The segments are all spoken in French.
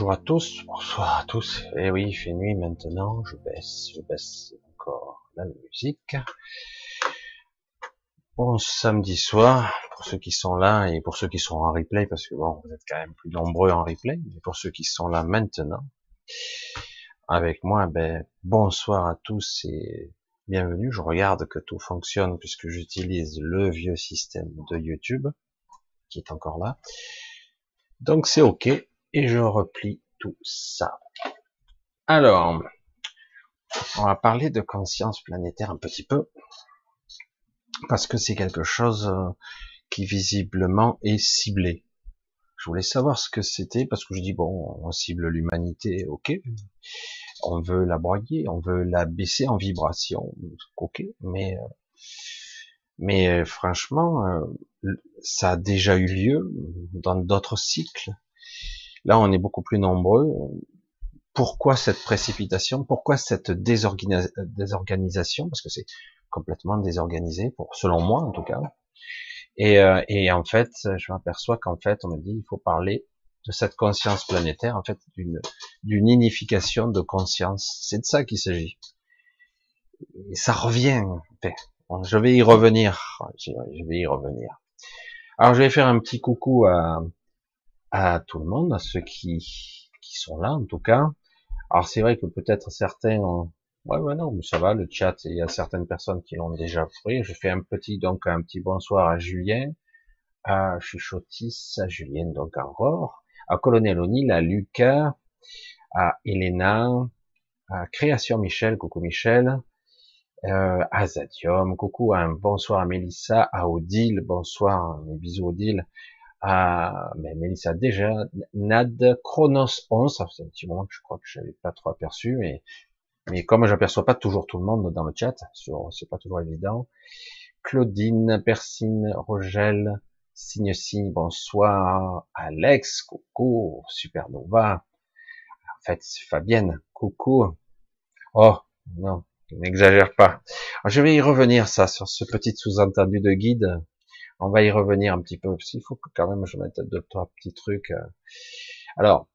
Bonjour à tous, bonsoir à tous. Eh oui, il fait nuit maintenant, je baisse, je baisse encore la musique. Bon samedi soir, pour ceux qui sont là et pour ceux qui sont en replay, parce que bon, vous êtes quand même plus nombreux en replay, mais pour ceux qui sont là maintenant, avec moi, ben, bonsoir à tous et bienvenue. Je regarde que tout fonctionne puisque j'utilise le vieux système de YouTube, qui est encore là. Donc c'est ok, et je replie tout ça. Alors, on va parler de conscience planétaire un petit peu, parce que c'est quelque chose euh, qui visiblement est ciblé. Je voulais savoir ce que c'était, parce que je dis, bon, on cible l'humanité, ok, on veut la broyer, on veut la baisser en vibration, ok, mais euh, mais euh, franchement, ça a déjà eu lieu dans d'autres cycles. Là, on est beaucoup plus nombreux. Pourquoi cette précipitation? Pourquoi cette désorganisation? Parce que c'est complètement désorganisé, selon moi en tout cas. Et, euh, et en fait, je m'aperçois qu'en fait, on me dit, il faut parler de cette conscience planétaire, en fait, d'une d'une unification de conscience. C'est de ça qu'il s'agit. Et ça revient. je vais y revenir. Je vais y revenir. Alors, je vais faire un petit coucou à, à tout le monde, à ceux qui, qui sont là en tout cas. Alors c'est vrai que peut-être certains ont... Ouais, ouais, non, mais ça va, le chat, il y a certaines personnes qui l'ont déjà pris. Je fais un petit, donc, un petit bonsoir à Julien, à Chuchotis, à Julien, donc, à Aurore, à Colonel O'Neill, à Lucas, à Elena, à Création Michel, coucou Michel, euh, à Zadium, coucou, un bonsoir à Mélissa, à Odile, bonsoir, bisous Odile, ah, mais Mélissa déjà, Nad Chronos 11, ça fait un petit moment que je crois que j'avais pas trop aperçu, mais, mais comme j'aperçois pas toujours tout le monde dans le chat, c'est pas toujours évident. Claudine, Persine, Rogel, Signe Signe, bonsoir. Alex, coucou, Supernova. En fait, c'est Fabienne, coucou. Oh, non, n'exagère pas. je vais y revenir, ça, sur ce petit sous-entendu de guide on va y revenir un petit peu, parce qu'il faut que quand même je mette deux, trois petits trucs. Euh. Alors,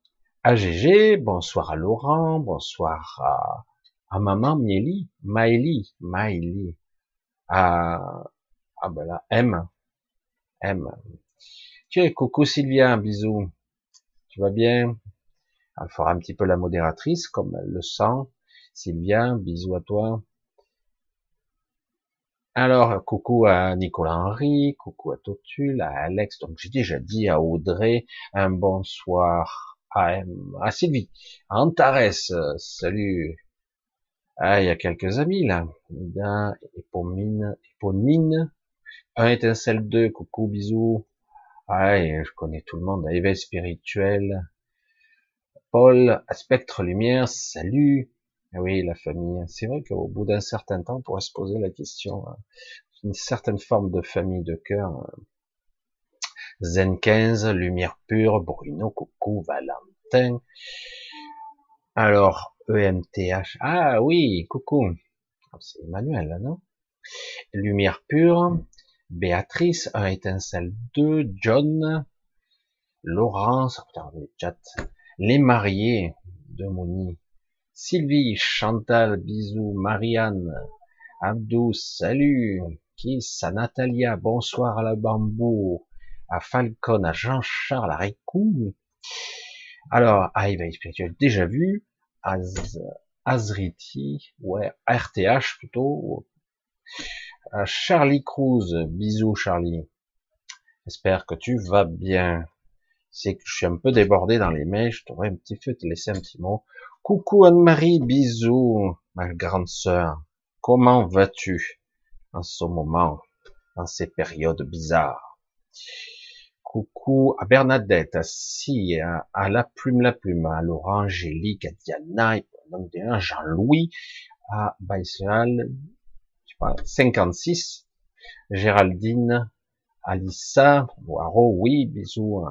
AGG, bonsoir à Laurent, bonsoir à, à maman Mieli, Maëlie, Maëlie, à, ah ben là, M, M. Tiens, coucou Sylvia, bisous. Tu vas bien? Elle fera un petit peu la modératrice, comme elle le sent. Sylvia, bisous à toi. Alors, coucou à Nicolas Henry, coucou à Totul, à Alex, donc j'ai déjà dit à Audrey, un bonsoir à, à Sylvie, à Antares, salut. Ah, il y a quelques amis là. Ida, Epomine, Eponine, un étincelle 2, coucou, bisous. Ah, je connais tout le monde, éveil spirituel. Paul, Spectre Lumière, salut. Ah oui, la famille. C'est vrai qu'au bout d'un certain temps, on pourrait se poser la question, hein. une certaine forme de famille de cœur. Hein. Zen 15, Lumière Pure, Bruno, Coucou, Valentin. Alors, EMTH. Ah oui, coucou. Ah, c'est Emmanuel, là, non? Lumière Pure, Béatrice, un étincelle 2, John, Laurence, les mariés de Moni, Sylvie, Chantal, bisous, Marianne, Abdou, salut, Kiss, à Natalia, bonsoir à la bambou, à Falcon, à Jean-Charles, à Rikou. Alors, à Éveil Spirituel, déjà vu, Az, Azriti, ouais, RTH plutôt, à Charlie Cruz, bisous Charlie. J'espère que tu vas bien. C'est que je suis un peu débordé dans les mails, je t'aurais un petit peu te laisser un petit mot. Coucou Anne-Marie, bisous, ma grande sœur. Comment vas-tu en ce moment, dans ces périodes bizarres? Coucou à Bernadette, si, à, la plume, la plume, à Laurent, Angélique, à Diana, à Jean-Louis, à Baïsal, 56, Géraldine, Alissa, Waro, oui, bisous,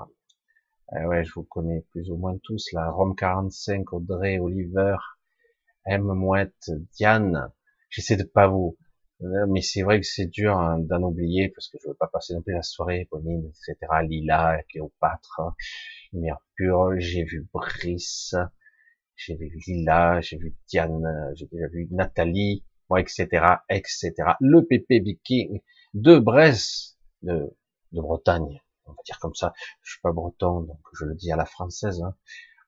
eh ouais, je vous connais plus ou moins tous, là. Rome 45, Audrey, Oliver, M. Mouette, Diane. J'essaie de pas vous, Euh, mais c'est vrai que c'est dur hein, d'en oublier parce que je veux pas passer non plus la soirée, Bonine, etc. Lila, Cléopâtre, Mercure, j'ai vu Brice, j'ai vu Lila, j'ai vu Diane, j'ai déjà vu Nathalie, bon, etc., etc. Le PP Viking de Bresse, de, de Bretagne, on va dire comme ça. Je suis pas breton, donc je le dis à la française. Hein.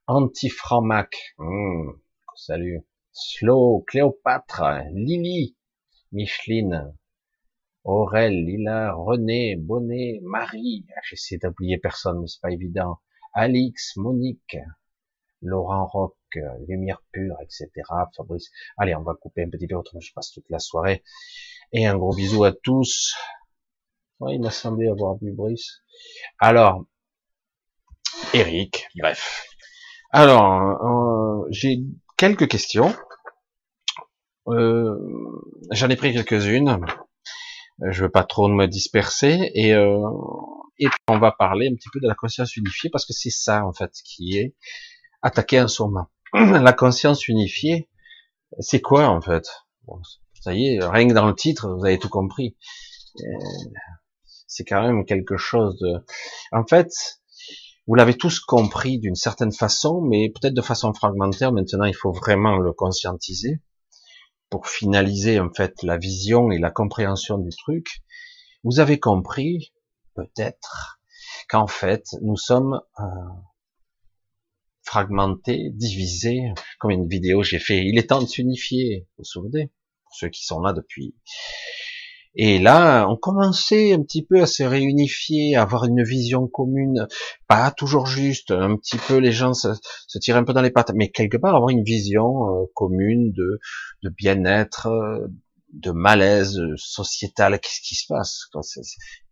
Anti-Framac, mmh, salut. Slow, Cléopâtre, Lily, Micheline, Aurel, Lila, René, Bonnet, Marie, ah, j'essaie d'oublier personne, mais c'est pas évident. Alix, Monique, Laurent Rock, Lumière Pure, etc. Fabrice. Allez, on va couper un petit peu, autrement je passe toute la soirée. Et un gros bisou à tous. Il m'a semblé avoir vu Brice. Alors, Eric, bref. Alors, euh, j'ai quelques questions. Euh, J'en ai pris quelques-unes. Je veux pas trop me disperser et euh, et on va parler un petit peu de la conscience unifiée parce que c'est ça en fait qui est attaqué en ce moment. La conscience unifiée, c'est quoi en fait? Ça y est, rien que dans le titre, vous avez tout compris. Euh, c'est quand même quelque chose de. En fait, vous l'avez tous compris d'une certaine façon, mais peut-être de façon fragmentaire. Maintenant, il faut vraiment le conscientiser pour finaliser en fait la vision et la compréhension du truc. Vous avez compris, peut-être, qu'en fait, nous sommes euh, fragmentés, divisés, comme une vidéo j'ai fait. Il est temps de s'unifier, vous vous souvenez, pour ceux qui sont là depuis et là, on commençait un petit peu à se réunifier, à avoir une vision commune, pas toujours juste, un petit peu les gens se, se tirent un peu dans les pattes, mais quelque part avoir une vision euh, commune de, de bien-être, euh, de malaise sociétal. Qu'est-ce qui se passe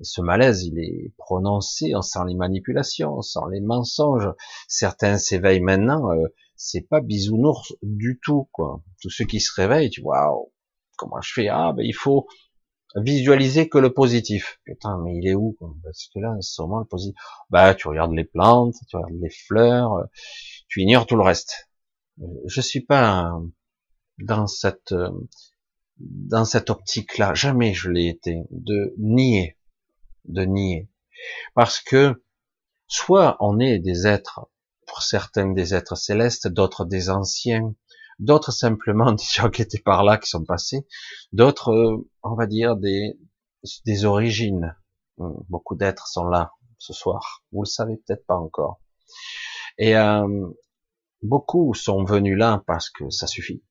Ce malaise, il est prononcé, on sent les manipulations, on sent les mensonges. Certains s'éveillent maintenant, euh, c'est pas bisounours du tout, quoi. Tous ceux qui se réveillent, tu vois, waouh, comment je fais? Ah, ben il faut visualiser que le positif. Putain, mais il est où Parce que là, c'est vraiment le positif. Bah, tu regardes les plantes, tu regardes les fleurs, euh, tu ignores tout le reste. Je suis pas dans cette dans cette optique-là. Jamais je l'ai été de nier, de nier, parce que soit on est des êtres, pour certains des êtres célestes, d'autres des anciens, d'autres simplement des gens qui étaient par là, qui sont passés, d'autres, euh, on va dire, des, des origines. Hum, beaucoup d'êtres sont là ce soir. Vous le savez peut-être pas encore. Et euh, beaucoup sont venus là parce que ça suffit.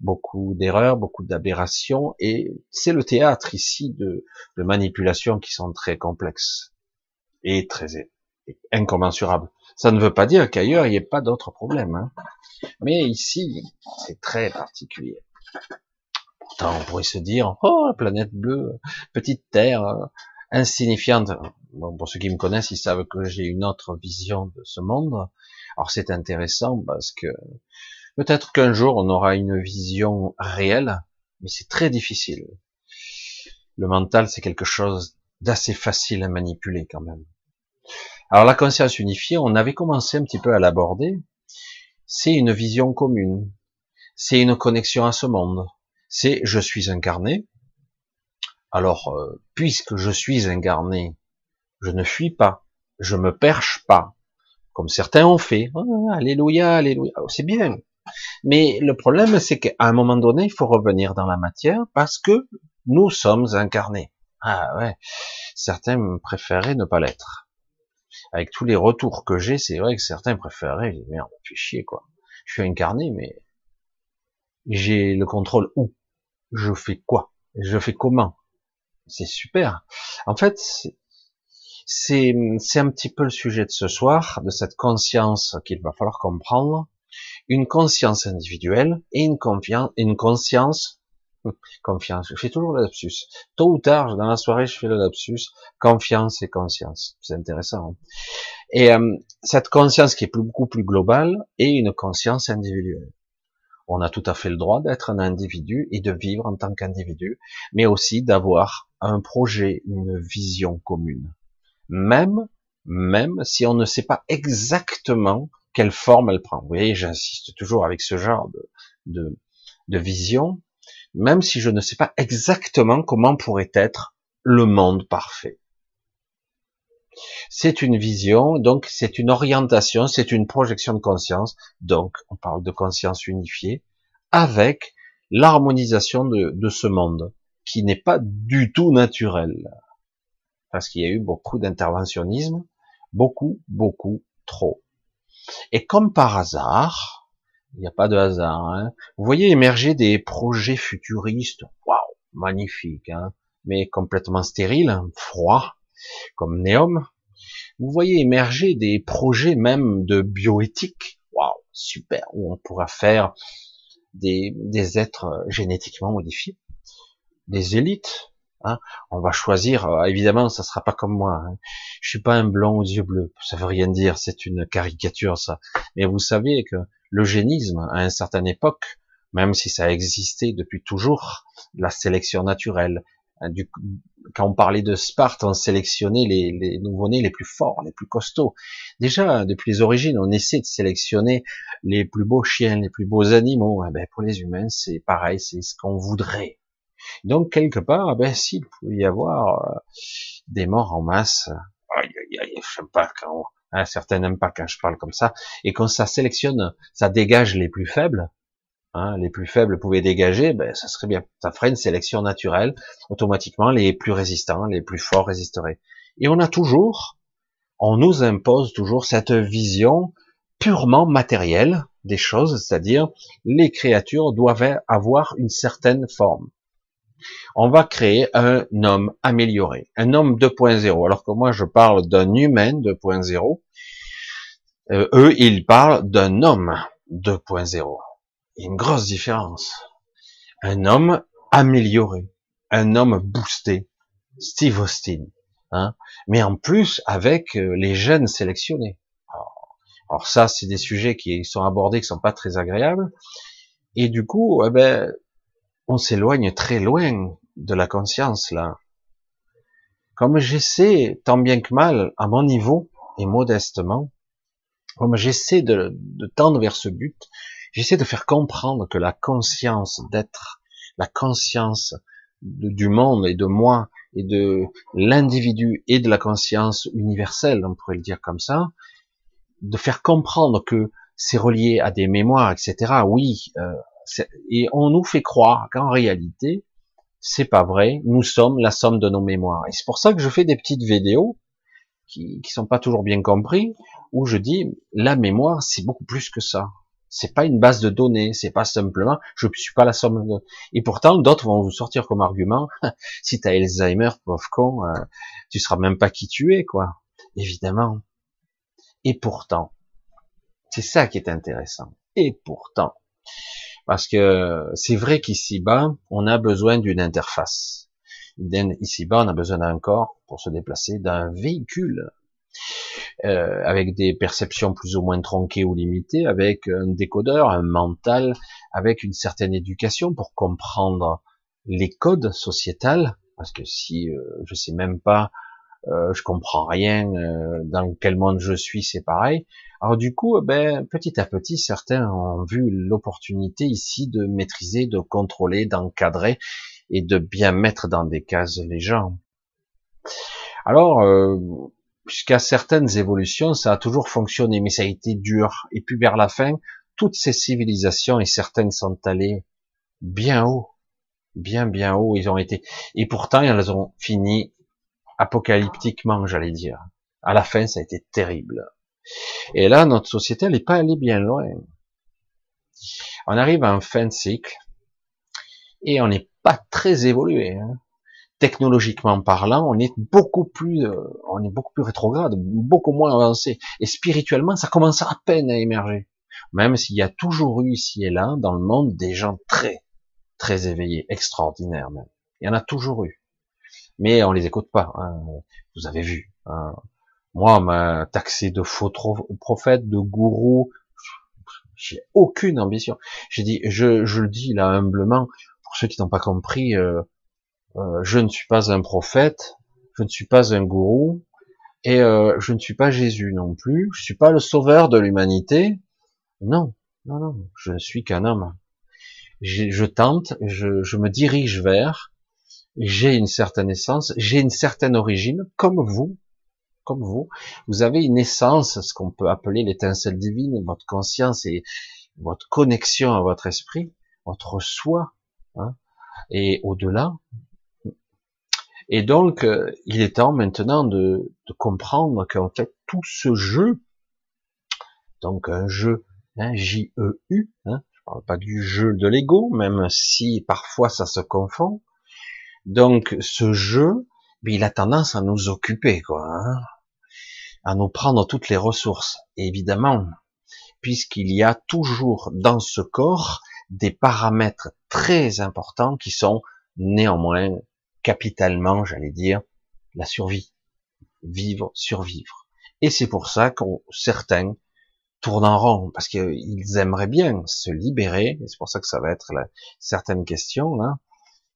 Beaucoup d'erreurs, beaucoup d'aberrations, et c'est le théâtre ici de, de manipulations qui sont très complexes et très incommensurables. Ça ne veut pas dire qu'ailleurs il n'y ait pas d'autres problèmes. Hein. Mais ici, c'est très particulier. Pourtant, on pourrait se dire, oh, la planète bleue, petite terre, euh, insignifiante. Bon, pour ceux qui me connaissent, ils savent que j'ai une autre vision de ce monde. Alors c'est intéressant parce que peut-être qu'un jour on aura une vision réelle, mais c'est très difficile. Le mental, c'est quelque chose d'assez facile à manipuler quand même. Alors la conscience unifiée, on avait commencé un petit peu à l'aborder, c'est une vision commune, c'est une connexion à ce monde, c'est je suis incarné. Alors, euh, puisque je suis incarné, je ne fuis pas, je me perche pas, comme certains ont fait. Oh, alléluia, alléluia, oh, c'est bien. Mais le problème, c'est qu'à un moment donné, il faut revenir dans la matière parce que nous sommes incarnés. Ah ouais, certains préféraient ne pas l'être avec tous les retours que j'ai, c'est vrai que certains préféraient, merde, fait chier quoi. Je suis incarné, mais j'ai le contrôle où? Je fais quoi? Je fais comment? C'est super. En fait, c'est c'est un petit peu le sujet de ce soir, de cette conscience qu'il va falloir comprendre, une conscience individuelle et une conscience Confiance. Je fais toujours le lapsus. Tôt ou tard, dans la soirée, je fais le lapsus. Confiance et conscience. C'est intéressant. Hein. et euh, cette conscience qui est beaucoup plus globale est une conscience individuelle. On a tout à fait le droit d'être un individu et de vivre en tant qu'individu, mais aussi d'avoir un projet, une vision commune. Même, même si on ne sait pas exactement quelle forme elle prend. Vous voyez, j'insiste toujours avec ce genre de, de, de vision, même si je ne sais pas exactement comment pourrait être le monde parfait. C'est une vision, donc c'est une orientation, c'est une projection de conscience, donc on parle de conscience unifiée, avec l'harmonisation de, ce monde, qui n'est pas du tout naturel, parce qu'il y a eu beaucoup d'interventionnisme, beaucoup, beaucoup trop. Et comme par hasard, il n'y a pas de hasard, hein, vous voyez émerger des projets futuristes, waouh, magnifiques, hein, mais complètement stériles, froids, comme Néom. Vous voyez émerger des projets même de bioéthique, waouh, super, où on pourra faire des, des êtres génétiquement modifiés, des élites, Hein. on va choisir, euh, évidemment, ça sera pas comme moi. Hein. Je suis pas un blanc aux yeux bleus. Ça veut rien dire. C'est une caricature, ça. Mais vous savez que l'eugénisme, à une certaine époque, même si ça a existé depuis toujours, la sélection naturelle. Hein, du, quand on parlait de Sparte, on sélectionnait les, les nouveau-nés les plus forts, les plus costauds. Déjà, depuis les origines, on essaie de sélectionner les plus beaux chiens, les plus beaux animaux. Eh ben, pour les humains, c'est pareil, c'est ce qu'on voudrait. Donc quelque part, ben s'il pouvait y avoir euh, des morts en masse, aïe, aïe, aïe, je sais pas quand, certains n'aiment pas quand je parle comme ça, et quand ça sélectionne, ça dégage les plus faibles, hein, les plus faibles pouvaient dégager, ben ça serait bien, ça ferait une sélection naturelle, automatiquement les plus résistants, les plus forts résisteraient. Et on a toujours, on nous impose toujours cette vision purement matérielle des choses, c'est-à-dire les créatures doivent avoir une certaine forme on va créer un homme amélioré, un homme 2.0. Alors que moi, je parle d'un humain 2.0. Euh, eux, ils parlent d'un homme 2.0. Il y a une grosse différence. Un homme amélioré, un homme boosté, Steve Austin. Hein mais en plus, avec euh, les gènes sélectionnés. Alors, ça, c'est des sujets qui sont abordés, qui sont pas très agréables. Et du coup, eh ben, on s'éloigne très loin de la conscience là. Comme j'essaie, tant bien que mal, à mon niveau et modestement, comme j'essaie de, tendre vers ce but, j'essaie de faire comprendre que la conscience d'être, la conscience du monde et de moi et de l'individu et de la conscience universelle, on pourrait le dire comme ça, de faire comprendre que c'est relié à des mémoires, etc. Oui, euh, et on nous fait croire qu'en réalité, c'est pas vrai, nous sommes la somme de nos mémoires. Et c'est pour ça que je fais des petites vidéos qui, qui sont pas toujours bien compris, où je dis, la mémoire, c'est beaucoup plus que ça. C'est pas une base de données, c'est pas simplement, je suis pas la somme de... Et pourtant, d'autres vont vous sortir comme argument, si t'as Alzheimer, pauvre con, euh, tu seras même pas qui tu es, quoi. Évidemment. Et pourtant, c'est ça qui est intéressant. Et pourtant, parce que c'est vrai qu'ici-bas, on a besoin d'une interface. Ici-bas, on a besoin d'un corps pour se déplacer, d'un véhicule, euh, avec des perceptions plus ou moins tronquées ou limitées, avec un décodeur, un mental, avec une certaine éducation pour comprendre les codes sociétals, parce que si euh, je sais même pas, euh, je comprends rien, euh, dans quel monde je suis, c'est pareil. Alors du coup, ben, petit à petit, certains ont vu l'opportunité ici de maîtriser, de contrôler, d'encadrer et de bien mettre dans des cases les gens. Alors, euh, jusqu'à certaines évolutions, ça a toujours fonctionné, mais ça a été dur. Et puis vers la fin, toutes ces civilisations, et certaines sont allées bien haut, bien bien haut, ils ont été. Et pourtant, elles ont fini apocalyptiquement, j'allais dire. À la fin, ça a été terrible. Et là, notre société, elle n'est pas allée bien loin. On arrive à un fin de cycle et on n'est pas très évolué. Hein. Technologiquement parlant, on est beaucoup plus, euh, on est beaucoup plus rétrograde, beaucoup moins avancé. Et spirituellement, ça commence à peine à émerger. Même s'il y a toujours eu ici et là, dans le monde, des gens très, très éveillés, extraordinaires même. Il y en a toujours eu. Mais on les écoute pas. Hein. Vous avez vu. Hein. Moi, on m'a taxé de faux prophète, de gourou. J'ai aucune ambition. J'ai dit, je, je le dis là humblement, pour ceux qui n'ont pas compris, euh, euh, je ne suis pas un prophète, je ne suis pas un gourou, et euh, je ne suis pas Jésus non plus. Je suis pas le sauveur de l'humanité. Non, non, non, je ne suis qu'un homme. je tente, je, je me dirige vers, j'ai une certaine essence, j'ai une certaine origine, comme vous, comme vous. Vous avez une essence, ce qu'on peut appeler l'étincelle divine, votre conscience et votre connexion à votre esprit, votre soi, hein, et au-delà. Et donc, euh, il est temps maintenant de, de comprendre qu'en fait, tout ce jeu, donc un jeu, hein, J-E-U, hein, je parle pas du jeu de l'ego, même si parfois ça se confond, donc ce jeu, il a tendance à nous occuper, quoi, hein, à nous prendre toutes les ressources. évidemment, puisqu'il y a toujours dans ce corps des paramètres très importants qui sont néanmoins capitalement, j'allais dire, la survie, vivre, survivre. Et c'est pour ça qu'on certains tournent en rond parce qu'ils aimeraient bien se libérer. Et c'est pour ça que ça va être la, certaines questions là.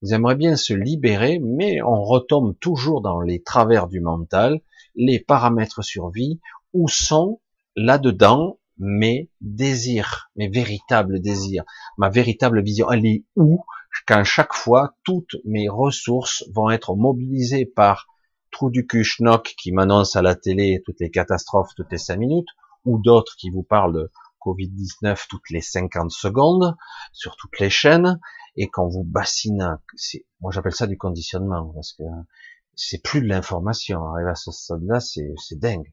Ils aimeraient bien se libérer, mais on retombe toujours dans les travers du mental, les paramètres survie, où sont là-dedans mes désirs, mes véritables désirs, ma véritable vision. Elle est où quand chaque fois toutes mes ressources vont être mobilisées par trou du cul schnock qui m'annonce à la télé toutes les catastrophes toutes les cinq minutes, ou d'autres qui vous parlent de Covid-19 toutes les 50 secondes sur toutes les chaînes, et qu'on vous bassine, moi j'appelle ça du conditionnement, parce que c'est plus de l'information. Arriver à ce stade-là, c'est dingue.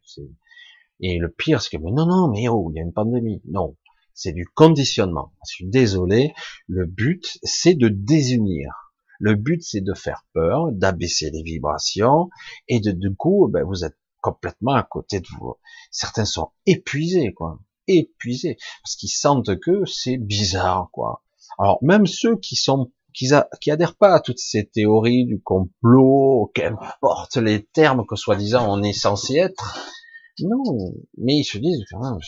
Et le pire, c'est que, mais non, non, mais oh, il y a une pandémie. Non, c'est du conditionnement. Je suis désolé. Le but, c'est de désunir. Le but, c'est de faire peur, d'abaisser les vibrations, et de, du coup, ben, vous êtes complètement à côté de vous. Certains sont épuisés, quoi. Épuisés. Parce qu'ils sentent que c'est bizarre, quoi. Alors même ceux qui sont qui, adhèrent pas à toutes ces théories du complot, qu'importe les termes que soi-disant on est censé être, non, mais ils se disent quand même,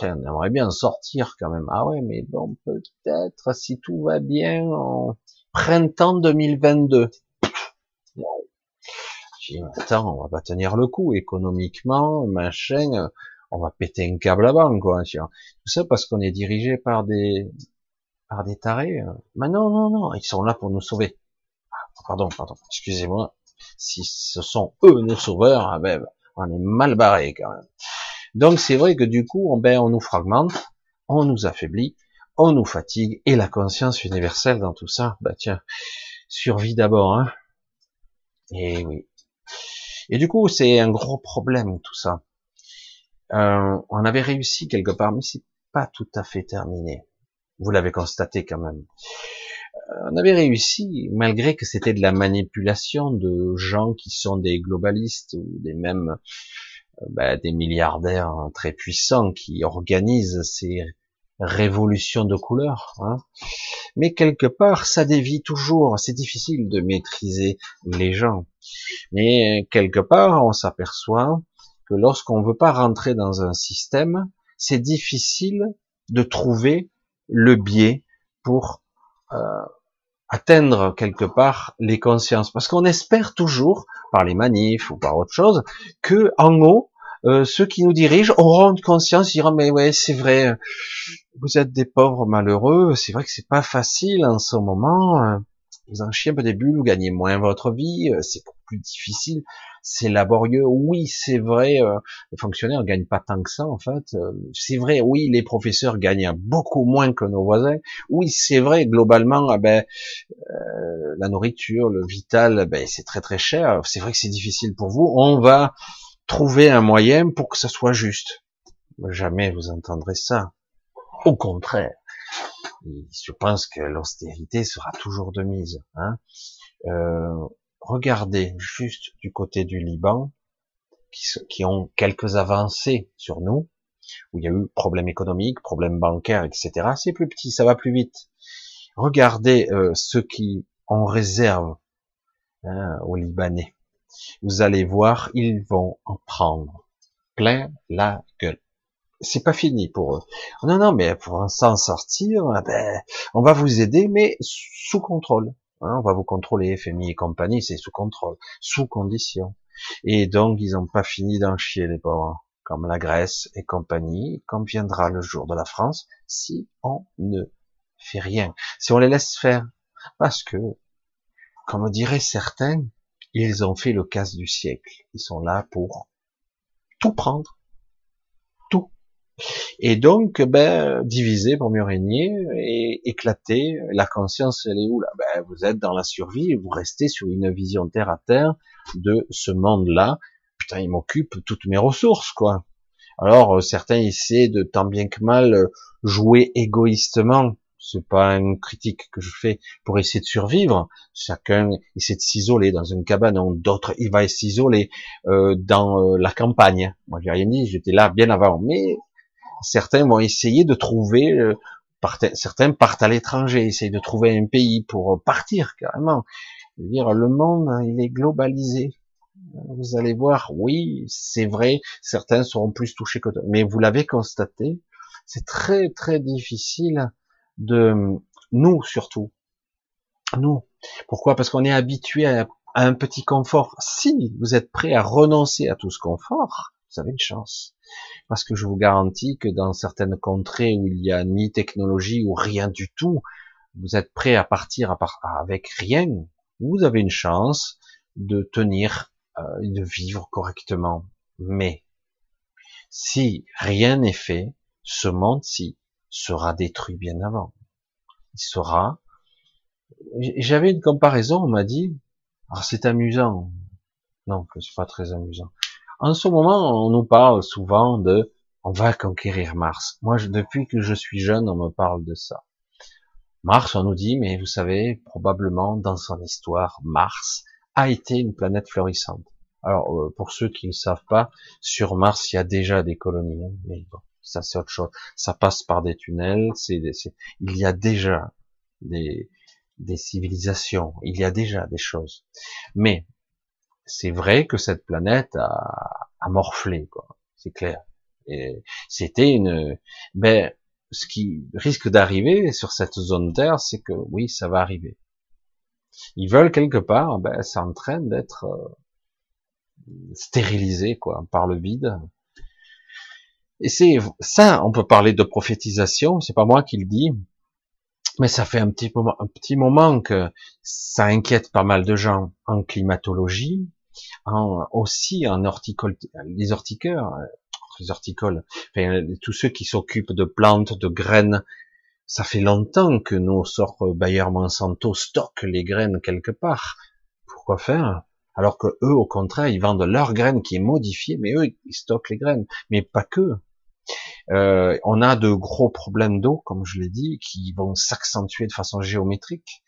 on aimerait bien sortir quand même. Ah ouais, mais bon, peut-être si tout va bien en printemps 2022. Wow. attends, on va pas tenir le coup économiquement, machin, on va péter un câble avant, quoi. Tout ça parce qu'on est dirigé par des, par des tarés. Euh. Mais non, non, non, ils sont là pour nous sauver. Ah, pardon, pardon, excusez-moi. Si ce sont eux nos sauveurs, ah ben, on est mal barré quand même. Donc c'est vrai que du coup, on, ben, on nous fragmente, on nous affaiblit, on nous fatigue, et la conscience universelle dans tout ça, bah tiens, survie d'abord, hein. Et oui. Et du coup, c'est un gros problème tout ça. Euh, on avait réussi quelque part, mais c'est pas tout à fait terminé. Vous l'avez constaté quand même. Euh, on avait réussi, malgré que c'était de la manipulation de gens qui sont des globalistes ou des mêmes euh, bah, des milliardaires très puissants qui organisent ces révolutions de couleurs. Hein. Mais quelque part, ça dévie toujours. C'est difficile de maîtriser les gens. Mais quelque part, on s'aperçoit que lorsqu'on veut pas rentrer dans un système, c'est difficile de trouver le biais pour euh, atteindre quelque part les consciences. Parce qu'on espère toujours, par les manifs ou par autre chose, que en haut, euh, ceux qui nous dirigent auront une conscience, diront mais ouais c'est vrai, vous êtes des pauvres malheureux, c'est vrai que c'est pas facile en ce moment, euh, vous en chiez un peu des bulles, vous gagnez moins votre vie, c'est plus difficile, c'est laborieux. Oui, c'est vrai, euh, les fonctionnaires gagnent pas tant que ça en fait. Euh, c'est vrai, oui, les professeurs gagnent beaucoup moins que nos voisins. Oui, c'est vrai, globalement, ah ben, euh, la nourriture, le vital, ben, c'est très très cher. C'est vrai que c'est difficile pour vous. On va trouver un moyen pour que ça soit juste. Jamais vous entendrez ça. Au contraire. Je pense que l'austérité sera toujours de mise. Hein. Regardez juste du côté du Liban, qui, ont quelques avancées sur nous, où il y a eu problèmes économiques, problèmes bancaires, etc. C'est plus petit, ça va plus vite. Regardez euh, ceux qui en réserve hein, aux Libanais. Vous allez voir, ils vont en prendre plein la gueule. C'est pas fini pour eux. Non, non, mais pour s'en sortir, eh ben, on va vous aider, mais sous contrôle. Hein, on va vous contrôler, FMI et compagnie, c'est sous contrôle, sous condition. Et donc, ils n'ont pas fini d'en chier, les pauvres, comme la Grèce et compagnie, quand viendra le jour de la France, si on ne fait rien, si on les laisse faire, parce que, comme diraient certains, ils ont fait le casse du siècle. Ils sont là pour tout prendre. Et donc, ben, diviser pour mieux régner et éclater. La conscience, elle est où là? Ben, vous êtes dans la survie vous restez sur une vision terre à terre de ce monde-là. Putain, il m'occupe toutes mes ressources, quoi. Alors, euh, certains essaient de tant bien que mal euh, jouer égoïstement c'est pas une critique que je fais pour essayer de survivre. Chacun essaie de s'isoler dans une cabane, d'autres il va s'isoler euh, dans la campagne. Moi j'ai rien dit, j'étais là bien avant, mais certains vont essayer de trouver, euh, certains partent à l'étranger, essayent de trouver un pays pour partir carrément. dire le monde il est globalisé. Vous allez voir, oui, c'est vrai, certains seront plus touchés que d'autres, mais vous l'avez constaté, c'est très très difficile de nous surtout. Nous. Pourquoi? Parce qu'on est habitué à, un petit confort. Si vous êtes prêt à renoncer à tout ce confort, vous avez une chance. Parce que je vous garantis que dans certaines contrées où il n'y a ni technologie ou rien du tout, vous êtes prêt à partir avec rien, vous avez une chance de tenir, euh, de vivre correctement. Mais si rien n'est fait, ce monde-ci sera détruit bien avant. Il sera. J'avais une comparaison, on m'a dit, alors c'est amusant. Non, c'est pas très amusant. En ce moment, on nous parle souvent de, on va conquérir Mars. Moi, depuis que je suis jeune, on me parle de ça. Mars, on nous dit, mais vous savez, probablement dans son histoire, Mars a été une planète florissante. Alors, euh, pour ceux qui ne savent pas, sur Mars, il y a déjà des colonies, hein, mais bon, ça c'est autre chose. Ça passe par des tunnels, c'est, il y a déjà des, des civilisations, il y a déjà des choses. Mais c'est vrai que cette planète a, a morflé, quoi. C'est clair. Et c'était une, ben, ce qui risque d'arriver sur cette zone Terre, c'est que oui, ça va arriver. Ils veulent quelque part, ben, ça entraîne d'être euh, stérilisé, quoi, par le vide, et c'est ça, on peut parler de prophétisation, c'est pas moi qui le dis, mais ça fait un petit, moment, un petit moment que ça inquiète pas mal de gens en climatologie, en, aussi en horticole, les hortiqueurs, les horticoles, tous ceux qui s'occupent de plantes, de graines. Ça fait longtemps que nos sortes Bayer Monsanto stockent les graines quelque part. Pourquoi faire? Alors que eux, au contraire, ils vendent leurs graines qui est modifiée, mais eux, ils stockent les graines. Mais pas que. Euh, on a de gros problèmes d'eau, comme je l'ai dit, qui vont s'accentuer de façon géométrique,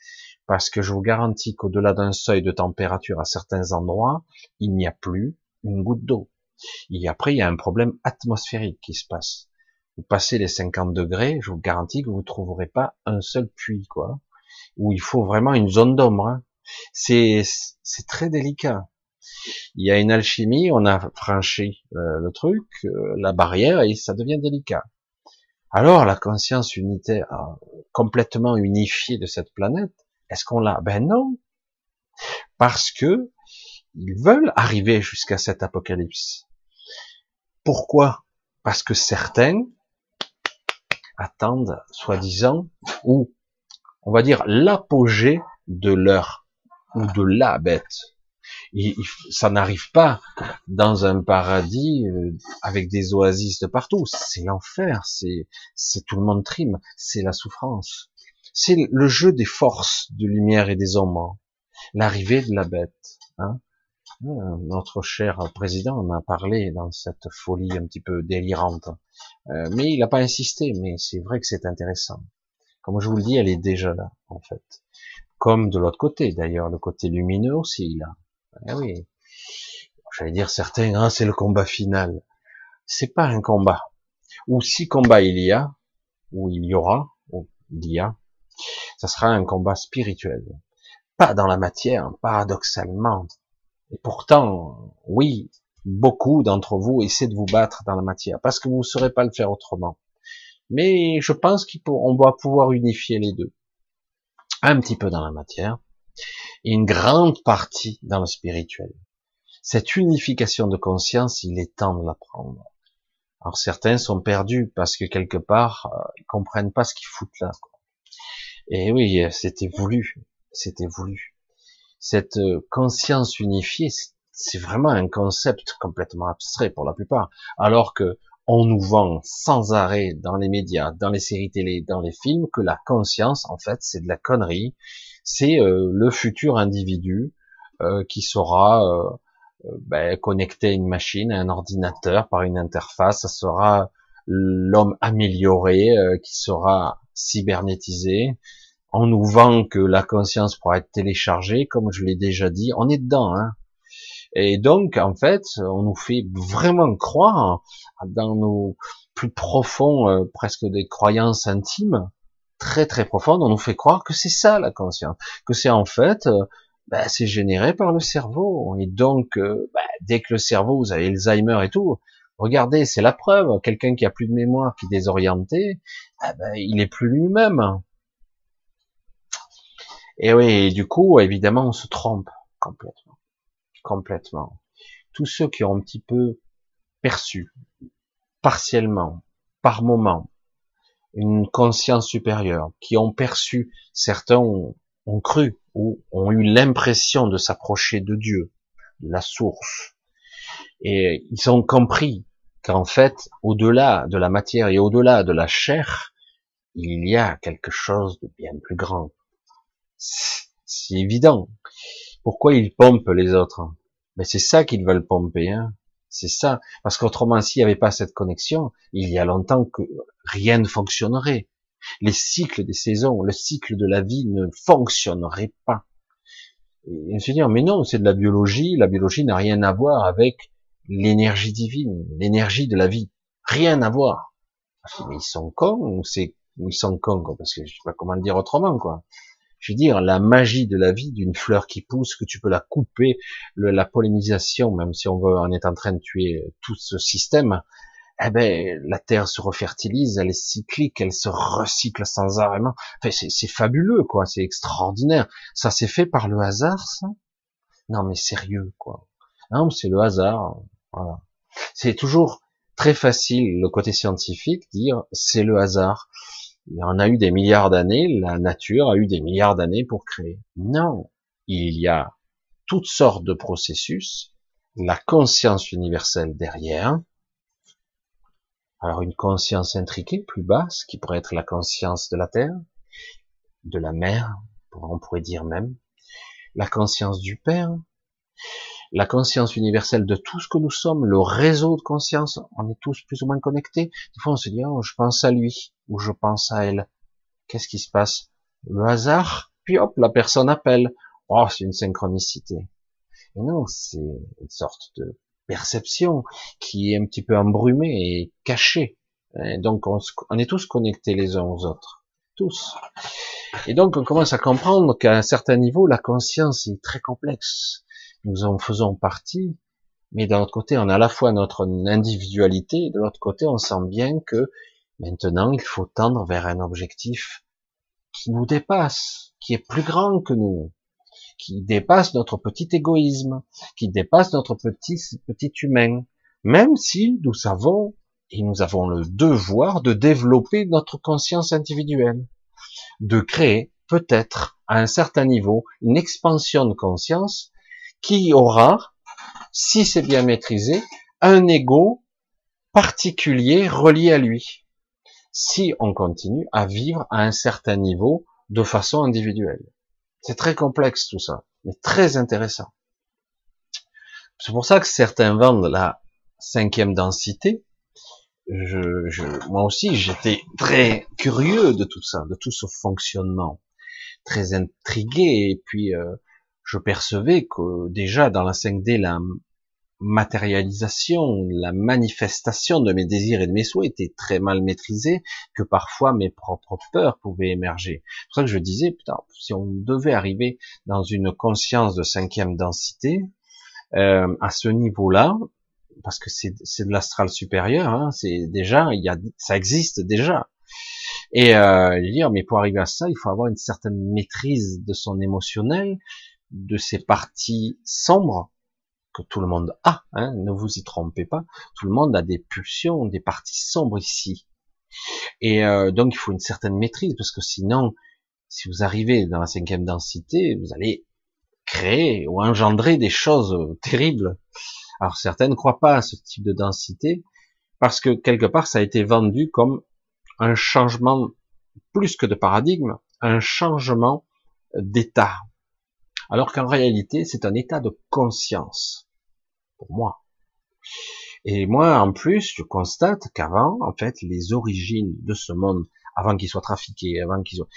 parce que je vous garantis qu'au-delà d'un seuil de température à certains endroits, il n'y a plus une goutte d'eau. Et après, il y a un problème atmosphérique qui se passe. Vous passez les 50 degrés, je vous garantis que vous ne trouverez pas un seul puits, quoi. Où il faut vraiment une zone d'ombre. Hein. C'est c'est très délicat il y a une alchimie, on a franchi euh, le truc, euh, la barrière, et ça devient délicat. Alors la conscience unitaire, complètement unifiée de cette planète, est-ce qu'on l'a? Ben non, parce que ils veulent arriver jusqu'à cet apocalypse. Pourquoi? Parce que certains attendent, soi-disant, ou on va dire l'apogée de leur ou de la bête ça n'arrive pas dans un paradis euh, avec des oasis de partout. C'est l'enfer, c'est, c'est tout le monde trime, c'est la souffrance. C'est le jeu des forces de lumière et des ombres. L'arrivée de la bête. Hein. Euh, notre cher président en a parlé dans cette folie un petit peu délirante. Euh, mais il n'a pas insisté, mais c'est vrai que c'est intéressant. Comme je vous le dis, elle est déjà là, en fait. Comme de l'autre côté, d'ailleurs, le côté lumineux aussi, il a. Eh oui. J'allais dire certains, hein, c'est le combat final. C'est pas un combat. Ou si combat il y a, ou il y aura, ou il y a, ça sera un combat spirituel. Pas dans la matière, paradoxalement. Et pourtant, oui, beaucoup d'entre vous essaient de vous battre dans la matière, parce que vous ne saurez pas le faire autrement. Mais je pense qu'on doit pouvoir unifier les deux. Un petit peu dans la matière, une grande partie dans le spirituel. Cette unification de conscience, il est temps de l'apprendre. Alors certains sont perdus parce que quelque part, euh, ils comprennent pas ce qu'ils foutent là. Et oui, c'était voulu, c'était voulu. Cette euh, conscience unifiée, c'est vraiment un concept complètement abstrait pour la plupart, alors que on nous vend sans arrêt dans les médias, dans les séries télé, dans les films, que la conscience, en fait, c'est de la connerie. C'est euh, le futur individu euh, qui sera euh, ben, connecté à une machine, à un ordinateur par une interface. Ça sera l'homme amélioré qui sera cybernétisé. On nous vend que la conscience pourra être téléchargée, comme je l'ai déjà dit. On est dedans, hein. Et donc, en fait, on nous fait vraiment croire dans nos plus profonds, euh, presque des croyances intimes, très très profondes, on nous fait croire que c'est ça la conscience, que c'est en fait, euh, ben, c'est généré par le cerveau. Et donc, euh, ben, dès que le cerveau, vous avez Alzheimer et tout, regardez, c'est la preuve. Quelqu'un qui a plus de mémoire, qui est désorienté, eh ben, il est plus lui-même. Et oui, du coup, évidemment, on se trompe complètement, complètement. Tous ceux qui ont un petit peu perçu, partiellement, par moment, une conscience supérieure, qui ont perçu, certains ont, cru ou ont eu l'impression de s'approcher de Dieu, la source, et ils ont compris qu'en fait, au-delà de la matière et au-delà de la chair, il y a quelque chose de bien plus grand. C'est évident. Pourquoi ils pompent les autres? Mais c'est ça qu'ils veulent pomper. Hein c'est ça. Parce qu'autrement, s'il n'y avait pas cette connexion, il y a longtemps que rien ne fonctionnerait. Les cycles des saisons, le cycle de la vie ne fonctionnerait pas. Et se dire, mais non, c'est de la biologie. La biologie n'a rien à voir avec l'énergie divine, l'énergie de la vie. Rien à voir. Mais ils sont cons ou c'est, ils sont cons, parce que je sais pas comment le dire autrement, quoi je veux dire, la magie de la vie d'une fleur qui pousse, que tu peux la couper, la pollinisation, même si on veut, on est en train de tuer tout ce système, eh ben, la terre se refertilise, elle est cyclique, elle se recycle sans arrêt. Enfin, c'est fabuleux, quoi, c'est extraordinaire. Ça s'est fait par le hasard, ça? Non, mais sérieux, quoi. Non, c'est le hasard, voilà. C'est toujours très facile, le côté scientifique, dire c'est le hasard. Il en a eu des milliards d'années, la nature a eu des milliards d'années pour créer. Non, il y a toutes sortes de processus, la conscience universelle derrière, alors une conscience intriquée, plus basse, qui pourrait être la conscience de la Terre, de la mer, on pourrait dire même, la conscience du Père, la conscience universelle de tout ce que nous sommes, le réseau de conscience, on est tous plus ou moins connectés. Des fois, on se dit, oh, je pense à lui, ou je pense à elle. Qu'est-ce qui se passe? Le hasard, puis hop, la personne appelle. Oh, c'est une synchronicité. Et non, c'est une sorte de perception qui est un petit peu embrumée et cachée. donc, on, est tous connectés les uns aux autres. Tous. Et donc, on commence à comprendre qu'à un certain niveau, la conscience est très complexe nous en faisons partie, mais d'un autre côté, on a à la fois notre individualité, et de l'autre côté, on sent bien que maintenant, il faut tendre vers un objectif qui nous dépasse, qui est plus grand que nous, qui dépasse notre petit égoïsme, qui dépasse notre petit, petit humain, même si nous savons et nous avons le devoir de développer notre conscience individuelle, de créer peut-être à un certain niveau une expansion de conscience qui aura, si c'est bien maîtrisé, un ego particulier relié à lui. Si on continue à vivre à un certain niveau de façon individuelle. C'est très complexe tout ça, mais très intéressant. C'est pour ça que certains vendent la cinquième densité. Je, je, moi aussi, j'étais très curieux de tout ça, de tout ce fonctionnement, très intrigué. Et puis, euh, je percevais que déjà dans la 5D, la matérialisation, la manifestation de mes désirs et de mes souhaits était très mal maîtrisée, que parfois mes propres peurs pouvaient émerger. C'est pour ça que je disais, putain, si on devait arriver dans une conscience de cinquième densité, euh, à ce niveau-là, parce que c'est de l'astral supérieur, hein, c'est déjà, il y a, ça existe déjà. Et euh, dire, mais pour arriver à ça, il faut avoir une certaine maîtrise de son émotionnel, de ces parties sombres que tout le monde a, hein, ne vous y trompez pas, tout le monde a des pulsions, des parties sombres ici. Et euh, donc il faut une certaine maîtrise, parce que sinon, si vous arrivez dans la cinquième densité, vous allez créer ou engendrer des choses terribles. Alors certains ne croient pas à ce type de densité parce que quelque part ça a été vendu comme un changement plus que de paradigme, un changement d'état. Alors qu'en réalité c'est un état de conscience pour moi. Et moi, en plus, je constate qu'avant, en fait, les origines de ce monde, avant qu'il soit trafiqué, avant qu'il soit,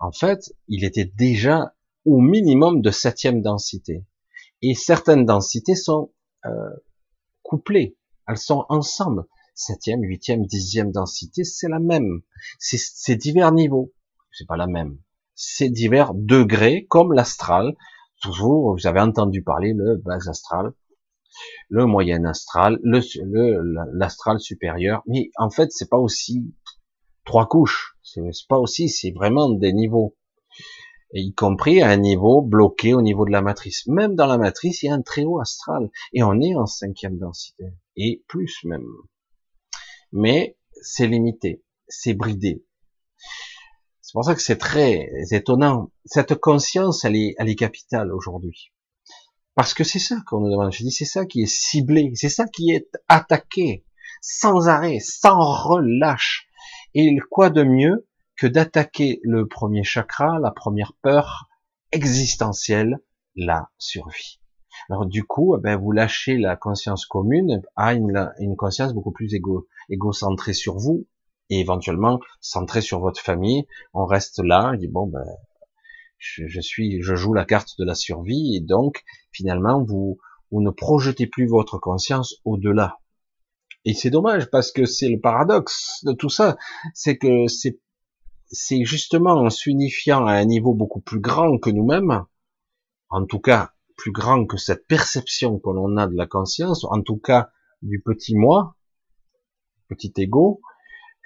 en fait, il était déjà au minimum de septième densité. Et certaines densités sont euh, couplées, elles sont ensemble. Septième, huitième, dixième densité, c'est la même. C'est divers niveaux. C'est pas la même. C'est divers degrés, comme l'astral. Toujours, vous avez entendu parler le bas astral, le moyen astral, le l'astral supérieur. Mais en fait, c'est pas aussi trois couches. C'est pas aussi, c'est vraiment des niveaux. y compris à un niveau bloqué au niveau de la matrice. Même dans la matrice, il y a un très haut astral. Et on est en cinquième densité. Et plus même. Mais c'est limité. C'est bridé. C'est pour ça que c'est très étonnant. Cette conscience, elle est, elle est capitale aujourd'hui. Parce que c'est ça qu'on nous demande. Je dis, c'est ça qui est ciblé, c'est ça qui est attaqué, sans arrêt, sans relâche. Et quoi de mieux que d'attaquer le premier chakra, la première peur existentielle, la survie. Alors du coup, eh ben, vous lâchez la conscience commune à une, une conscience beaucoup plus égo, égocentrée sur vous et éventuellement centrée sur votre famille. On reste là, on dit bon ben je, suis, je joue la carte de la survie et donc finalement vous, vous ne projetez plus votre conscience au-delà. Et c'est dommage parce que c'est le paradoxe de tout ça, c'est que c'est c'est justement en s'unifiant à un niveau beaucoup plus grand que nous-mêmes, en tout cas plus grand que cette perception que l'on a de la conscience, en tout cas du petit moi, petit ego,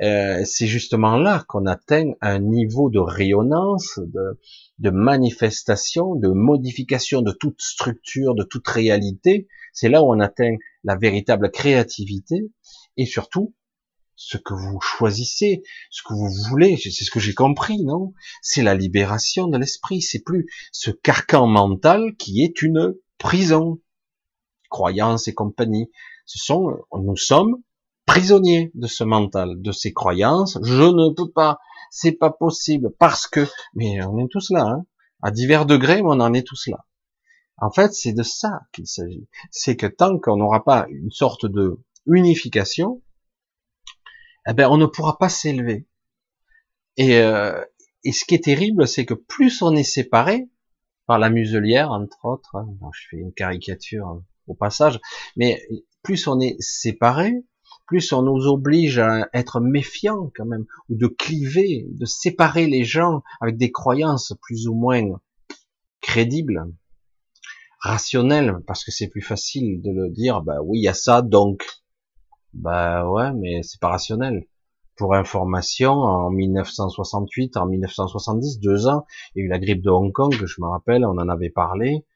euh, c'est justement là qu'on atteint un niveau de rayonnance, de, de manifestation, de modification de toute structure, de toute réalité. C'est là où on atteint la véritable créativité et surtout ce que vous choisissez, ce que vous voulez, c'est ce que j'ai compris, non? C'est la libération de l'esprit, c'est plus ce carcan mental qui est une prison, croyances et compagnie. Ce sont, nous sommes prisonnier de ce mental, de ces croyances. Je ne peux pas, c'est pas possible parce que, mais on est tous là, hein. à divers degrés, mais on en est tous là. En fait, c'est de ça qu'il s'agit. C'est que tant qu'on n'aura pas une sorte de unification, eh ben, on ne pourra pas s'élever. Et, euh, et ce qui est terrible, c'est que plus on est séparé, par la muselière, entre autres, hein, je fais une caricature au passage, mais plus on est séparé, plus on nous oblige à être méfiants quand même, ou de cliver, de séparer les gens avec des croyances plus ou moins crédibles, rationnelles, parce que c'est plus facile de le dire, bah oui, il y a ça, donc, bah ouais, mais c'est pas rationnel. Pour information, en 1968, en 1970, deux ans, il y a eu la grippe de Hong Kong, je me rappelle, on en avait parlé.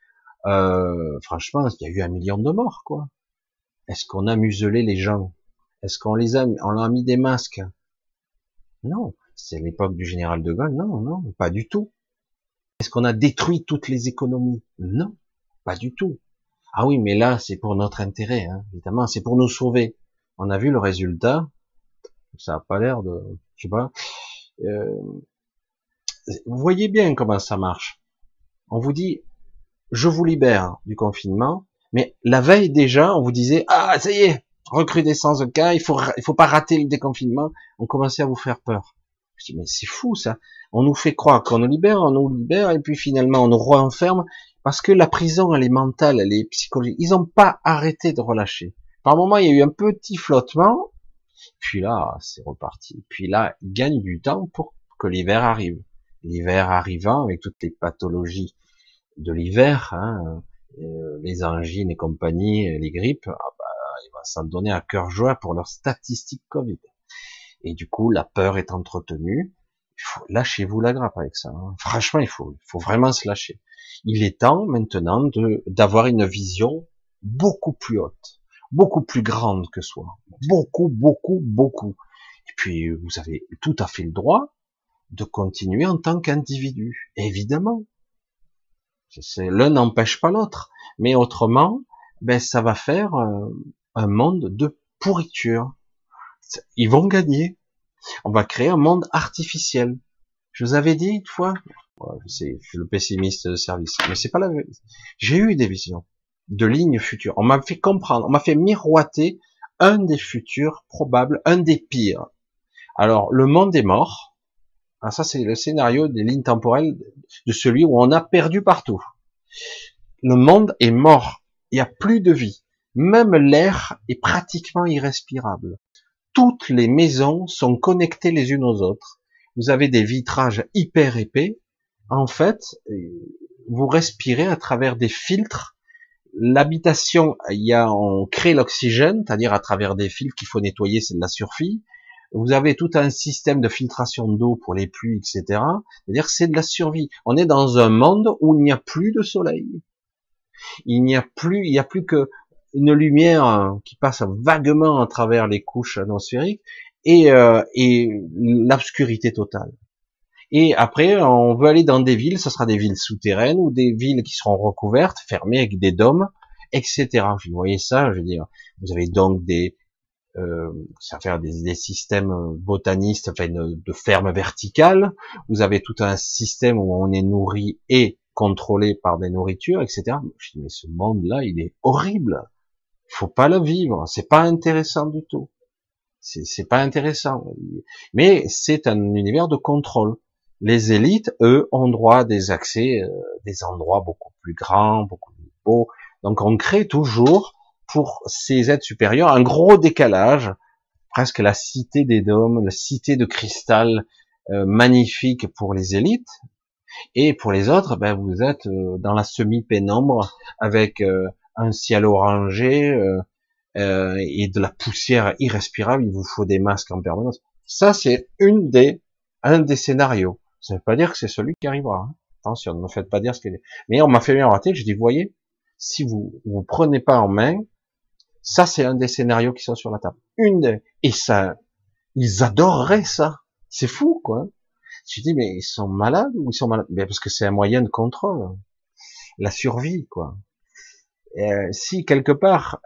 Euh, franchement, il y a eu un million de morts, quoi? Est-ce qu'on a muselé les gens? Est-ce qu'on les a, on leur a mis des masques? Non, c'est l'époque du général de Gaulle? Non, non, pas du tout. Est-ce qu'on a détruit toutes les économies? Non, pas du tout. Ah oui, mais là, c'est pour notre intérêt, hein, évidemment, c'est pour nous sauver. On a vu le résultat. Ça a pas l'air de, je sais pas. Euh, vous voyez bien comment ça marche. On vous dit, je vous libère du confinement, mais la veille déjà, on vous disait, ah, ça y est, recrudescence de cas, il faut, il faut pas rater le déconfinement, on commençait à vous faire peur. Je dis, mais c'est fou ça. On nous fait croire qu'on nous libère, on nous libère, et puis finalement on nous renferme, parce que la prison, elle est mentale, elle est psychologique. Ils n'ont pas arrêté de relâcher. Par moment, il y a eu un petit flottement, puis là, c'est reparti. Puis là, ils gagnent du temps pour que l'hiver arrive. L'hiver arrivant, avec toutes les pathologies de l'hiver, hein, euh, les angines et compagnie, les grippes, ah bah, il va s'en donner à cœur joie pour leurs statistiques Covid. Et du coup, la peur est entretenue. lâchez-vous la grappe avec ça. Hein. Franchement, il faut, il faut vraiment se lâcher. Il est temps maintenant de d'avoir une vision beaucoup plus haute, beaucoup plus grande que soi, beaucoup, beaucoup, beaucoup. Et puis, vous avez tout à fait le droit de continuer en tant qu'individu. Évidemment. L'un n'empêche pas l'autre. Mais autrement, ben, ça va faire euh, un monde de pourriture. Ils vont gagner. On va créer un monde artificiel. Je vous avais dit une fois, c'est le pessimiste de service, mais c'est pas la. J'ai eu des visions de lignes futures. On m'a fait comprendre, on m'a fait miroiter un des futurs probables, un des pires. Alors, le monde est mort. Ah, ça, c'est le scénario des lignes temporelles de celui où on a perdu partout. Le monde est mort. Il n'y a plus de vie. Même l'air est pratiquement irrespirable. Toutes les maisons sont connectées les unes aux autres. Vous avez des vitrages hyper épais. En fait, vous respirez à travers des filtres l'habitation, il y a, on crée l'oxygène, c'est-à-dire à travers des fils qu'il faut nettoyer, c'est de la survie. Vous avez tout un système de filtration d'eau pour les pluies, etc. C'est-à-dire c'est de la survie. On est dans un monde où il n'y a plus de soleil. Il n'y a plus, il n'y a plus que une lumière qui passe vaguement à travers les couches atmosphériques et, euh, et l'obscurité totale. Et après, on veut aller dans des villes, ce sera des villes souterraines ou des villes qui seront recouvertes, fermées avec des dômes, etc. Vous voyez ça, je veux dire, vous avez donc des, euh, ça fait des, des, systèmes botanistes, enfin de, de fermes verticales. Vous avez tout un système où on est nourri et contrôlé par des nourritures, etc. Mais ce monde-là, il est horrible. Faut pas le vivre. C'est pas intéressant du tout. C'est pas intéressant. Mais c'est un univers de contrôle. Les élites, eux, ont droit à des accès, euh, des endroits beaucoup plus grands, beaucoup plus beaux. Donc on crée toujours pour ces êtres supérieurs un gros décalage, presque la cité des dômes, la cité de cristal euh, magnifique pour les élites, et pour les autres, ben, vous êtes euh, dans la semi-pénombre avec un ciel orangé et de la poussière irrespirable. Il vous faut des masques en permanence. Ça, c'est une des un des scénarios. Ça veut pas dire que c'est celui qui arrivera. Hein. Attention, ne me faites pas dire ce qu'il est. Mais on m'a fait bien rater, je dis, voyez, si vous vous prenez pas en main, ça c'est un des scénarios qui sont sur la table. Une et ça, ils adoreraient ça. C'est fou, quoi. Je dis, mais ils sont malades ou ils sont malades? Mais Parce que c'est un moyen de contrôle. La survie, quoi. Euh, si quelque part,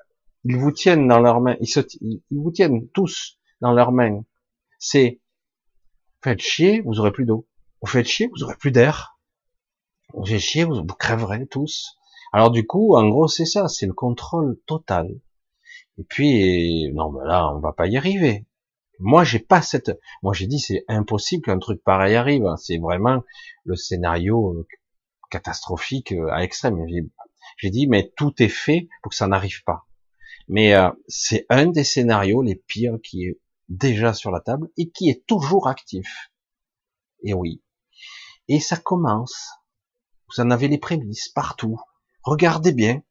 ils vous tiennent dans leurs mains, ils, vous tiennent tous dans leurs mains, c'est faites chier, vous aurez plus d'eau. Vous faites chier, vous aurez plus d'air. Vous faites chier, vous, crèverez tous. Alors du coup, en gros, c'est ça, c'est le contrôle total. Et puis, non, mais là, on va pas y arriver. Moi, j'ai pas cette. Moi, j'ai dit, c'est impossible qu'un truc pareil arrive. C'est vraiment le scénario euh, catastrophique euh, à extrême. J'ai dit, mais tout est fait pour que ça n'arrive pas. Mais euh, c'est un des scénarios les pires qui est déjà sur la table et qui est toujours actif. Et oui, et ça commence. Vous en avez les prémices partout. Regardez bien.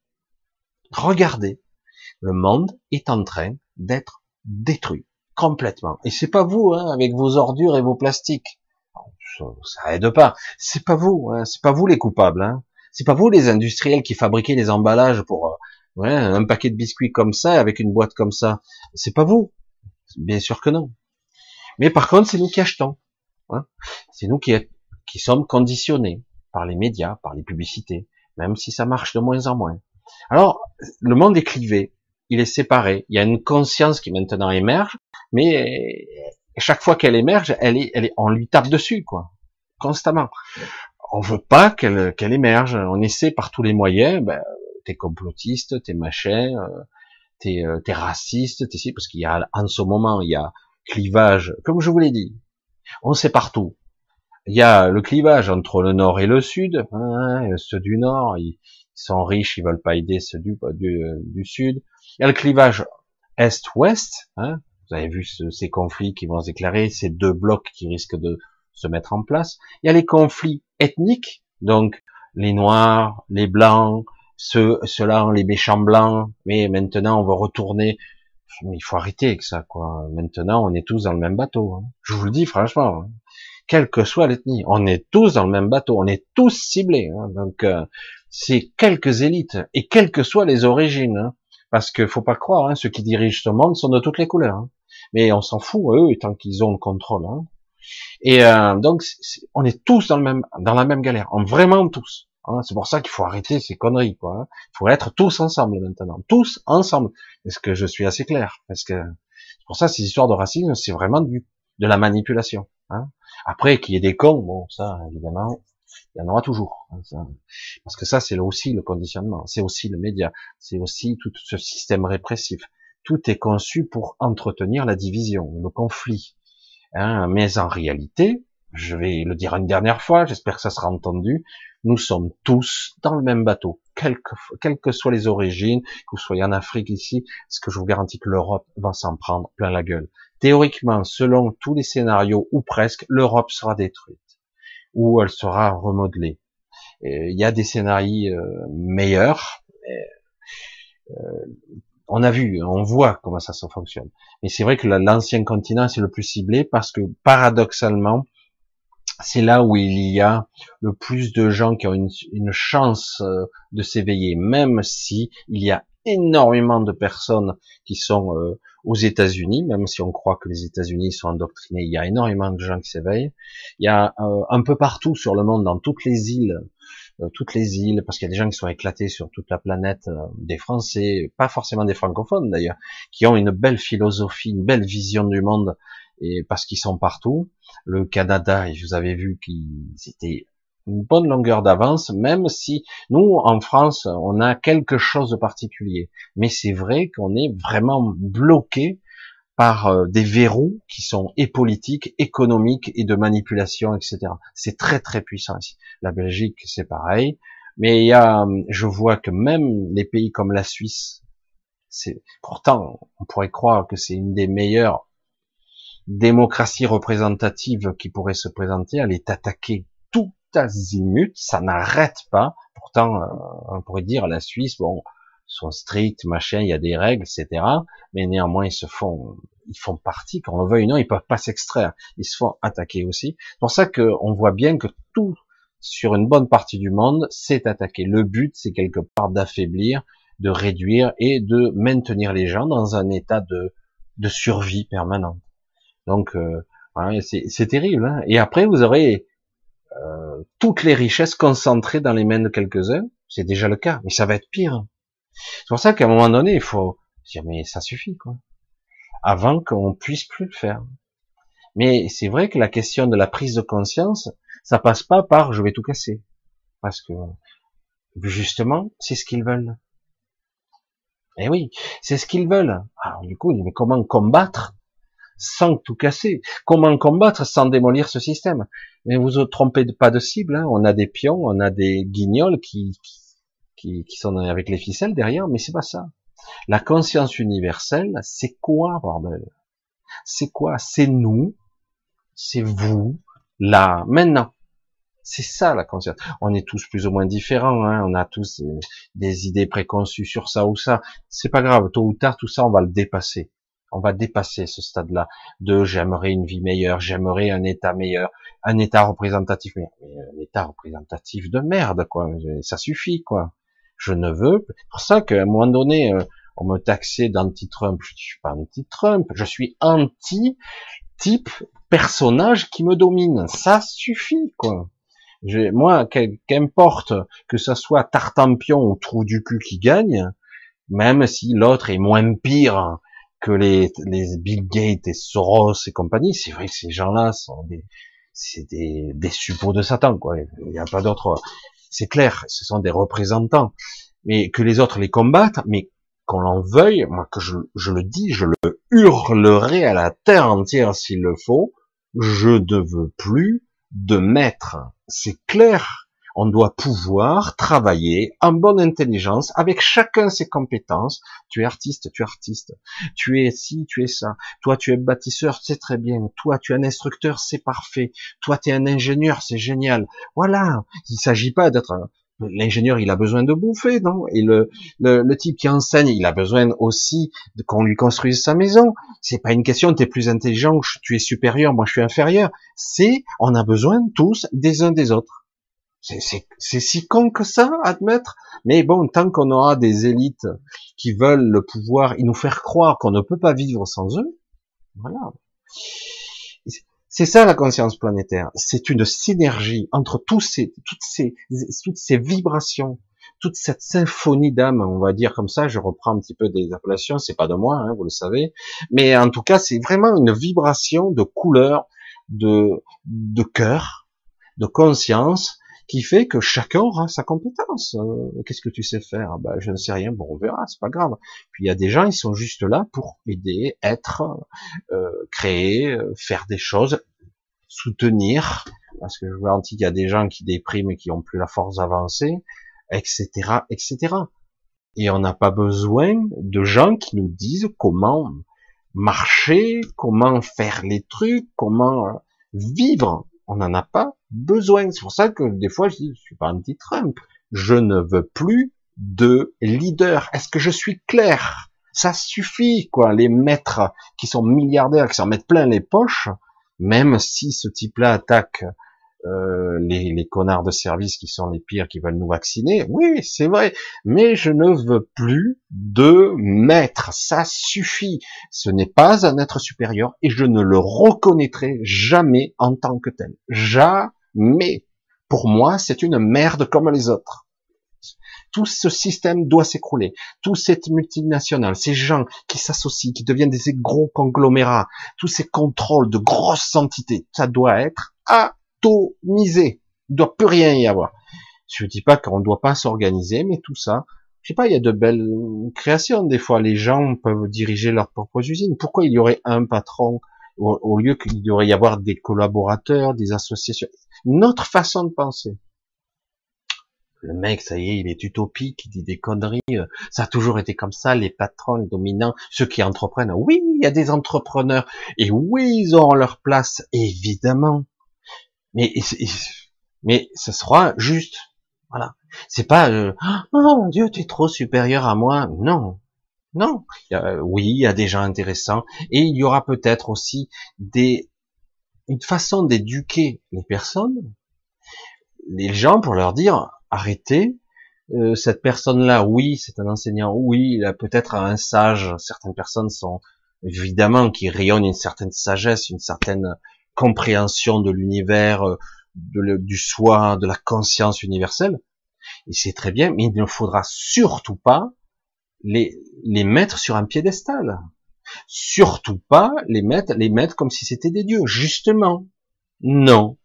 Regardez. Le monde est en train d'être détruit complètement. Et c'est pas vous, hein, avec vos ordures et vos plastiques. Ça, ça aide pas. C'est pas vous, hein, c'est pas vous les coupables. Hein. C'est pas vous les industriels qui fabriquaient les emballages pour euh, un paquet de biscuits comme ça avec une boîte comme ça. C'est pas vous. Bien sûr que non. Mais par contre, c'est nous qui achetons. Hein. C'est nous qui, qui sommes conditionnés par les médias, par les publicités, même si ça marche de moins en moins. Alors, le monde est clivé, il est séparé. Il y a une conscience qui maintenant émerge, mais chaque fois qu'elle émerge, elle est, elle est, on lui tape dessus, quoi, constamment. On veut pas qu'elle qu'elle émerge. On essaie par tous les moyens. Ben, t'es complotiste, t'es machin, euh, t'es euh, es raciste, t'es si parce qu'il y a en ce moment il y a clivage, comme je vous l'ai dit. On sait partout il y a le clivage entre le nord et le sud. Hein, ceux du nord, ils sont riches, ils veulent pas aider ceux du, du, sud. Il y a le clivage est-ouest. Hein, vous avez vu ces conflits qui vont s'éclairer, ces deux blocs qui risquent de se mettre en place. Il y a les conflits ethniques, donc les noirs, les blancs, ceux, ceux-là, les méchants blancs. Mais maintenant, on va retourner. Mais il faut arrêter avec ça, quoi. Maintenant, on est tous dans le même bateau. Hein. Je vous le dis franchement. Hein quelle que soit l'ethnie. On est tous dans le même bateau, on est tous ciblés. Hein. donc euh, c'est quelques élites et quelles que soient les origines, parce que faut pas croire, ceux qui dirigent ce monde sont de toutes les couleurs. Mais on s'en fout eux tant qu'ils ont le contrôle. Et euh, donc, on est tous dans le même, dans la même galère, on, vraiment tous. Hein. c'est pour ça qu'il faut arrêter ces conneries, quoi. Hein. Il faut être tous ensemble maintenant, tous ensemble. Est-ce que je suis assez clair? Parce que pour ça ces histoires de racisme, c'est vraiment du de la manipulation. Hein. Après, qu'il y ait des cons, bon, ça, évidemment, il y en aura toujours. Parce que ça, c'est aussi le conditionnement, c'est aussi le média, c'est aussi tout ce système répressif. Tout est conçu pour entretenir la division, le conflit. Hein, mais en réalité, je vais le dire une dernière fois, j'espère que ça sera entendu, nous sommes tous dans le même bateau, quelles que, que soient les origines, que vous soyez en Afrique ici, ce que je vous garantis que l'Europe va s'en prendre plein la gueule? Théoriquement, selon tous les scénarios, ou presque, l'Europe sera détruite, ou elle sera remodelée. Il y a des scénarios euh, meilleurs, euh, on a vu, on voit comment ça, ça fonctionne. Mais c'est vrai que l'ancien continent, c'est le plus ciblé parce que paradoxalement, c'est là où il y a le plus de gens qui ont une, chance euh, de s'éveiller, même si il y a énormément de personnes qui sont euh, aux États-Unis, même si on croit que les États-Unis sont endoctrinés, il y a énormément de gens qui s'éveillent. Il y a euh, un peu partout sur le monde, dans toutes les îles, toutes les îles, parce qu'il y a des gens qui sont éclatés sur toute la planète, des Français, pas forcément des francophones d'ailleurs, qui ont une belle philosophie, une belle vision du monde, et parce qu'ils sont partout. Le Canada, et vous avez vu qu'ils étaient une bonne longueur d'avance, même si nous, en France, on a quelque chose de particulier. Mais c'est vrai qu'on est vraiment bloqué par euh, des verrous qui sont et politiques, économiques et de manipulation, etc. C'est très très puissant ici. La Belgique, c'est pareil. Mais il y a, je vois que même les pays comme la Suisse, c'est pourtant, on pourrait croire que c'est une des meilleures démocratie représentative qui pourrait se présenter, elle est attaquée tout azimut, ça n'arrête pas. Pourtant, euh, on pourrait dire la Suisse, bon, sont stricts, machin, il y a des règles, etc. Mais néanmoins, ils se font, ils font partie, quand on veuille ou non, ils peuvent pas s'extraire. Ils se font attaquer aussi. C'est pour ça qu'on voit bien que tout, sur une bonne partie du monde, c'est attaqué. Le but, c'est quelque part d'affaiblir, de réduire et de maintenir les gens dans un état de, de survie permanente. Donc euh, c'est terrible. Hein. et après, vous aurez euh, toutes les richesses concentrées dans les mains de quelques-uns. C'est déjà le cas, mais ça va être pire. C'est pour ça qu'à un moment donné, il faut dire mais ça suffit quoi. Avant qu'on puisse plus le faire. Mais c'est vrai que la question de la prise de conscience, ça passe pas par je vais tout casser, parce que justement, c'est ce qu'ils veulent. Eh oui, c'est ce qu'ils veulent. Alors du coup, mais comment combattre sans tout casser? Comment combattre sans démolir ce système? Mais vous vous trompez pas de cible. Hein. On a des pions, on a des guignols qui, qui, qui sont avec les ficelles derrière, mais c'est pas ça. La conscience universelle, c'est quoi, bordel? C'est quoi? C'est nous, c'est vous, là, maintenant. C'est ça la conscience. On est tous plus ou moins différents, hein. on a tous des idées préconçues sur ça ou ça. C'est pas grave, tôt ou tard, tout ça, on va le dépasser on va dépasser ce stade-là de j'aimerais une vie meilleure, j'aimerais un état meilleur, un état représentatif, mais, un état représentatif de merde, quoi. Ça suffit, quoi. Je ne veux. C'est pour ça qu'à un moment donné, euh, on me taxait d'anti-Trump. Je suis pas anti-Trump, je suis anti-type personnage qui me domine. Ça suffit, quoi. Moi, qu'importe que ça soit Tartampion ou Trou du cul qui gagne, même si l'autre est moins pire que les, les Bill Gates et Soros et compagnie, c'est vrai que ces gens-là sont des, c'est des, des suppôts de Satan, quoi. Il n'y a pas d'autre. C'est clair, ce sont des représentants. Mais que les autres les combattent, mais qu'on l'en veuille, moi que je, je le dis, je le hurlerai à la terre entière s'il le faut, je ne veux plus de maître. C'est clair. On doit pouvoir travailler en bonne intelligence avec chacun ses compétences. Tu es artiste, tu es artiste. Tu es ci, tu es ça. Toi, tu es bâtisseur, c'est très bien. Toi, tu es un instructeur, c'est parfait. Toi, tu es un ingénieur, c'est génial. Voilà. Il s'agit pas d'être L'ingénieur, il a besoin de bouffer, non? Et le, le, type qui enseigne, il a besoin aussi qu'on lui construise sa maison. C'est pas une question, tu es plus intelligent, tu es supérieur, moi je suis inférieur. C'est, on a besoin tous des uns des autres. C'est si con que ça, admettre. Mais bon, tant qu'on aura des élites qui veulent le pouvoir et nous faire croire qu'on ne peut pas vivre sans eux, voilà. C'est ça la conscience planétaire. C'est une synergie entre tous ces, toutes ces, toutes ces vibrations, toute cette symphonie d'âme, on va dire comme ça. Je reprends un petit peu des appellations, c'est pas de moi, hein, vous le savez, mais en tout cas, c'est vraiment une vibration de couleur, de de cœur, de conscience, qui fait que chacun aura sa compétence. Euh, qu'est-ce que tu sais faire? Ben je ne sais rien. Bon, on verra, c'est pas grave. Puis il y a des gens, ils sont juste là pour aider, être, euh, créer, euh, faire des choses, soutenir. Parce que je vous garantis qu'il y a des gens qui dépriment et qui ont plus la force d'avancer, etc., etc. Et on n'a pas besoin de gens qui nous disent comment marcher, comment faire les trucs, comment vivre on n'en a pas besoin. C'est pour ça que des fois je dis, je suis pas anti-Trump. Je ne veux plus de leader. Est-ce que je suis clair? Ça suffit, quoi. Les maîtres qui sont milliardaires, qui s'en mettent plein les poches, même si ce type-là attaque euh, les, les, connards de service qui sont les pires qui veulent nous vacciner. Oui, c'est vrai, mais je ne veux plus de maître. Ça suffit. Ce n'est pas un être supérieur et je ne le reconnaîtrai jamais en tant que tel. Jamais. Pour moi, c'est une merde comme les autres. Tout ce système doit s'écrouler. Tout cette multinationale, ces gens qui s'associent, qui deviennent des gros conglomérats, tous ces contrôles de grosses entités, ça doit être atomisé. Il ne doit plus rien y avoir. Je ne dis pas qu'on ne doit pas s'organiser, mais tout ça, je sais pas, il y a de belles créations. Des fois, les gens peuvent diriger leurs propres usines. Pourquoi il y aurait un patron au, lieu qu'il y aurait y avoir des collaborateurs, des associations Une autre façon de penser. Le mec, ça y est, il est utopique, il dit des conneries. Ça a toujours été comme ça, les patrons, les dominants, ceux qui entreprennent. Oui, il y a des entrepreneurs. Et oui, ils ont leur place, évidemment mais mais ce sera juste. Voilà. C'est pas euh, oh mon Dieu, tu es trop supérieur à moi. Non, non. oui, il y a des gens intéressants et il y aura peut-être aussi des une façon d'éduquer les personnes, les gens pour leur dire arrêtez. Euh, cette personne-là, oui, c'est un enseignant, oui, il a peut-être un sage. Certaines personnes sont évidemment qui rayonnent une certaine sagesse, une certaine compréhension de l'univers, euh, du soi, de la conscience universelle. Et c'est très bien, mais il ne faudra surtout pas les, les mettre sur un piédestal. Surtout pas les mettre, les mettre comme si c'était des dieux. Justement. Non.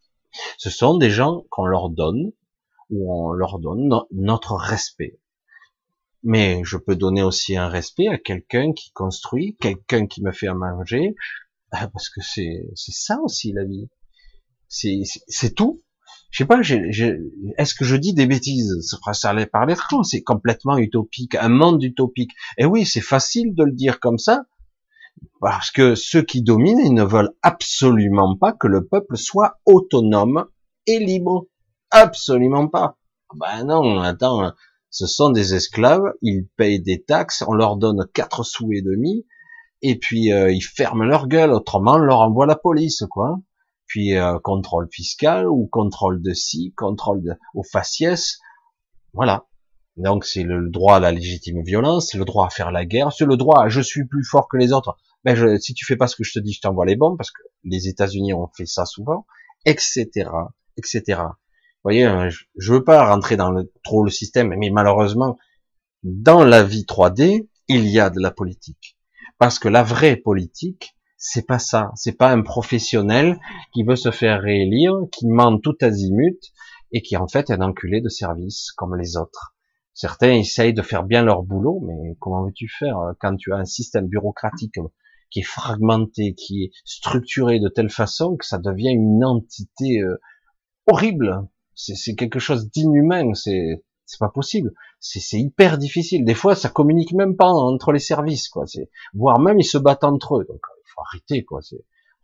Ce sont des gens qu'on leur donne, ou on leur donne notre respect. Mais je peux donner aussi un respect à quelqu'un qui construit, quelqu'un qui me fait à manger, ah, parce que c'est ça aussi la vie. C'est tout. Je sais pas. Est-ce que je dis des bêtises? Ça allait parler quand C'est complètement utopique, un monde utopique. Et oui, c'est facile de le dire comme ça, parce que ceux qui dominent, ils ne veulent absolument pas que le peuple soit autonome et libre. Absolument pas. Ben non, attends, ce sont des esclaves, ils payent des taxes, on leur donne quatre sous et demi, et puis euh, ils ferment leur gueule, autrement on leur envoie la police, quoi. Puis euh, contrôle fiscal ou contrôle de ci, contrôle de, au faciès, voilà. Donc c'est le droit à la légitime violence, c'est le droit à faire la guerre, c'est le droit à je suis plus fort que les autres. Ben, je, si tu fais pas ce que je te dis, je t'envoie les bombes parce que les États-Unis ont fait ça souvent, etc., etc. Vous voyez, euh, je, je veux pas rentrer dans le, trop le système, mais malheureusement, dans la vie 3D, il y a de la politique. Parce que la vraie politique, c'est pas ça. C'est pas un professionnel qui veut se faire réélire, qui ment tout azimut et qui en fait est un enculé de service comme les autres. Certains essayent de faire bien leur boulot, mais comment veux-tu faire quand tu as un système bureaucratique qui est fragmenté, qui est structuré de telle façon que ça devient une entité euh, horrible? C'est quelque chose d'inhumain. C'est c'est pas possible. C'est hyper difficile. Des fois, ça communique même pas entre les services, quoi. Voire même ils se battent entre eux. Il arrêter, quoi.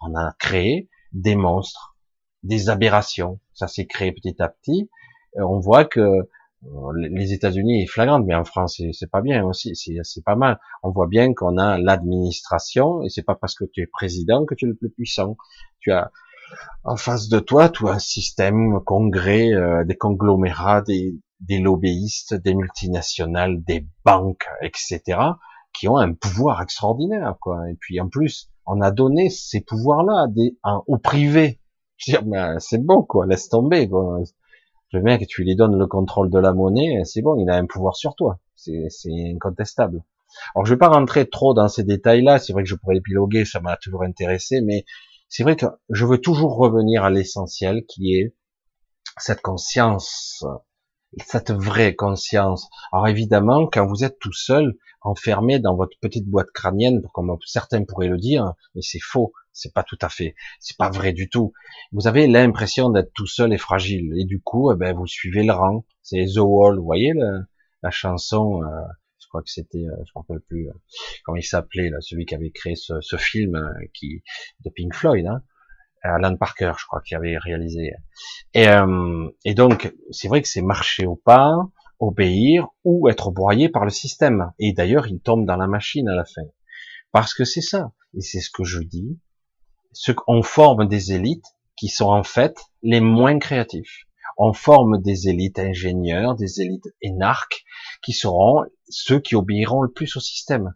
On a créé des monstres, des aberrations. Ça s'est créé petit à petit. Euh, on voit que euh, les États-Unis est flagrante, mais en France c'est pas bien aussi, c'est pas mal. On voit bien qu'on a l'administration et c'est pas parce que tu es président que tu es le plus puissant. Tu as en face de toi, tu as un système, congrès, euh, des conglomérats, des, des lobbyistes, des multinationales, des banques, etc., qui ont un pouvoir extraordinaire, quoi. Et puis en plus, on a donné ces pouvoirs-là au privé. Dire, c'est bon, quoi, laisse tomber, quoi. Le mec, tu lui donnes le contrôle de la monnaie, c'est bon, il a un pouvoir sur toi. C'est incontestable. Alors, je vais pas rentrer trop dans ces détails-là. C'est vrai que je pourrais épiloguer, ça m'a toujours intéressé, mais c'est vrai que je veux toujours revenir à l'essentiel, qui est cette conscience, cette vraie conscience. Alors évidemment, quand vous êtes tout seul, enfermé dans votre petite boîte crânienne, comme certains pourraient le dire, mais c'est faux, c'est pas tout à fait, c'est pas vrai du tout. Vous avez l'impression d'être tout seul et fragile, et du coup, eh ben, vous suivez le rang. C'est The Wall, vous voyez la chanson, euh, je crois que c'était, euh, je me rappelle plus euh, comment il s'appelait, celui qui avait créé ce, ce film qui de Pink Floyd, hein, Alan Parker, je crois, qui avait réalisé. Et, euh, et donc, c'est vrai que c'est marcher au pas, obéir ou être broyé par le système. Et d'ailleurs, il tombe dans la machine à la fin. Parce que c'est ça. Et c'est ce que je dis. Ce qu'on forme des élites qui sont en fait les moins créatifs. On forme des élites ingénieurs, des élites énarques, qui seront ceux qui obéiront le plus au système.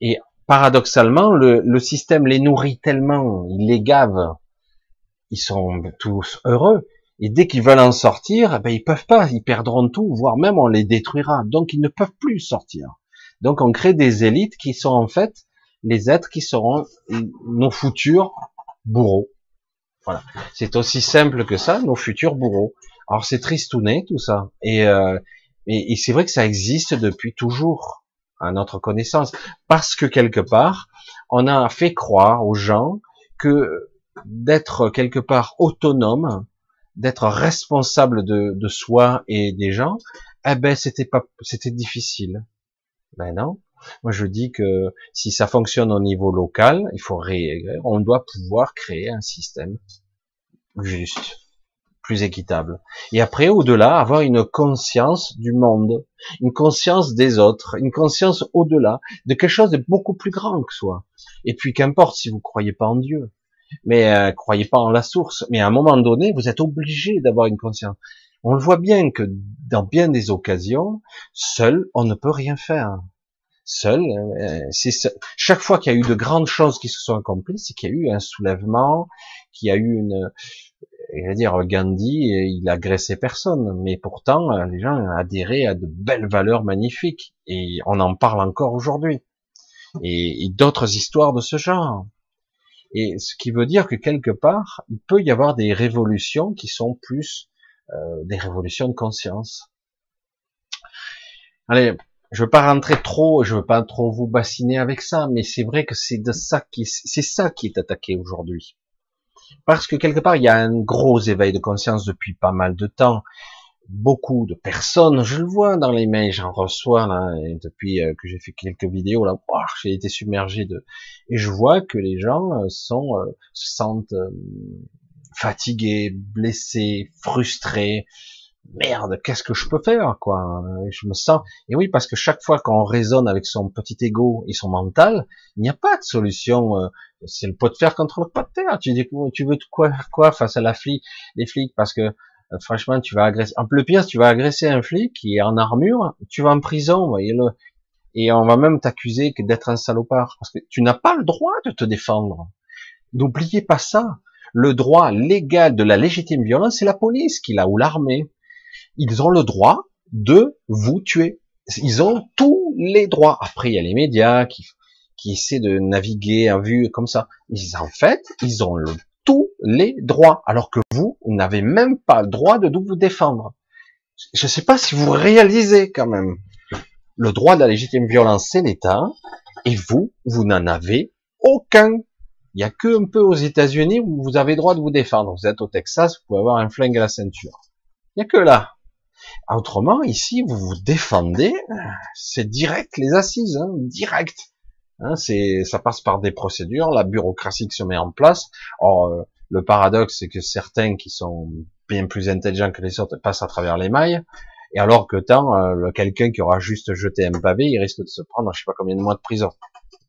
Et paradoxalement, le, le système les nourrit tellement, il les gave, ils sont tous heureux. Et dès qu'ils veulent en sortir, eh ben ils peuvent pas, ils perdront tout, voire même on les détruira. Donc ils ne peuvent plus sortir. Donc on crée des élites qui sont en fait les êtres qui seront nos futurs bourreaux. Voilà, c'est aussi simple que ça, nos futurs bourreaux. Alors c'est tristouné tout ça, et, euh, et, et c'est vrai que ça existe depuis toujours à notre connaissance, parce que quelque part on a fait croire aux gens que d'être quelque part autonome, d'être responsable de, soi et des gens, eh ben c'était pas, c'était difficile. Ben non. Moi je dis que si ça fonctionne au niveau local, il faut on doit pouvoir créer un système juste, plus équitable. Et après, au-delà, avoir une conscience du monde, une conscience des autres, une conscience au-delà de quelque chose de beaucoup plus grand que soi. Et puis qu'importe si vous croyez pas en Dieu, mais euh, croyez pas en la source. Mais à un moment donné, vous êtes obligé d'avoir une conscience. On le voit bien que dans bien des occasions, seul, on ne peut rien faire. Seul, euh, c'est chaque fois qu'il y a eu de grandes choses qui se sont accomplies, c'est qu'il y a eu un soulèvement, qu'il y a eu une, je veux dire, Gandhi, il agressait personne, mais pourtant, euh, les gens adhéraient à de belles valeurs magnifiques, et on en parle encore aujourd'hui. et d'autres histoires de ce genre. Et ce qui veut dire que quelque part, il peut y avoir des révolutions qui sont plus euh, des révolutions de conscience. Allez, je veux pas rentrer trop, je veux pas trop vous bassiner avec ça, mais c'est vrai que c'est de ça qui, c'est ça qui est attaqué aujourd'hui. Parce que quelque part, il y a un gros éveil de conscience depuis pas mal de temps beaucoup de personnes, je le vois dans les mails, j'en reçois là, depuis euh, que j'ai fait quelques vidéos là, j'ai été submergé de, et je vois que les gens euh, sont euh, se sentent fatigués, blessés, frustrés. Merde, qu'est-ce que je peux faire quoi? Je me sens et oui parce que chaque fois qu'on raisonne avec son petit ego et son mental, il n'y a pas de solution. c'est le pot de fer contre le pot de terre. Tu dis tu veux quoi quoi face à la flic, les flics? Parce que franchement, tu vas agresser. En plus, pire, tu vas agresser un flic qui est en armure, tu vas en prison, voyez-le. Et on va même t'accuser d'être un salopard, parce que tu n'as pas le droit de te défendre. N'oubliez pas ça. Le droit légal de la légitime violence, c'est la police qui l'a ou l'armée. Ils ont le droit de vous tuer. Ils ont tous les droits. Après, il y a les médias qui, qui essaient de naviguer à vue comme ça. Ils, en fait, ils ont le tous les droits, alors que vous, n'avez même pas le droit de vous défendre. Je ne sais pas si vous réalisez quand même. Le droit de la légitime violence, c'est l'État, et vous, vous n'en avez aucun. Il n'y a que un peu aux États-Unis où vous avez le droit de vous défendre. Vous êtes au Texas, vous pouvez avoir un flingue à la ceinture. Il n'y a que là. Autrement, ici, vous vous défendez, c'est direct les assises, hein, direct. Hein, c'est, ça passe par des procédures, la bureaucratie qui se met en place. Or, euh, le paradoxe, c'est que certains qui sont bien plus intelligents que les autres passent à travers les mailles, et alors que tant euh, quelqu'un qui aura juste jeté un pavé, il risque de se prendre, je sais pas combien de mois de prison.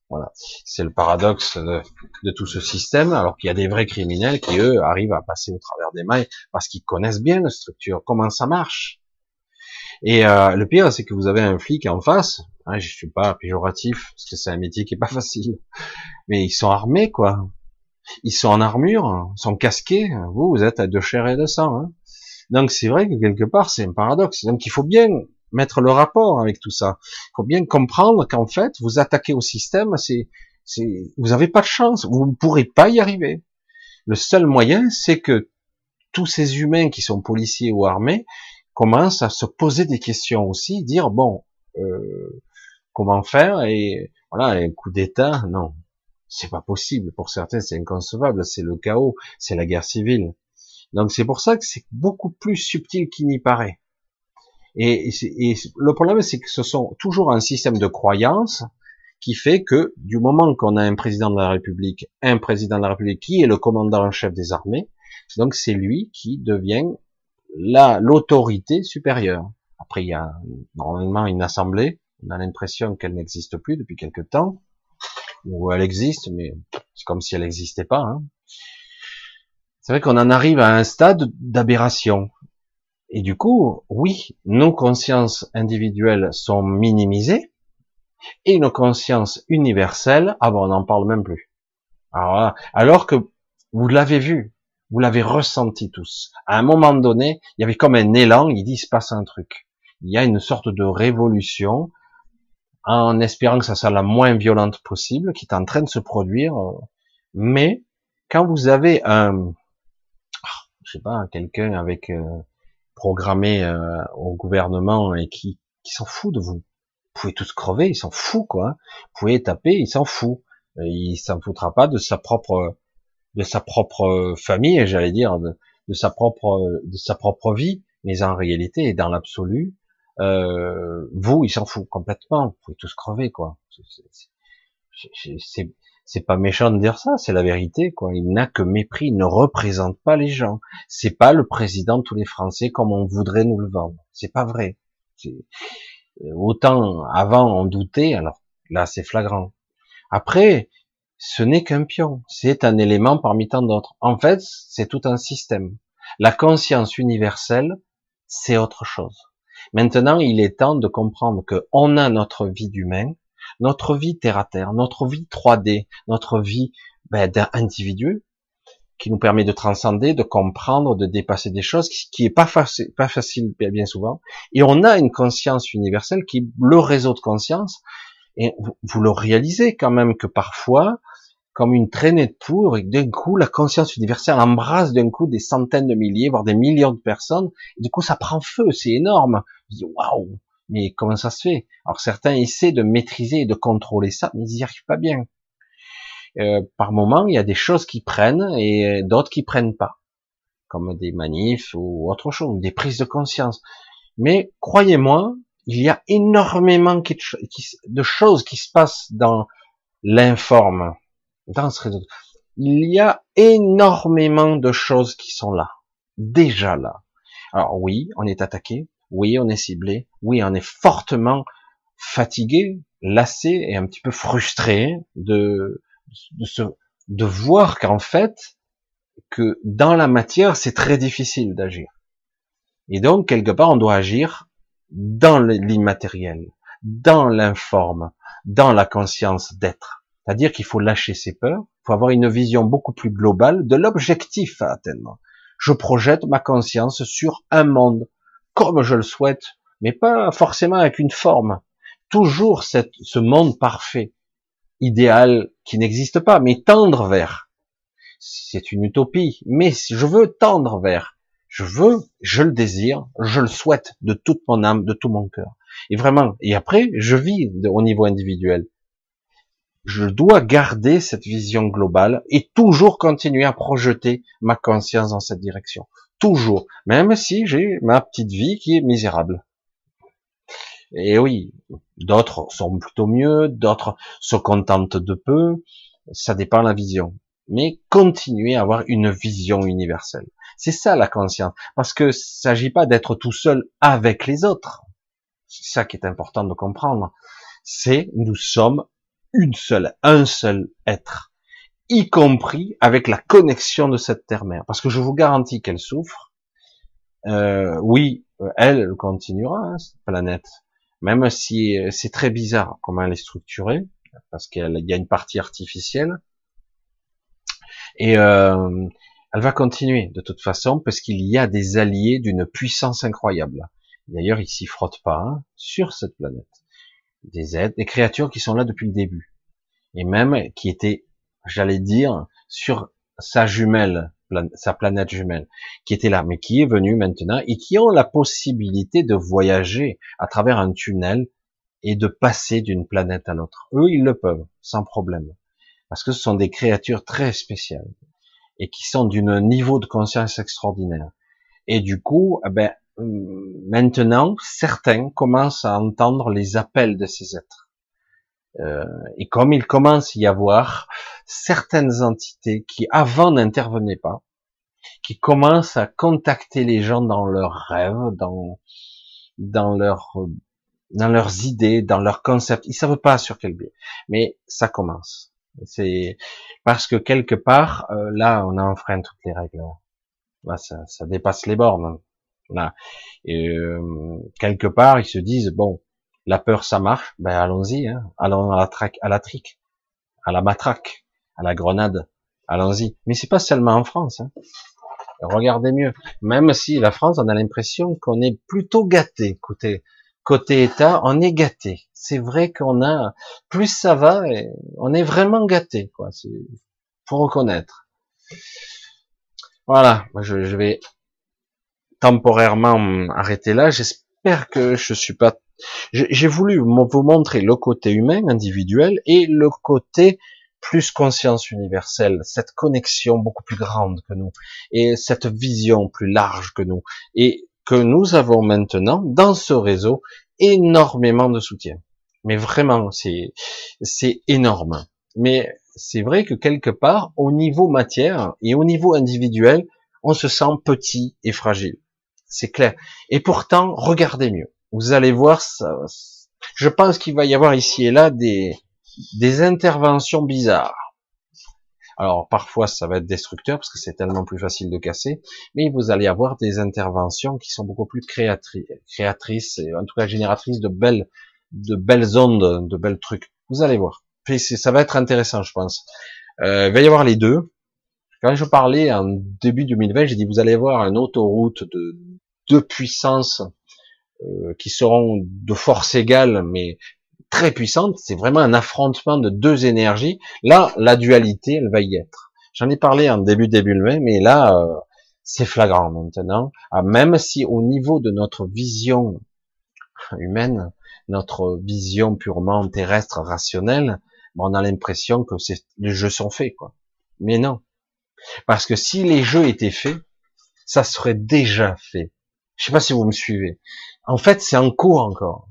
Voilà, c'est le paradoxe de, de, tout ce système, alors qu'il y a des vrais criminels qui eux arrivent à passer au travers des mailles parce qu'ils connaissent bien la structure, comment ça marche. Et euh, le pire, c'est que vous avez un flic en face, Hein, je suis pas péjoratif parce que c'est un métier qui est pas facile, mais ils sont armés quoi. Ils sont en armure, sont casqués. Vous, vous êtes à deux chair et de sang. Hein. Donc c'est vrai que quelque part c'est un paradoxe. Donc il faut bien mettre le rapport avec tout ça. Il faut bien comprendre qu'en fait vous attaquez au système, c'est, c'est, vous avez pas de chance, vous ne pourrez pas y arriver. Le seul moyen, c'est que tous ces humains qui sont policiers ou armés commencent à se poser des questions aussi, dire bon, euh, comment faire et voilà un coup d'État, non, c'est pas possible. Pour certains, c'est inconcevable, c'est le chaos, c'est la guerre civile. Donc c'est pour ça que c'est beaucoup plus subtil qu'il n'y paraît. Et, le problème, c'est que ce sont toujours un système de croyance qui fait que du moment qu'on a un président de la République, un président de la République qui est le commandant en chef des armées, donc c'est lui qui devient la l'autorité supérieure. Après, il y a normalement une assemblée. On a l'impression qu'elle n'existe plus depuis quelque temps, ou elle existe, mais c'est comme si elle n'existait pas. Hein. C'est vrai qu'on en arrive à un stade d'aberration. Et du coup, oui, nos consciences individuelles sont minimisées, et nos consciences universelles, ah bon, on n'en parle même plus. Alors, alors que vous l'avez vu, vous l'avez ressenti tous. À un moment donné, il y avait comme un élan, il dit, il se passe un truc. Il y a une sorte de révolution, en espérant que ça soit la moins violente possible, qui est en train de se produire. Mais, quand vous avez un, je sais pas, quelqu'un avec, euh, programmé euh, au gouvernement et qui, qui s'en fout de vous. Vous pouvez tous crever, il s'en fout, quoi. Vous pouvez taper, il s'en fout. Il s'en foutra pas de sa propre de sa propre famille, j'allais dire, de, sa propre de sa propre vie, mais en réalité et dans l'absolu, euh, vous, il s'en fout complètement. Vous pouvez tous crever, quoi. C'est pas méchant de dire ça, c'est la vérité, quoi. Il n'a que mépris, il ne représente pas les gens. C'est pas le président de tous les Français comme on voudrait nous le vendre. C'est pas vrai. Autant avant on doutait, alors là c'est flagrant. Après, ce n'est qu'un pion, c'est un élément parmi tant d'autres. En fait, c'est tout un système. La conscience universelle, c'est autre chose. Maintenant, il est temps de comprendre que on a notre vie d'humain, notre vie terre à terre, notre vie 3D, notre vie ben, d'individu, qui nous permet de transcender, de comprendre, de dépasser des choses, qui est pas facile, pas facile bien souvent. Et on a une conscience universelle qui est le réseau de conscience. Et vous le réalisez quand même que parfois, comme une traînée de poudre et d'un coup la conscience universelle embrasse d'un coup des centaines de milliers, voire des millions de personnes, et du coup ça prend feu, c'est énorme. waouh, mais comment ça se fait? Alors certains essaient de maîtriser et de contrôler ça, mais ils n'y arrivent pas bien. Euh, par moment, il y a des choses qui prennent et d'autres qui prennent pas, comme des manifs ou autre chose, des prises de conscience. Mais croyez-moi, il y a énormément de choses qui se passent dans l'informe dans ce réseau, il y a énormément de choses qui sont là, déjà là. Alors oui, on est attaqué, oui, on est ciblé, oui, on est fortement fatigué, lassé et un petit peu frustré de de, de voir qu'en fait que dans la matière c'est très difficile d'agir. Et donc quelque part on doit agir dans l'immatériel, dans l'informe, dans la conscience d'être. C'est-à-dire qu'il faut lâcher ses peurs, il faut avoir une vision beaucoup plus globale de l'objectif à atteindre. Je projette ma conscience sur un monde comme je le souhaite, mais pas forcément avec une forme. Toujours ce monde parfait, idéal, qui n'existe pas, mais tendre vers. C'est une utopie, mais je veux tendre vers. Je veux, je le désire, je le souhaite de toute mon âme, de tout mon cœur. Et vraiment, et après, je vis au niveau individuel je dois garder cette vision globale et toujours continuer à projeter ma conscience dans cette direction. Toujours. Même si j'ai ma petite vie qui est misérable. Et oui, d'autres sont plutôt mieux, d'autres se contentent de peu. Ça dépend de la vision. Mais continuer à avoir une vision universelle. C'est ça la conscience. Parce que s'agit pas d'être tout seul avec les autres. C'est ça qui est important de comprendre. C'est nous sommes une seule, un seul être, y compris avec la connexion de cette terre-mère. Parce que je vous garantis qu'elle souffre. Euh, oui, elle continuera, hein, cette planète. même si euh, c'est très bizarre comment elle est structurée, parce qu'il y a une partie artificielle, et euh, elle va continuer de toute façon, parce qu'il y a des alliés d'une puissance incroyable. D'ailleurs, ils s'y frottent pas hein, sur cette planète. Des êtres, des créatures qui sont là depuis le début, et même qui étaient, j'allais dire, sur sa jumelle, sa planète jumelle, qui était là, mais qui est venue maintenant et qui ont la possibilité de voyager à travers un tunnel et de passer d'une planète à l'autre. Eux, ils le peuvent, sans problème. Parce que ce sont des créatures très spéciales et qui sont d'un niveau de conscience extraordinaire. Et du coup, eh ben, maintenant, certains commencent à entendre les appels de ces êtres. Euh, et comme il commence à y avoir certaines entités qui avant n'intervenaient pas, qui commencent à contacter les gens dans leurs rêves, dans dans leurs dans leurs idées, dans leurs concepts. Ils savent pas sur quel biais, mais ça commence. C'est parce que quelque part, euh, là, on a enfreint toutes les règles. Là, ça, ça dépasse les bornes. Et euh, quelque part, ils se disent bon, la peur, ça marche, ben allons-y, hein. allons à la traque, à la trique, à la matraque, à la grenade, allons-y. Mais c'est pas seulement en France. Hein. Regardez mieux. Même si la France, on a l'impression qu'on est plutôt gâté. Côté, État, on est gâté. C'est vrai qu'on a, plus ça va, on est vraiment gâté, quoi. C'est, faut reconnaître. Voilà. Je vais temporairement arrêter là. J'espère que je suis pas j'ai voulu vous montrer le côté humain, individuel, et le côté plus conscience universelle, cette connexion beaucoup plus grande que nous, et cette vision plus large que nous, et que nous avons maintenant dans ce réseau énormément de soutien. Mais vraiment, c'est c'est énorme. Mais c'est vrai que quelque part, au niveau matière et au niveau individuel, on se sent petit et fragile. C'est clair. Et pourtant, regardez mieux. Vous allez voir, ça, je pense qu'il va y avoir ici et là des, des interventions bizarres. Alors parfois ça va être destructeur parce que c'est tellement plus facile de casser, mais vous allez avoir des interventions qui sont beaucoup plus créatrices, créatrices et en tout cas génératrices de belles, de belles ondes, de belles trucs. Vous allez voir. ça va être intéressant, je pense. Euh, il va y avoir les deux. Quand je parlais en début 2020, j'ai dit vous allez voir une autoroute de deux puissances euh, qui seront de force égale, mais très puissantes. C'est vraiment un affrontement de deux énergies. Là, la dualité, elle va y être. J'en ai parlé en début début mai, mais là, euh, c'est flagrant maintenant. Ah, même si au niveau de notre vision humaine, notre vision purement terrestre, rationnelle, on a l'impression que les jeux sont faits, quoi. Mais non. Parce que si les jeux étaient faits, ça serait déjà fait. Je sais pas si vous me suivez. En fait, c'est en cours encore.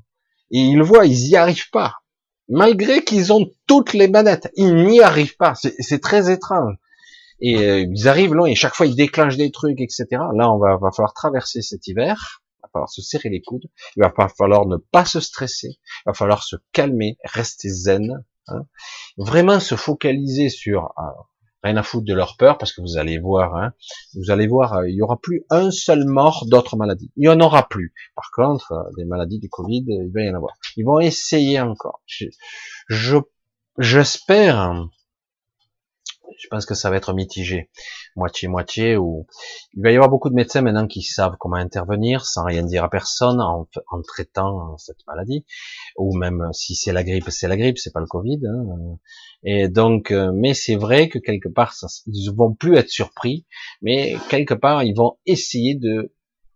Et ils voient, ils y arrivent pas. Malgré qu'ils ont toutes les manettes, ils n'y arrivent pas. C'est très étrange. Et euh, ils arrivent là, et chaque fois ils déclenchent des trucs, etc. Là, on va, va falloir traverser cet hiver. Il va falloir se serrer les coudes. Il va falloir ne pas se stresser. Il va falloir se calmer, rester zen. Hein. Vraiment se focaliser sur euh, rien à foutre de leur peur, parce que vous allez voir, hein, vous allez voir, euh, il y aura plus un seul mort d'autres maladies. Il y en aura plus. Par contre, euh, des maladies du Covid, il va y en avoir. Ils vont essayer encore. Je, j'espère je pense que ça va être mitigé, moitié-moitié, ou il va y avoir beaucoup de médecins maintenant qui savent comment intervenir sans rien dire à personne en, traitant cette maladie, ou même si c'est la grippe, c'est la grippe, c'est pas le Covid. Hein. Et donc, euh, mais c'est vrai que quelque part, ça, ils vont plus être surpris, mais quelque part, ils vont essayer de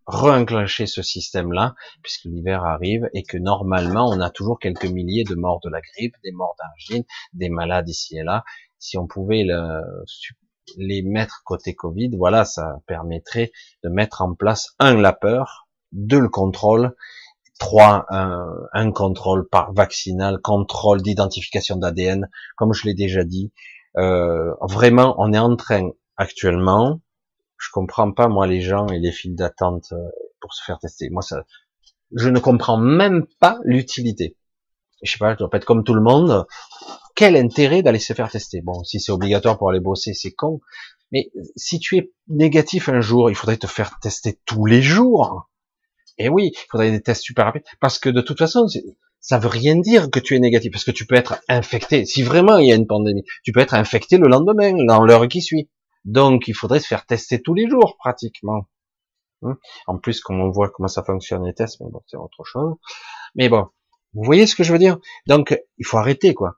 re-enclencher ce système-là, puisque l'hiver arrive et que normalement, on a toujours quelques milliers de morts de la grippe, des morts d'angine, des malades ici et là, si on pouvait les mettre côté Covid, voilà, ça permettrait de mettre en place un la peur, deux le contrôle, trois un, contrôle par vaccinal, contrôle d'identification d'ADN, comme je l'ai déjà dit. Euh, vraiment, on est en train actuellement, je comprends pas moi les gens et les files d'attente euh, pour se faire tester. Moi ça, je ne comprends même pas l'utilité. Je sais pas, je dois pas être comme tout le monde quel intérêt d'aller se faire tester? Bon, si c'est obligatoire pour aller bosser, c'est con. Mais si tu es négatif un jour, il faudrait te faire tester tous les jours. Et oui, il faudrait des tests super rapides, parce que de toute façon, ça veut rien dire que tu es négatif, parce que tu peux être infecté. Si vraiment il y a une pandémie, tu peux être infecté le lendemain, dans l'heure qui suit. Donc, il faudrait se faire tester tous les jours, pratiquement. Hein? En plus, comme on voit comment ça fonctionne les tests, mais bon, c'est autre chose. Mais bon, vous voyez ce que je veux dire? Donc, il faut arrêter, quoi.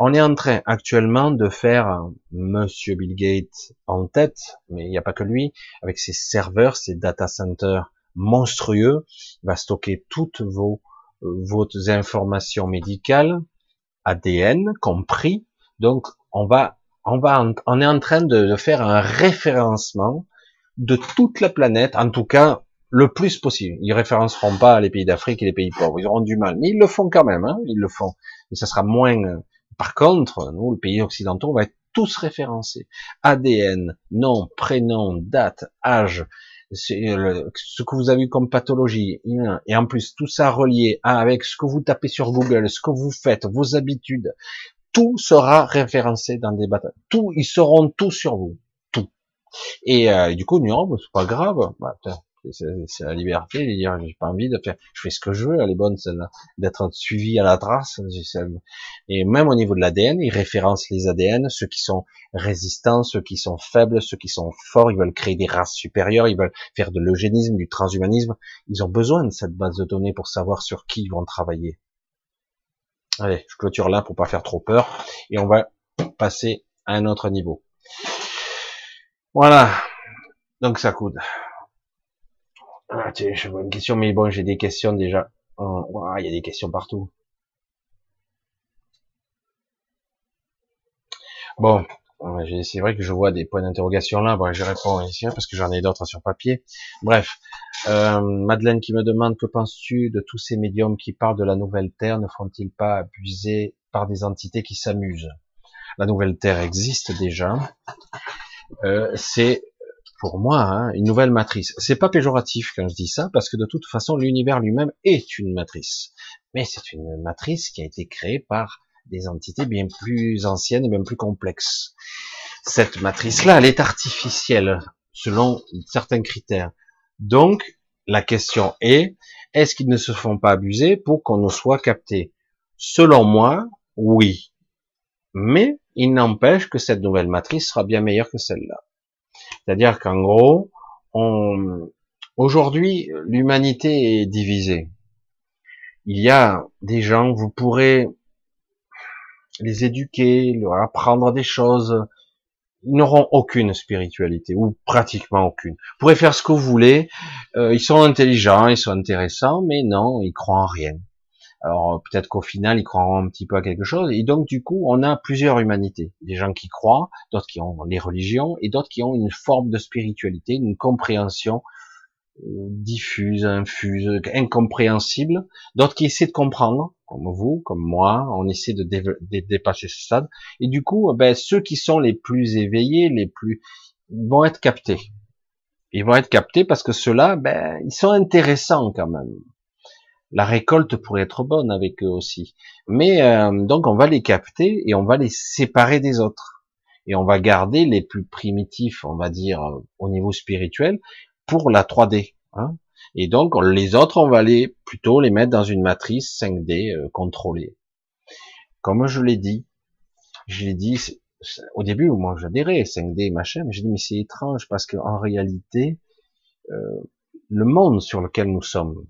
On est en train actuellement de faire Monsieur Bill Gates en tête, mais il n'y a pas que lui, avec ses serveurs, ses data centers monstrueux, il va stocker toutes vos, vos informations médicales, ADN compris. Donc, on va, on va, on est en train de faire un référencement de toute la planète, en tout cas le plus possible. Ils référenceront pas les pays d'Afrique et les pays pauvres, ils auront du mal, mais ils le font quand même, hein, ils le font. Et ça sera moins. Par contre, nous, le pays occidentaux, on va être tous référencés. ADN, nom, prénom, date, âge, ce que vous avez comme pathologie, et en plus tout ça relié avec ce que vous tapez sur Google, ce que vous faites, vos habitudes, tout sera référencé dans des batailles. Tout, ils seront tous sur vous. Et euh, du coup, non, c'est pas grave. Bah, c'est la liberté de dire j'ai pas envie de faire je fais ce que je veux elle est bonne celle-là d'être suivi à la trace et même au niveau de l'ADN ils référencent les ADN ceux qui sont résistants ceux qui sont faibles ceux qui sont forts ils veulent créer des races supérieures ils veulent faire de l'eugénisme du transhumanisme ils ont besoin de cette base de données pour savoir sur qui ils vont travailler allez je clôture là pour pas faire trop peur et on va passer à un autre niveau voilà. Donc ça coûte. Ah, tiens, je vois une question, mais bon, j'ai des questions déjà. Oh, il y a des questions partout. Bon, c'est vrai que je vois des points d'interrogation là. Bon, je réponds ici hein, parce que j'en ai d'autres sur papier. Bref, euh, Madeleine qui me demande que penses-tu de tous ces médiums qui parlent de la nouvelle Terre? Ne font-ils pas abuser par des entités qui s'amusent? La nouvelle Terre existe déjà. Euh, c'est pour moi hein, une nouvelle matrice. C'est pas péjoratif quand je dis ça, parce que de toute façon l'univers lui-même est une matrice, mais c'est une matrice qui a été créée par des entités bien plus anciennes et même plus complexes. Cette matrice-là, elle est artificielle selon certains critères. Donc, la question est, est-ce qu'ils ne se font pas abuser pour qu'on nous soit capté Selon moi, oui. Mais il n'empêche que cette nouvelle matrice sera bien meilleure que celle-là. C'est-à-dire qu'en gros, on... aujourd'hui, l'humanité est divisée. Il y a des gens, vous pourrez les éduquer, leur apprendre des choses, ils n'auront aucune spiritualité, ou pratiquement aucune. Vous pourrez faire ce que vous voulez, euh, ils sont intelligents, ils sont intéressants, mais non, ils croient en rien. Alors peut-être qu'au final, ils croiront un petit peu à quelque chose. Et donc du coup, on a plusieurs humanités. Des gens qui croient, d'autres qui ont les religions, et d'autres qui ont une forme de spiritualité, une compréhension euh, diffuse, infuse, incompréhensible. D'autres qui essaient de comprendre, comme vous, comme moi, on essaie de, dépasser ce stade. Et du coup, ben, ceux qui sont les plus éveillés, les plus vont être captés. Ils vont être captés parce que ceux-là, ben, ils sont intéressants quand même la récolte pourrait être bonne avec eux aussi. Mais euh, donc on va les capter et on va les séparer des autres. Et on va garder les plus primitifs, on va dire, euh, au niveau spirituel, pour la 3D. Hein. Et donc les autres, on va les plutôt les mettre dans une matrice 5D euh, contrôlée. Comme je l'ai dit, je l'ai dit au début, moi j'adhérais 5D machin, mais j'ai dit mais c'est étrange parce qu'en réalité, le monde sur lequel nous sommes,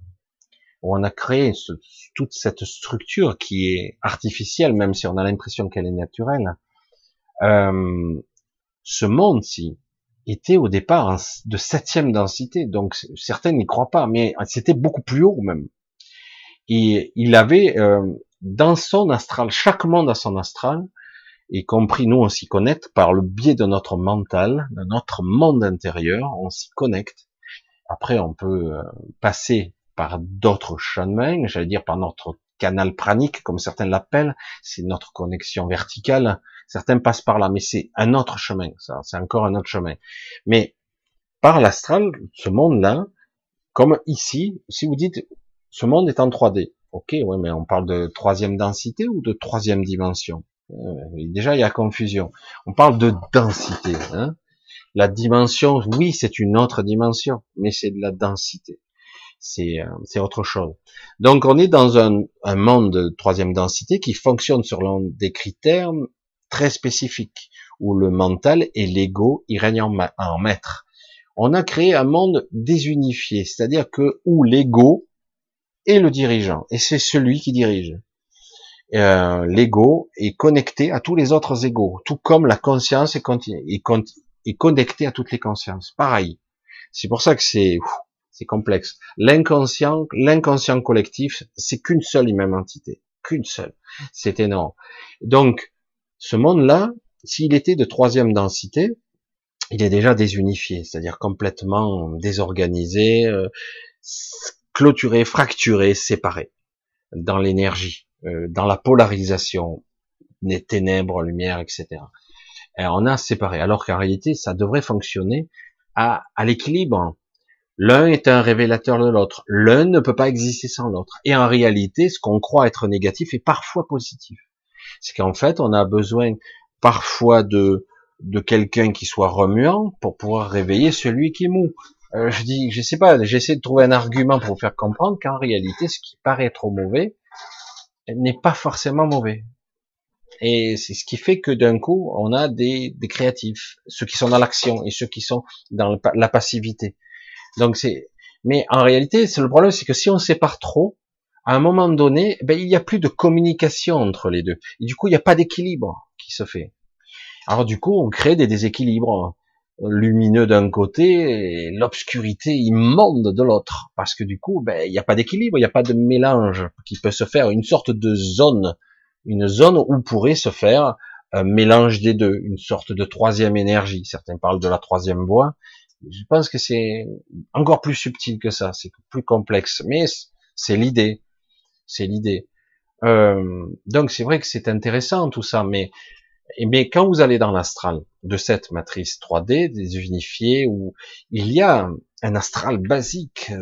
où on a créé toute cette structure qui est artificielle, même si on a l'impression qu'elle est naturelle. Euh, ce monde-ci était au départ de septième densité, donc certains n'y croient pas, mais c'était beaucoup plus haut même. Et il avait euh, dans son astral, chaque monde a son astral, y compris nous, on s'y connecte par le biais de notre mental, de notre monde intérieur, on s'y connecte. Après, on peut euh, passer par d'autres chemins, j'allais dire par notre canal pranique, comme certains l'appellent, c'est notre connexion verticale. Certains passent par là, mais c'est un autre chemin, ça, c'est encore un autre chemin. Mais par l'astral, ce monde-là, comme ici, si vous dites, ce monde est en 3D. Ok, ouais, mais on parle de troisième densité ou de troisième dimension? Euh, déjà, il y a confusion. On parle de densité. Hein. La dimension, oui, c'est une autre dimension, mais c'est de la densité. C'est euh, c'est autre chose. Donc on est dans un, un monde de troisième densité qui fonctionne sur des critères très spécifiques où le mental et l'ego y règnent en, maître. On a créé un monde désunifié, c'est-à-dire que où l'ego est le dirigeant et c'est celui qui dirige. Euh, l'ego est connecté à tous les autres égos, tout comme la conscience est, est, est connectée à toutes les consciences. Pareil. C'est pour ça que c'est c'est complexe. L'inconscient, l'inconscient collectif, c'est qu'une seule et même entité, qu'une seule. C'est énorme. Donc, ce monde-là, s'il était de troisième densité, il est déjà désunifié, c'est-à-dire complètement désorganisé, euh, clôturé, fracturé, séparé dans l'énergie, euh, dans la polarisation, les ténèbres, lumière, etc. Et on a séparé, alors qu'en réalité, ça devrait fonctionner à, à l'équilibre L'un est un révélateur de l'autre. L'un ne peut pas exister sans l'autre. Et en réalité, ce qu'on croit être négatif est parfois positif. C'est qu'en fait, on a besoin parfois de, de quelqu'un qui soit remuant pour pouvoir réveiller celui qui est mou. Euh, je dis, je sais pas, j'essaie de trouver un argument pour faire comprendre qu'en réalité, ce qui paraît trop mauvais n'est pas forcément mauvais. Et c'est ce qui fait que d'un coup, on a des, des créatifs, ceux qui sont dans l'action et ceux qui sont dans la passivité. Donc c'est, mais en réalité, c'est le problème, c'est que si on sépare trop, à un moment donné, ben, il n'y a plus de communication entre les deux. Et du coup, il n'y a pas d'équilibre qui se fait. Alors du coup, on crée des déséquilibres lumineux d'un côté et l'obscurité immonde de l'autre. Parce que du coup, ben, il n'y a pas d'équilibre, il n'y a pas de mélange qui peut se faire, une sorte de zone, une zone où pourrait se faire un mélange des deux, une sorte de troisième énergie. Certains parlent de la troisième voie, je pense que c'est encore plus subtil que ça, c'est plus complexe, mais c'est l'idée, c'est l'idée. Euh, donc c'est vrai que c'est intéressant tout ça, mais mais quand vous allez dans l'astral de cette matrice 3D désunifiée où il y a un astral basique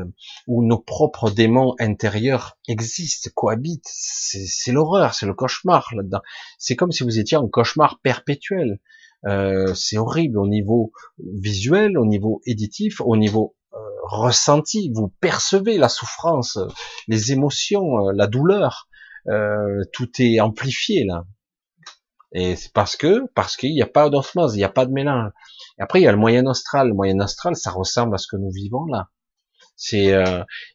où nos propres démons intérieurs existent, cohabitent, c'est l'horreur, c'est le cauchemar là-dedans. C'est comme si vous étiez en cauchemar perpétuel. Euh, c'est horrible au niveau visuel, au niveau éditif, au niveau euh, ressenti. Vous percevez la souffrance, les émotions, euh, la douleur. tout est amplifié là. Et c'est parce que parce qu'il n'y a pas d'osmose, il n'y a pas de mélange. Et après il y a le moyen astral. Le moyen astral, ça ressemble à ce que nous vivons là. C'est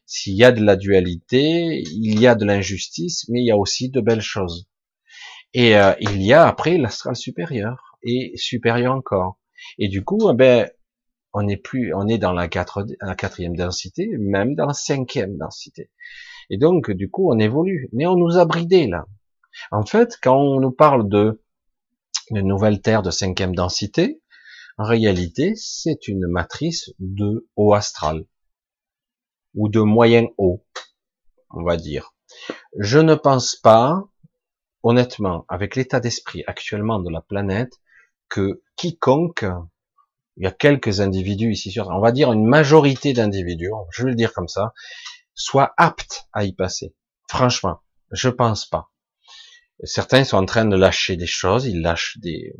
s'il y a de la dualité, il y a de l'injustice, mais il y a aussi de belles choses. Et il y a après l'astral supérieur et supérieur encore. Et du coup, eh ben, on est plus, on est dans la, quatrième densité, même dans la cinquième densité. Et donc, du coup, on évolue. Mais on nous a bridés, là. En fait, quand on nous parle de une nouvelle Terre de cinquième densité, en réalité, c'est une matrice de haut astral. Ou de moyen haut, on va dire. Je ne pense pas, honnêtement, avec l'état d'esprit actuellement de la planète, que quiconque, il y a quelques individus ici sur, on va dire une majorité d'individus, je vais le dire comme ça, soit apte à y passer. Franchement, je pense pas. Certains sont en train de lâcher des choses, ils lâchent des,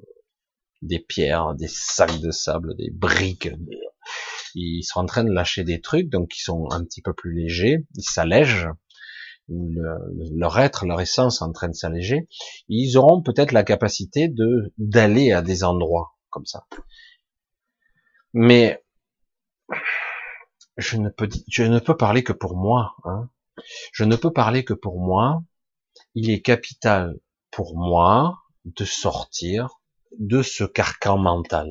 des pierres, des sacs de sable, des briques, ils sont en train de lâcher des trucs, donc ils sont un petit peu plus légers, ils s'allègent, leur être, leur essence en train de s'alléger, ils auront peut-être la capacité de d'aller à des endroits comme ça. Mais je ne peux je ne peux parler que pour moi. Hein. Je ne peux parler que pour moi. Il est capital pour moi de sortir de ce carcan mental.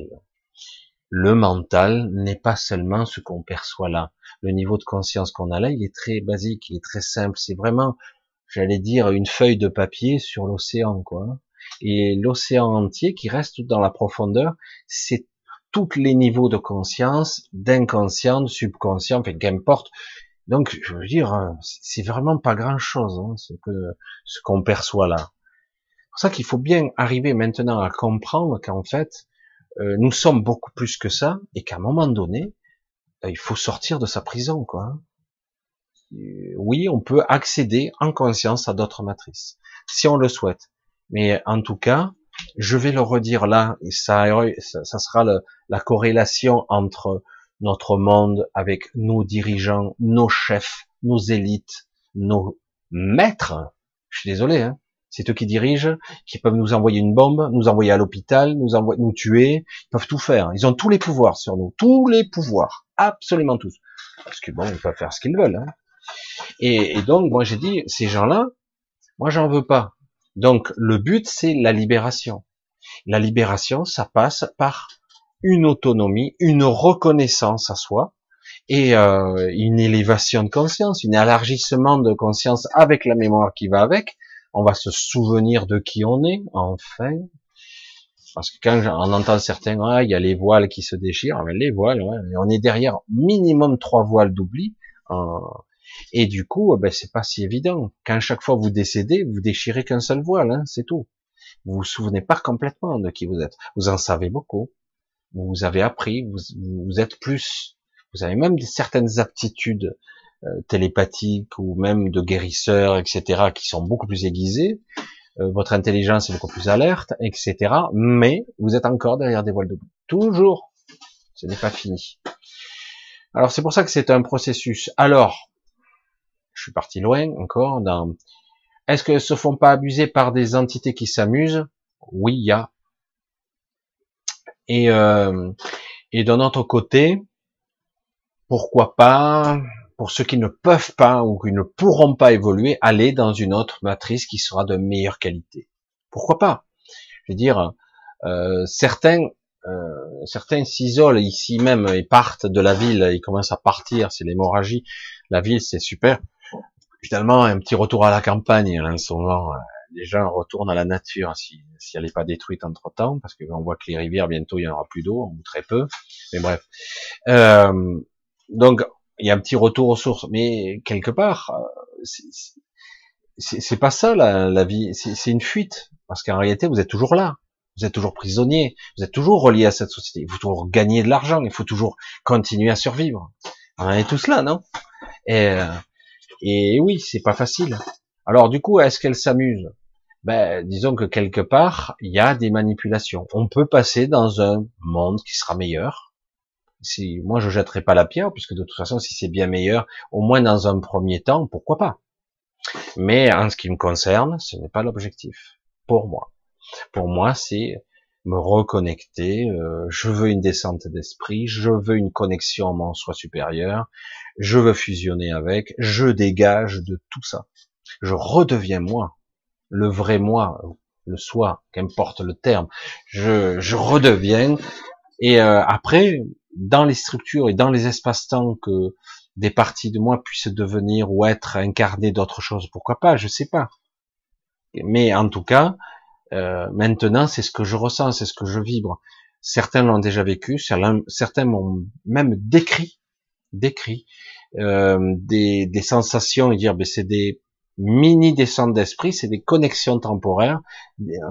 Le mental n'est pas seulement ce qu'on perçoit là le niveau de conscience qu'on a là, il est très basique, il est très simple. C'est vraiment, j'allais dire, une feuille de papier sur l'océan, quoi. Et l'océan entier qui reste dans la profondeur, c'est tous les niveaux de conscience, d'inconscient, de subconscient, enfin, qu'importe. Donc, je veux dire, c'est vraiment pas grand chose, hein, ce que, ce qu'on perçoit là. C'est pour ça qu'il faut bien arriver maintenant à comprendre qu'en fait, euh, nous sommes beaucoup plus que ça, et qu'à un moment donné, euh, il faut sortir de sa prison, quoi. Euh, oui, on peut accéder en conscience à d'autres matrices, si on le souhaite. Mais en tout cas, je vais le redire là, et ça, ça, sera la corrélation entre notre monde avec nos dirigeants, nos chefs, nos élites, nos maîtres. Je suis désolé, hein. C'est eux qui dirigent, qui peuvent nous envoyer une bombe, nous envoyer à l'hôpital, nous envoyer, nous tuer. Ils peuvent tout faire. Ils ont tous les pouvoirs sur nous, tous les pouvoirs, absolument tous. Parce que bon, ils peuvent faire ce qu'ils veulent. Hein. Et, donc, moi, j'ai dit, ces gens-là, moi, j'en veux pas. Donc, le but, c'est la libération. La libération, ça passe par une autonomie, une reconnaissance à soi et euh, une élévation de conscience, un élargissement de conscience avec la mémoire qui va avec. On va se souvenir de qui on est, enfin. Parce que quand on entend certains, ah, il y a les voiles qui se déchirent, mais les voiles, ouais, on est derrière minimum trois voiles d'oubli. et du coup, ben, c'est pas si évident. Quand chaque fois vous décédez, vous déchirez qu'un seul voile, hein, c'est tout. Vous vous souvenez pas complètement de qui vous êtes. Vous en savez beaucoup. Vous avez appris, vous, vous êtes plus. Vous avez même certaines aptitudes euh, télépathiques ou même de guérisseurs, etc., qui sont beaucoup plus aiguisées. Euh, votre intelligence est beaucoup plus alerte, etc. Mais vous êtes encore derrière des voiles de. Toujours. Ce n'est pas fini. Alors c'est pour ça que c'est un processus. Alors, je suis parti loin encore dans est-ce que se font pas abuser par des entités qui s'amusent? Oui, il y a. Et, euh, et d'un autre côté, pourquoi pas, pour ceux qui ne peuvent pas ou qui ne pourront pas évoluer, aller dans une autre matrice qui sera de meilleure qualité. Pourquoi pas? Je veux dire, euh, certains, euh, certains s'isolent ici même et partent de la ville, ils commencent à partir, c'est l'hémorragie. La ville, c'est super finalement un petit retour à la campagne en ce moment. Euh, les gens retournent à la nature si, si elle n'est pas détruite entre temps, parce qu'on voit que les rivières bientôt il y en aura plus d'eau ou très peu. Mais bref. Euh, donc il y a un petit retour aux sources, mais quelque part euh, c'est pas ça la, la vie, c'est une fuite, parce qu'en réalité vous êtes toujours là. Vous êtes toujours prisonnier, vous êtes toujours relié à cette société. Il faut toujours gagner de l'argent, il faut toujours continuer à survivre. On est tous là, non? Et euh, et oui, c'est pas facile. Alors du coup, est-ce qu'elle s'amuse? Ben, disons que quelque part, il y a des manipulations. On peut passer dans un monde qui sera meilleur. Si moi je jetterai pas la pierre, puisque de toute façon, si c'est bien meilleur, au moins dans un premier temps, pourquoi pas? Mais en ce qui me concerne, ce n'est pas l'objectif pour moi. Pour moi, c'est me reconnecter, euh, je veux une descente d'esprit, je veux une connexion à mon soi supérieur, je veux fusionner avec, je dégage de tout ça. Je redeviens moi, le vrai moi, le soi, qu'importe le terme. Je, je redeviens. Et euh, après, dans les structures et dans les espaces-temps que des parties de moi puissent devenir ou être incarnées d'autres choses, pourquoi pas, je sais pas. Mais en tout cas, euh, maintenant, c'est ce que je ressens, c'est ce que je vibre. Certains l'ont déjà vécu, certains m'ont même décrit, décrit euh, des, sensations et dire, ben, c'est des mini descentes d'esprit, c'est des connexions temporaires,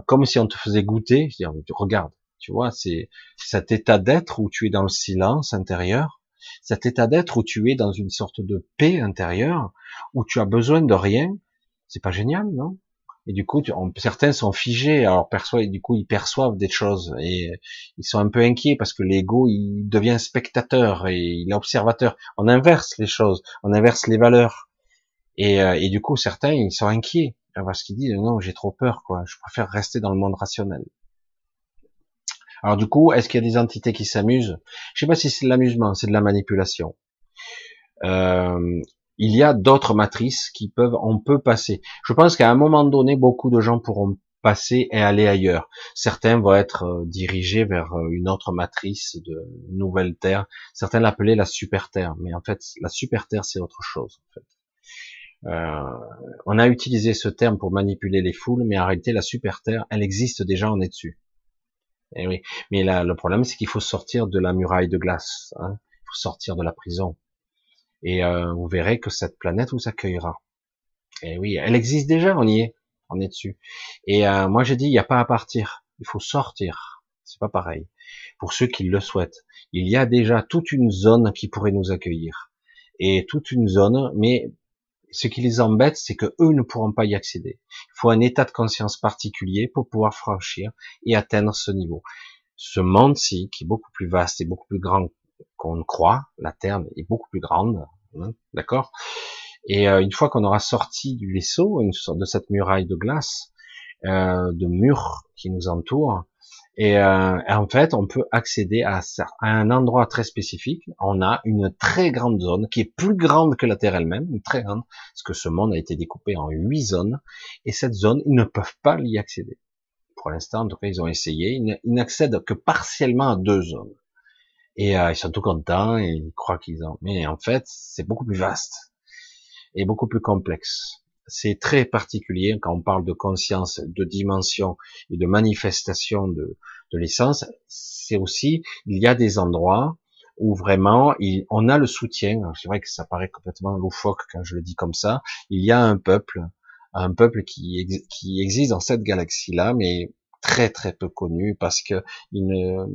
comme si on te faisait goûter. Je dire, regarde, tu vois, c'est cet état d'être où tu es dans le silence intérieur, cet état d'être où tu es dans une sorte de paix intérieure, où tu as besoin de rien. C'est pas génial, non? Et du coup, certains sont figés, alors perçoivent, du coup, ils perçoivent des choses et ils sont un peu inquiets parce que l'ego, il devient spectateur et il est observateur. On inverse les choses, on inverse les valeurs. Et, euh, et du coup, certains, ils sont inquiets parce qu'ils disent non, j'ai trop peur, quoi. Je préfère rester dans le monde rationnel. Alors du coup, est-ce qu'il y a des entités qui s'amusent? Je sais pas si c'est de l'amusement, c'est de la manipulation. Euh, il y a d'autres matrices qui peuvent, on peut passer. Je pense qu'à un moment donné, beaucoup de gens pourront passer et aller ailleurs. Certains vont être euh, dirigés vers euh, une autre matrice de nouvelle terre. Certains l'appelaient la super terre, mais en fait, la super terre, c'est autre chose. On a utilisé ce terme pour manipuler les foules, mais en réalité, la super terre, elle existe déjà, on est dessus. Eh oui. Mais là, le problème, c'est qu'il faut sortir de la muraille de glace. Hein. Il faut sortir de la prison. Et euh, vous verrez que cette planète vous accueillera. Et oui, elle existe déjà, on y est, on est dessus. Et euh, moi j'ai dit, il n'y a pas à partir, il faut sortir. C'est pas pareil. Pour ceux qui le souhaitent, il y a déjà toute une zone qui pourrait nous accueillir. Et toute une zone, mais ce qui les embête, c'est que eux ne pourront pas y accéder. Il faut un état de conscience particulier pour pouvoir franchir et atteindre ce niveau. Ce monde-ci, qui est beaucoup plus vaste et beaucoup plus grand qu'on croit. La Terre est beaucoup plus grande, hein, d'accord? Et euh, une fois qu'on aura sorti du vaisseau, une sorte de cette muraille de glace, euh, de murs qui nous entourent, et, euh, en fait, on peut accéder à, un endroit très spécifique. On a une très grande zone qui est plus grande que la Terre elle-même, très grande, parce que ce monde a été découpé en huit zones, et cette zone, ils ne peuvent pas y accéder. Pour l'instant, en tout cas, ils ont essayé. Ils n'accèdent que partiellement à deux zones. Et euh, ils sont tout contents, et ils croient qu'ils ont. Mais en fait, c'est beaucoup plus vaste et beaucoup plus complexe c'est très particulier quand on parle de conscience, de dimension et de manifestation de, de l'essence. C'est aussi, il y a des endroits où vraiment on a le soutien. C'est vrai que ça paraît complètement loufoque quand je le dis comme ça. Il y a un peuple, un peuple qui, qui existe dans cette galaxie-là, mais très très peu connu parce que ils ne,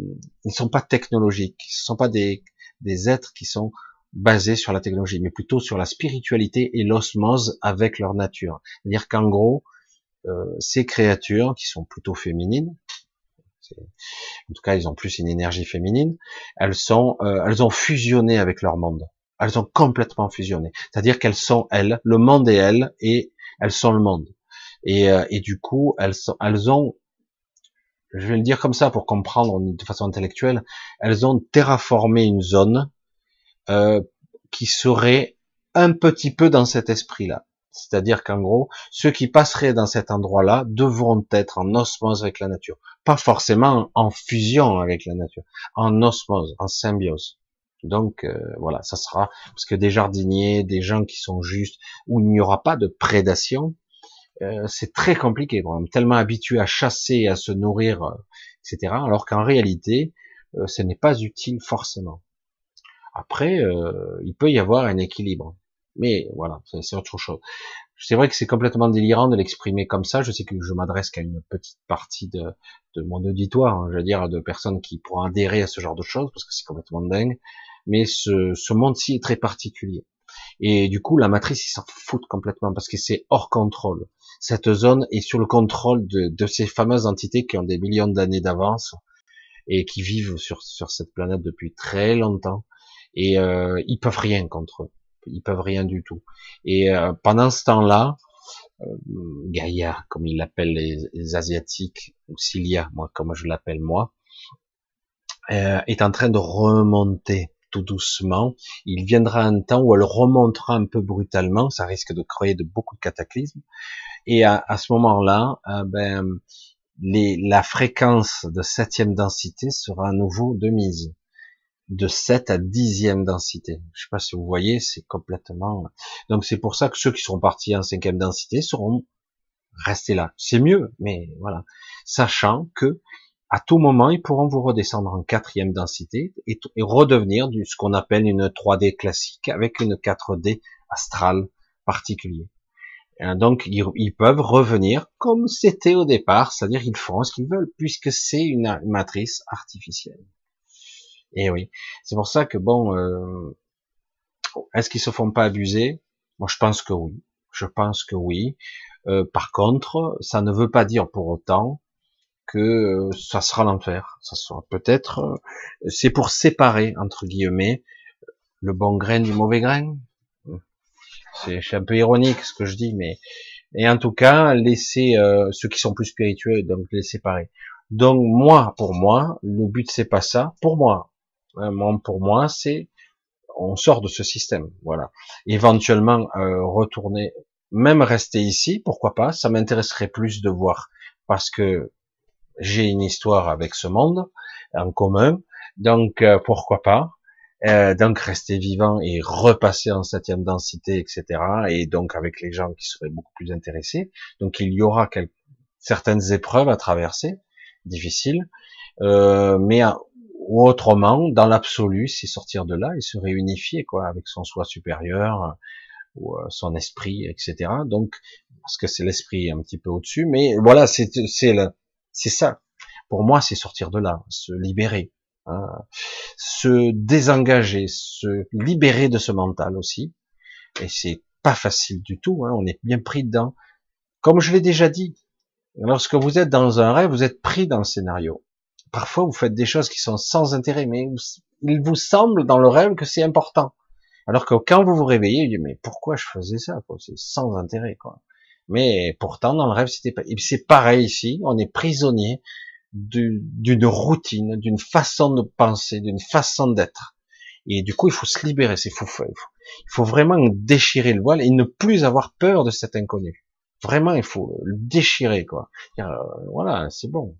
ils sont pas technologiques, ce sont pas des, des êtres qui sont basé sur la technologie, mais plutôt sur la spiritualité et l'osmose avec leur nature. C'est-à-dire qu'en gros, euh, ces créatures qui sont plutôt féminines, en tout cas, ils ont plus une énergie féminine. Elles sont, euh, elles ont fusionné avec leur monde. Elles ont complètement fusionné. C'est-à-dire qu'elles sont elles, le monde est elles, et elles sont le monde. Et, euh, du coup, elles ont, je vais le dire comme ça pour comprendre de façon intellectuelle, elles ont terraformé une zone euh, qui serait un petit peu dans cet esprit-là. C'est-à-dire qu'en gros, ceux qui passeraient dans cet endroit-là devront être en osmose avec la nature. Pas forcément en fusion avec la nature, en osmose, en symbiose. Donc euh, voilà, ça sera parce que des jardiniers, des gens qui sont justes, où il n'y aura pas de prédation, euh, c'est très compliqué. Bon, tellement habitué à chasser, à se nourrir, euh, etc. Alors qu'en réalité, ce n'est pas utile forcément. Après, il peut y avoir un équilibre. Mais voilà, c'est autre chose. C'est vrai que c'est complètement délirant de l'exprimer comme ça. Je sais que je m'adresse qu'à une petite partie de, mon auditoire, hein, je veux dire, de personnes qui pourront adhérer à ce genre de choses, parce que c'est complètement dingue. Mais ce, ce monde-ci est très particulier. Et du coup, la matrice, ils s'en foutent complètement, parce que c'est hors contrôle. Cette zone est sur le contrôle de, de ces fameuses entités qui ont des millions d'années d'avance et qui vivent sur, sur cette planète depuis très longtemps et euh, ils peuvent rien contre eux, ils peuvent rien du tout. Et euh, pendant ce temps-là, euh, Gaïa, comme ils l'appellent les, asiatiques, ou Cilia, moi comme je l'appelle moi, euh, est en train de remonter tout doucement. Il viendra un temps où elle remontera un peu brutalement, ça risque de créer de beaucoup de cataclysmes. Et à, ce moment-là, euh, ben, la fréquence de septième densité sera à nouveau de mise de 7 à dixième densité. Je sais pas si vous voyez, c'est complètement. Donc c'est pour ça que ceux qui seront partis en cinquième densité seront restés là. C'est mieux, mais voilà, sachant que à tout moment ils pourront vous redescendre en quatrième densité et, redevenir du ce qu'on appelle une 3D classique avec une 4D astrale particulier. donc ils, peuvent revenir comme c'était au départ, c'est-à-dire qu'ils feront ce qu'ils veulent puisque c'est une matrice artificielle. Et oui, c'est pour ça que bon, euh, est-ce qu'ils se font pas abuser? Moi, je pense que oui. Je pense que oui. Euh, par contre, ça ne veut pas dire pour autant que euh, ça sera l'enfer. Ça sera peut-être, c'est pour séparer entre guillemets le bon grain du mauvais grain. C'est un peu ironique ce que je dis, mais et en tout cas laisser ceux qui sont plus spiritueux donc les séparer. Donc moi, pour moi, le but c'est pas ça. Pour moi, pour moi, c'est on sort de ce système, voilà. Éventuellement euh, retourner, même rester ici, pourquoi pas Ça m'intéresserait plus de voir parce que j'ai une histoire avec ce monde en commun, donc euh, pourquoi pas euh, donc rester vivant et repasser en septième densité, etc. Et donc avec les gens qui seraient beaucoup plus intéressés. Donc il y aura quelques, certaines épreuves à traverser, difficiles, euh, mais ou autrement, dans l'absolu, c'est sortir de là et se réunifier quoi avec son soi supérieur euh, ou euh, son esprit, etc. Donc, parce que c'est l'esprit un petit peu au-dessus, mais voilà, c'est c'est c'est ça. Pour moi, c'est sortir de là, se libérer, hein, se désengager, se libérer de ce mental aussi. Et c'est pas facile du tout. Hein, on est bien pris dedans. Comme je l'ai déjà dit, lorsque vous êtes dans un rêve, vous êtes pris dans le scénario. Parfois vous faites des choses qui sont sans intérêt, mais il vous semble dans le rêve que c'est important. Alors que quand vous vous réveillez, vous dites, mais pourquoi je faisais ça, C'est sans intérêt, quoi. Mais pourtant, dans le rêve, c'était pas, c'est pareil ici, on est prisonnier d'une routine, d'une façon de penser, d'une façon d'être. Et du coup, il faut se libérer, c'est fou. Il faut vraiment déchirer le voile et ne plus avoir peur de cet inconnu. Vraiment, il faut le déchirer, quoi. Euh, voilà, c'est bon.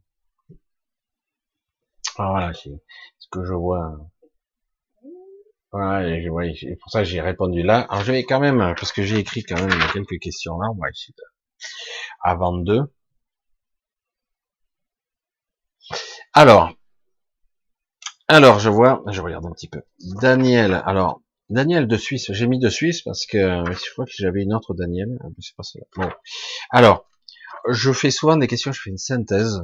Ah, voilà, c'est ce que je vois. Voilà, je, ouais, pour ça j'ai répondu là. Alors je vais quand même, parce que j'ai écrit quand même quelques questions là, on va essayer de... avant deux. Alors, alors je vois, je regarde un petit peu. Daniel, alors Daniel de Suisse, j'ai mis de Suisse parce que je crois que j'avais une autre Daniel, c'est pas cela. Bon. Alors, je fais souvent des questions, je fais une synthèse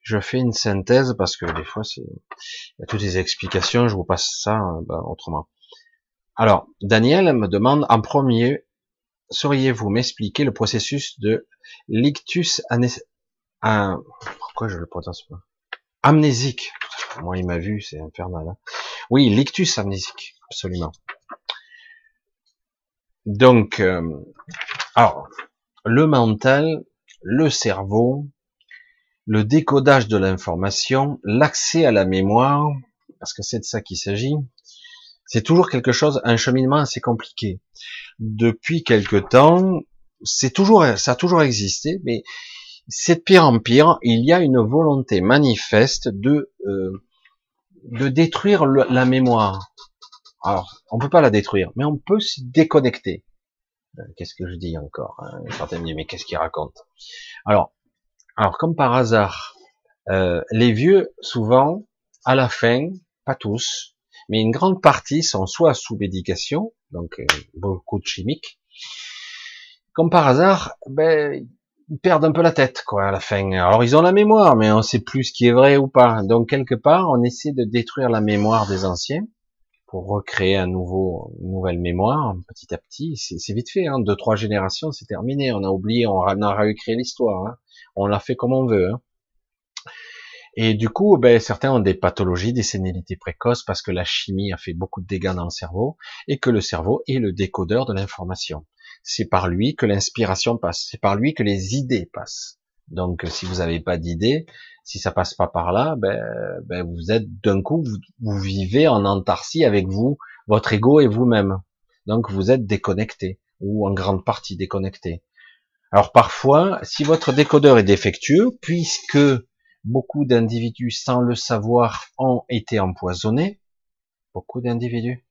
je fais une synthèse parce que des fois il y a toutes les explications, je vous passe ça euh, ben, autrement. Alors, Daniel me demande en premier, sauriez-vous m'expliquer le processus de l'ictus un, pourquoi je le prononce pas? Amnésique. Moi, il m'a vu, c'est infernal. Hein. Oui, l'ictus amnésique, absolument. Donc, euh, alors, le mental, le cerveau, le décodage de l'information, l'accès à la mémoire, parce que c'est de ça qu'il s'agit, c'est toujours quelque chose, un cheminement assez compliqué. Depuis quelque temps, c'est toujours, ça a toujours existé, mais c'est de pire en pire. Il y a une volonté manifeste de euh, de détruire la mémoire. Alors, on peut pas la détruire, mais on peut se déconnecter. Euh, qu'est-ce que je dis encore Certains me disent mais qu'est-ce qu'il raconte? Alors, alors, comme par hasard, euh, les vieux, souvent, à la fin, pas tous, mais une grande partie sont soit sous médication, donc euh, beaucoup de chimiques. Comme par hasard, ben, ils perdent un peu la tête, quoi, à la fin. Alors, ils ont la mémoire, mais on sait plus ce qui est vrai ou pas. Donc, quelque part, on essaie de détruire la mémoire des anciens pour recréer un nouveau, une nouvelle mémoire, petit à petit. C'est vite fait, hein. deux, trois générations, c'est terminé. On a oublié, on a, on a l'histoire. Hein on l'a fait comme on veut. Hein. Et du coup, ben, certains ont des pathologies, des sénilités précoces parce que la chimie a fait beaucoup de dégâts dans le cerveau et que le cerveau est le décodeur de l'information. C'est par lui que l'inspiration passe, c'est par lui que les idées passent. Donc, si vous n'avez pas d'idées, si ça passe pas par là, ben, ben vous êtes d'un coup, vous, vous, vivez en antarcie avec vous, votre ego et vous-même. Donc, vous êtes déconnecté ou en grande partie déconnecté. Alors parfois, si votre décodeur est défectueux, puisque beaucoup d'individus, sans le savoir, ont été empoisonnés, beaucoup d'individus,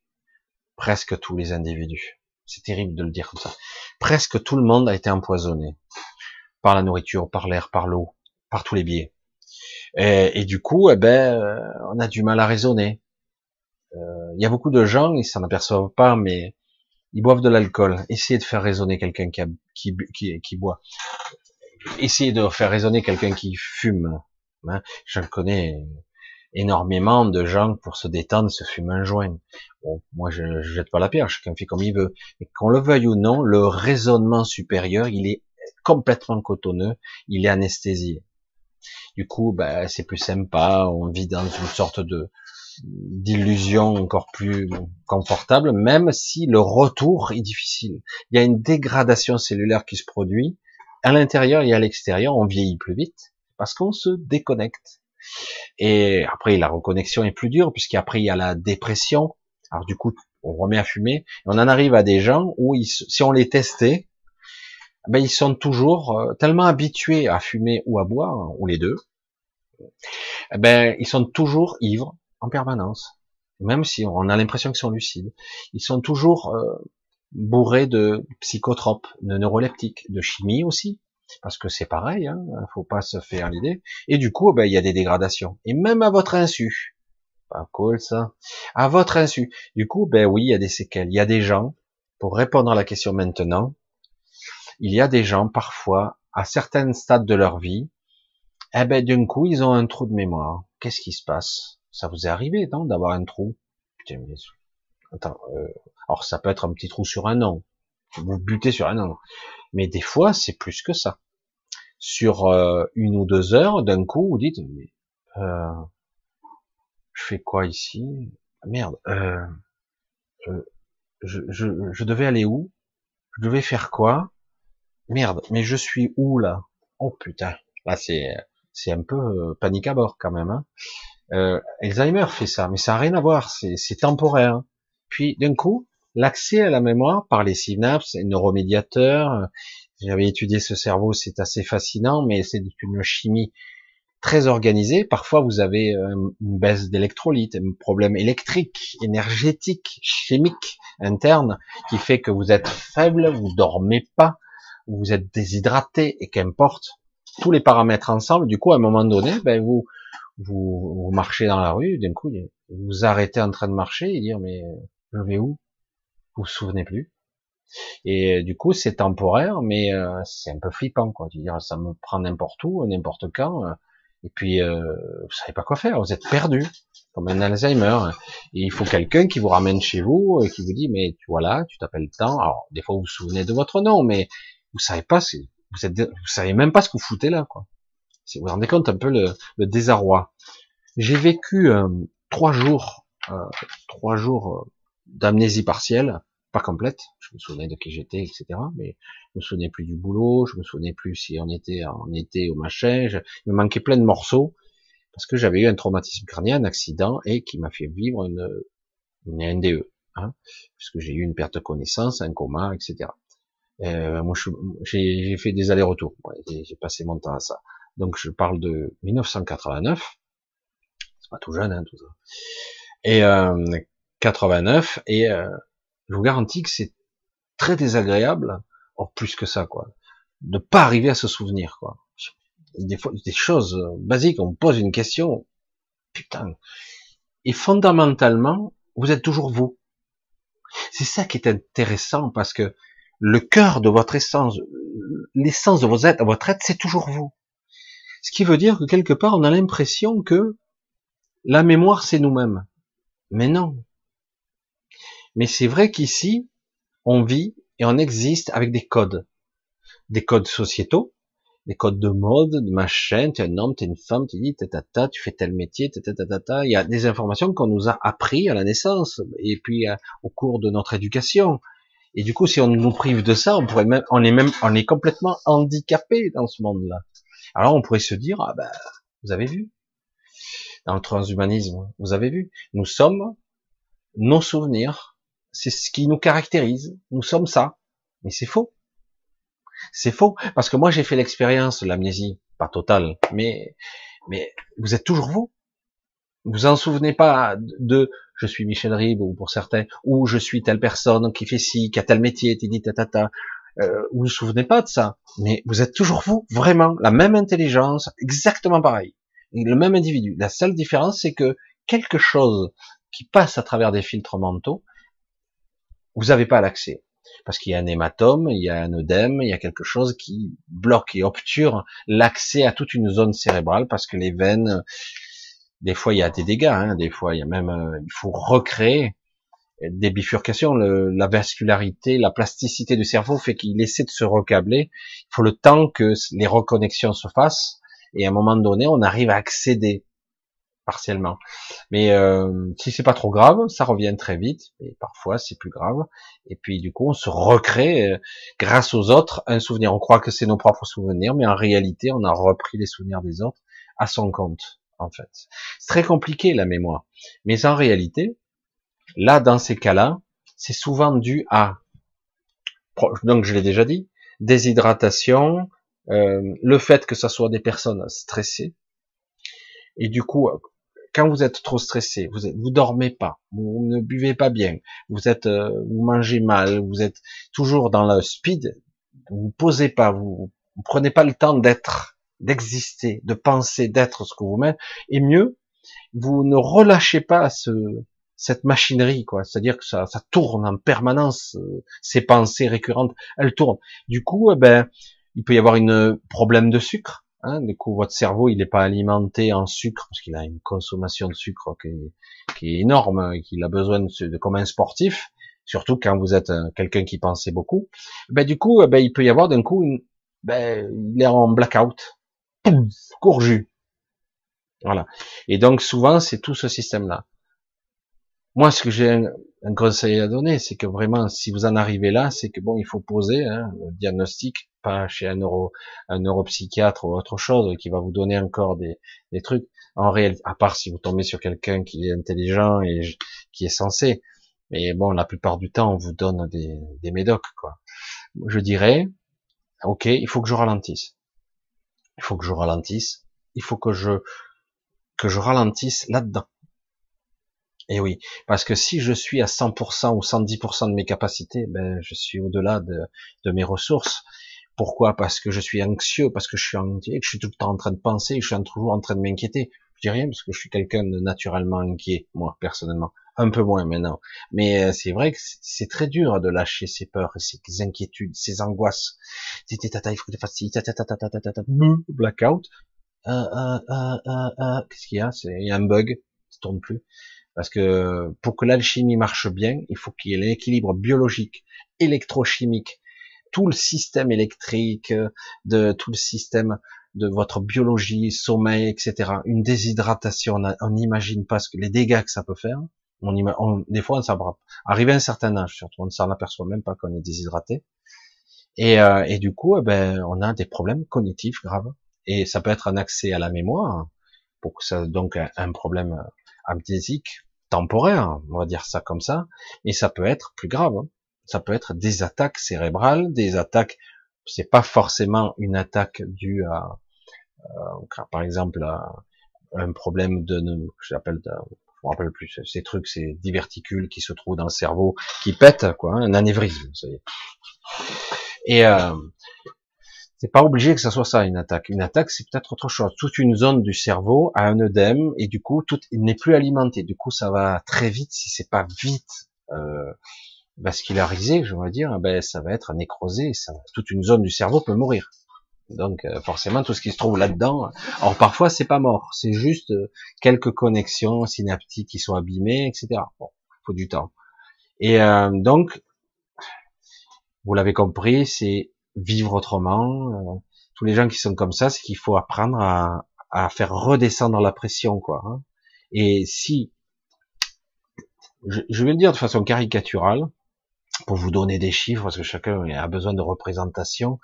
presque tous les individus, c'est terrible de le dire comme ça, presque tout le monde a été empoisonné par la nourriture, par l'air, par l'eau, par tous les biais. Et, du coup, eh ben, euh, on a du mal à raisonner. Euh, il y a beaucoup de gens, ils s'en aperçoivent pas, mais ils boivent de l'alcool. Essayez de faire raisonner quelqu'un qui, boit. Essayez de faire raisonner quelqu'un qui fume. Hein. Je connais énormément de gens pour se détendre se fument un joint. Moi je, je jette pas la pierre, chacun fait comme il veut. Mais qu'on le veuille ou non, le raisonnement supérieur, il est complètement cotonneux, il est anesthésié. Du coup, ben, c'est plus sympa, on vit dans une sorte de, d'illusion encore plus confortable, même si le retour est difficile. Il y a une dégradation cellulaire qui se produit. À l'intérieur et à l'extérieur, on vieillit plus vite parce qu'on se déconnecte. Et après, la reconnexion est plus dure puisqu'après, il y a la dépression. Alors du coup, on remet à fumer. On en arrive à des gens où, si on les testait, ben, ils sont toujours euh, tellement habitués à fumer ou à boire, ou les deux, ben, ils sont toujours ivres, en permanence, même si on a l'impression qu'ils sont lucides. Ils sont toujours euh, bourrés de psychotropes, de neuroleptiques, de chimie aussi, parce que c'est pareil, hein, faut pas se faire l'idée. Et du coup, ben, il y a des dégradations. Et même à votre insu, pas cool ça, à votre insu. Du coup, ben oui, il y a des séquelles. Il y a des gens, pour répondre à la question maintenant, il y a des gens parfois, à certains stades de leur vie, eh ben d'un coup, ils ont un trou de mémoire. Qu'est-ce qui se passe? Ça vous est arrivé, non, d'avoir un trou? Putain, mais... Attends, euh... alors ça peut être un petit trou sur un an. Vous butez sur un an. Mais des fois, c'est plus que ça. Sur euh, une ou deux heures, d'un coup, vous dites, mais euh, je fais quoi ici? Merde, euh, je, je, je, devais aller où? Je devais faire quoi? Merde, mais je suis où là? Oh putain, là c'est c'est un peu euh, panique à bord quand même. Hein euh, Alzheimer fait ça, mais ça n'a rien à voir, c'est temporaire. Puis d'un coup, l'accès à la mémoire par les synapses, les neuromédiateurs, j'avais étudié ce cerveau, c'est assez fascinant, mais c'est une chimie très organisée. Parfois, vous avez euh, une baisse d'électrolytes, un problème électrique, énergétique, chimique interne qui fait que vous êtes faible, vous dormez pas, vous êtes déshydraté et qu'importe tous les paramètres ensemble. Du coup, à un moment donné, ben vous vous, vous marchez dans la rue, d'un coup, vous arrêtez en train de marcher et dire mais je vais où? Vous vous souvenez plus et du coup, c'est temporaire, mais euh, c'est un peu flippant, quoi. Dire, ça me prend n'importe où, n'importe quand, euh, et puis euh, vous savez pas quoi faire. Vous êtes perdu, comme un Alzheimer. Et il faut quelqu'un qui vous ramène chez vous et qui vous dit, mais voilà, tu t'appelles tant. Alors, des fois, vous vous souvenez de votre nom, mais vous savez pas, vous êtes, vous savez même pas ce que vous foutez là, quoi. Vous vous rendez compte un peu le, le désarroi. J'ai vécu trois jours, trois jours d'amnésie partielle pas complète. Je me souvenais de qui j'étais, etc. Mais je me souvenais plus du boulot, je me souvenais plus si on était en été au machin. il me manquait plein de morceaux parce que j'avais eu un traumatisme crânien, un accident, et qui m'a fait vivre une, une NDE, hein, puisque j'ai eu une perte de connaissance, un coma, etc. Euh, moi, j'ai fait des allers-retours. j'ai passé mon temps à ça. Donc, je parle de 1989. C'est pas tout jeune, hein, tout ça. Et euh, 89 et euh, je vous garantis que c'est très désagréable, or plus que ça, quoi, de pas arriver à se souvenir, quoi. Des fois, des choses basiques, on pose une question, putain. Et fondamentalement, vous êtes toujours vous. C'est ça qui est intéressant parce que le cœur de votre essence, l'essence de votre être, votre être, c'est toujours vous. Ce qui veut dire que quelque part, on a l'impression que la mémoire, c'est nous-mêmes. Mais non. Mais c'est vrai qu'ici, on vit et on existe avec des codes. Des codes sociétaux, des codes de mode, de machin, tu es un homme, tu es une femme, tu dis ta, tu fais tel métier, ta, ta, il y a des informations qu'on nous a appris à la naissance et puis euh, au cours de notre éducation. Et du coup, si on nous prive de ça, on pourrait même, on est même, on est complètement handicapé dans ce monde-là. Alors on pourrait se dire, ah ben, vous avez vu, dans le transhumanisme, vous avez vu, nous sommes nos souvenirs, c'est ce qui nous caractérise. Nous sommes ça. Mais c'est faux. C'est faux. Parce que moi, j'ai fait l'expérience de l'amnésie. Pas totale. Mais, mais vous êtes toujours vous. Vous en souvenez pas de, je suis Michel Ribes, ou pour certains, ou je suis telle personne qui fait ci, qui a tel métier, tatata. Euh, vous vous souvenez pas de ça. Mais vous êtes toujours vous. Vraiment. La même intelligence. Exactement pareil. le même individu. La seule différence, c'est que quelque chose qui passe à travers des filtres mentaux vous n'avez pas l'accès. Parce qu'il y a un hématome, il y a un œdème, il y a quelque chose qui bloque et obture l'accès à toute une zone cérébrale parce que les veines, des fois il y a des dégâts, hein, des fois il y a même, euh, il faut recréer des bifurcations, la vascularité, la plasticité du cerveau fait qu'il essaie de se recabler. Il faut le temps que les reconnexions se fassent et à un moment donné, on arrive à accéder partiellement. Mais euh, si c'est pas trop grave, ça revient très vite. Et parfois c'est plus grave. Et puis du coup, on se recrée euh, grâce aux autres un souvenir. On croit que c'est nos propres souvenirs, mais en réalité, on a repris les souvenirs des autres à son compte. En fait, c'est très compliqué la mémoire. Mais en réalité, là, dans ces cas-là, c'est souvent dû à donc je l'ai déjà dit, déshydratation, euh, le fait que ça soit des personnes stressées, et du coup, quand vous êtes trop stressé, vous êtes, vous dormez pas, vous ne buvez pas bien, vous êtes, euh, vous mangez mal, vous êtes toujours dans le speed, vous posez pas, vous, vous prenez pas le temps d'être, d'exister, de penser, d'être ce que vous mettez, et mieux, vous ne relâchez pas ce, cette machinerie, quoi. C'est-à-dire que ça, ça tourne en permanence, euh, ces pensées récurrentes, elles tournent. Du coup, eh ben, il peut y avoir une problème de sucre, Hein, du coup, votre cerveau, il n'est pas alimenté en sucre parce qu'il a une consommation de sucre qui est, qui est énorme, hein, qu'il a besoin de, comme un sportif, surtout quand vous êtes quelqu'un qui pensait beaucoup. Ben du coup, ben, il peut y avoir d'un coup, une, ben, il est en blackout, court jus. Voilà. Et donc souvent c'est tout ce système-là. Moi, ce que j'ai un, conseil à donner, c'est que vraiment, si vous en arrivez là, c'est que bon, il faut poser hein, le diagnostic, pas chez un neuro, un neuropsychiatre ou autre chose qui va vous donner encore des, trucs. En réel, à part si vous tombez sur quelqu'un qui est intelligent et qui est censé. Mais bon, la plupart du temps, on vous donne des, des médocs, quoi. Je dirais, ok, il faut que je ralentisse. Il faut que je ralentisse. Il faut que je que je ralentisse là-dedans. Et oui, parce que si je suis à 100% ou 110% de mes capacités, ben je suis au-delà de, de, mes ressources. Pourquoi? Parce que je suis anxieux, parce que je suis inquiet, que je suis tout le temps en train de penser, je suis toujours en train de m'inquiéter. Je dis rien parce que je suis quelqu'un de naturellement inquiet, moi personnellement, un peu moins maintenant. Mais euh, c'est vrai que c'est très dur de lâcher ses peurs, ses inquiétudes, ses angoisses. Il faut que tu blackout. Euh, euh, euh, euh, euh Qu'est-ce qu'il y a? Il y a un bug, ça tourne plus. Parce que pour que l'alchimie marche bien, il faut qu'il y ait l'équilibre biologique, électrochimique, tout le système électrique, de tout le système de votre biologie, sommeil, etc. Une déshydratation, on n'imagine pas les dégâts que ça peut faire. On, on des fois, ça va arriver à un certain âge, surtout, on ne s'en aperçoit même pas qu'on est déshydraté. Et, euh, du coup, eh ben, on a des problèmes cognitifs graves. Et ça peut être un accès à la mémoire, pour que ça donc un problème amnésique temporaire, on va dire ça comme ça, mais ça peut être plus grave. Hein. Ça peut être des attaques cérébrales, des attaques. C'est pas forcément une attaque due à, euh, par exemple, un problème de, j'appelle, je me rappelle plus, ces trucs, ces diverticules qui se trouvent dans le cerveau, qui pètent, quoi, hein, un anévrisme. Et euh, c'est pas obligé que ça soit ça une attaque. Une attaque, c'est peut-être autre chose. Toute une zone du cerveau a un œdème et du coup, tout n'est plus alimenté. Du coup, ça va très vite. Si c'est pas vite euh, vascularisé, je vais dire, ben ça va être nécrosé. Ça, toute une zone du cerveau peut mourir. Donc euh, forcément, tout ce qui se trouve là-dedans. Alors parfois, c'est pas mort. C'est juste euh, quelques connexions synaptiques qui sont abîmées, etc. Bon, faut du temps. Et euh, donc, vous l'avez compris, c'est vivre autrement. Euh, tous les gens qui sont comme ça, c'est qu'il faut apprendre à, à, faire redescendre la pression, quoi. Hein. Et si, je, je, vais le dire de façon caricaturale, pour vous donner des chiffres, parce que chacun a besoin de représentation,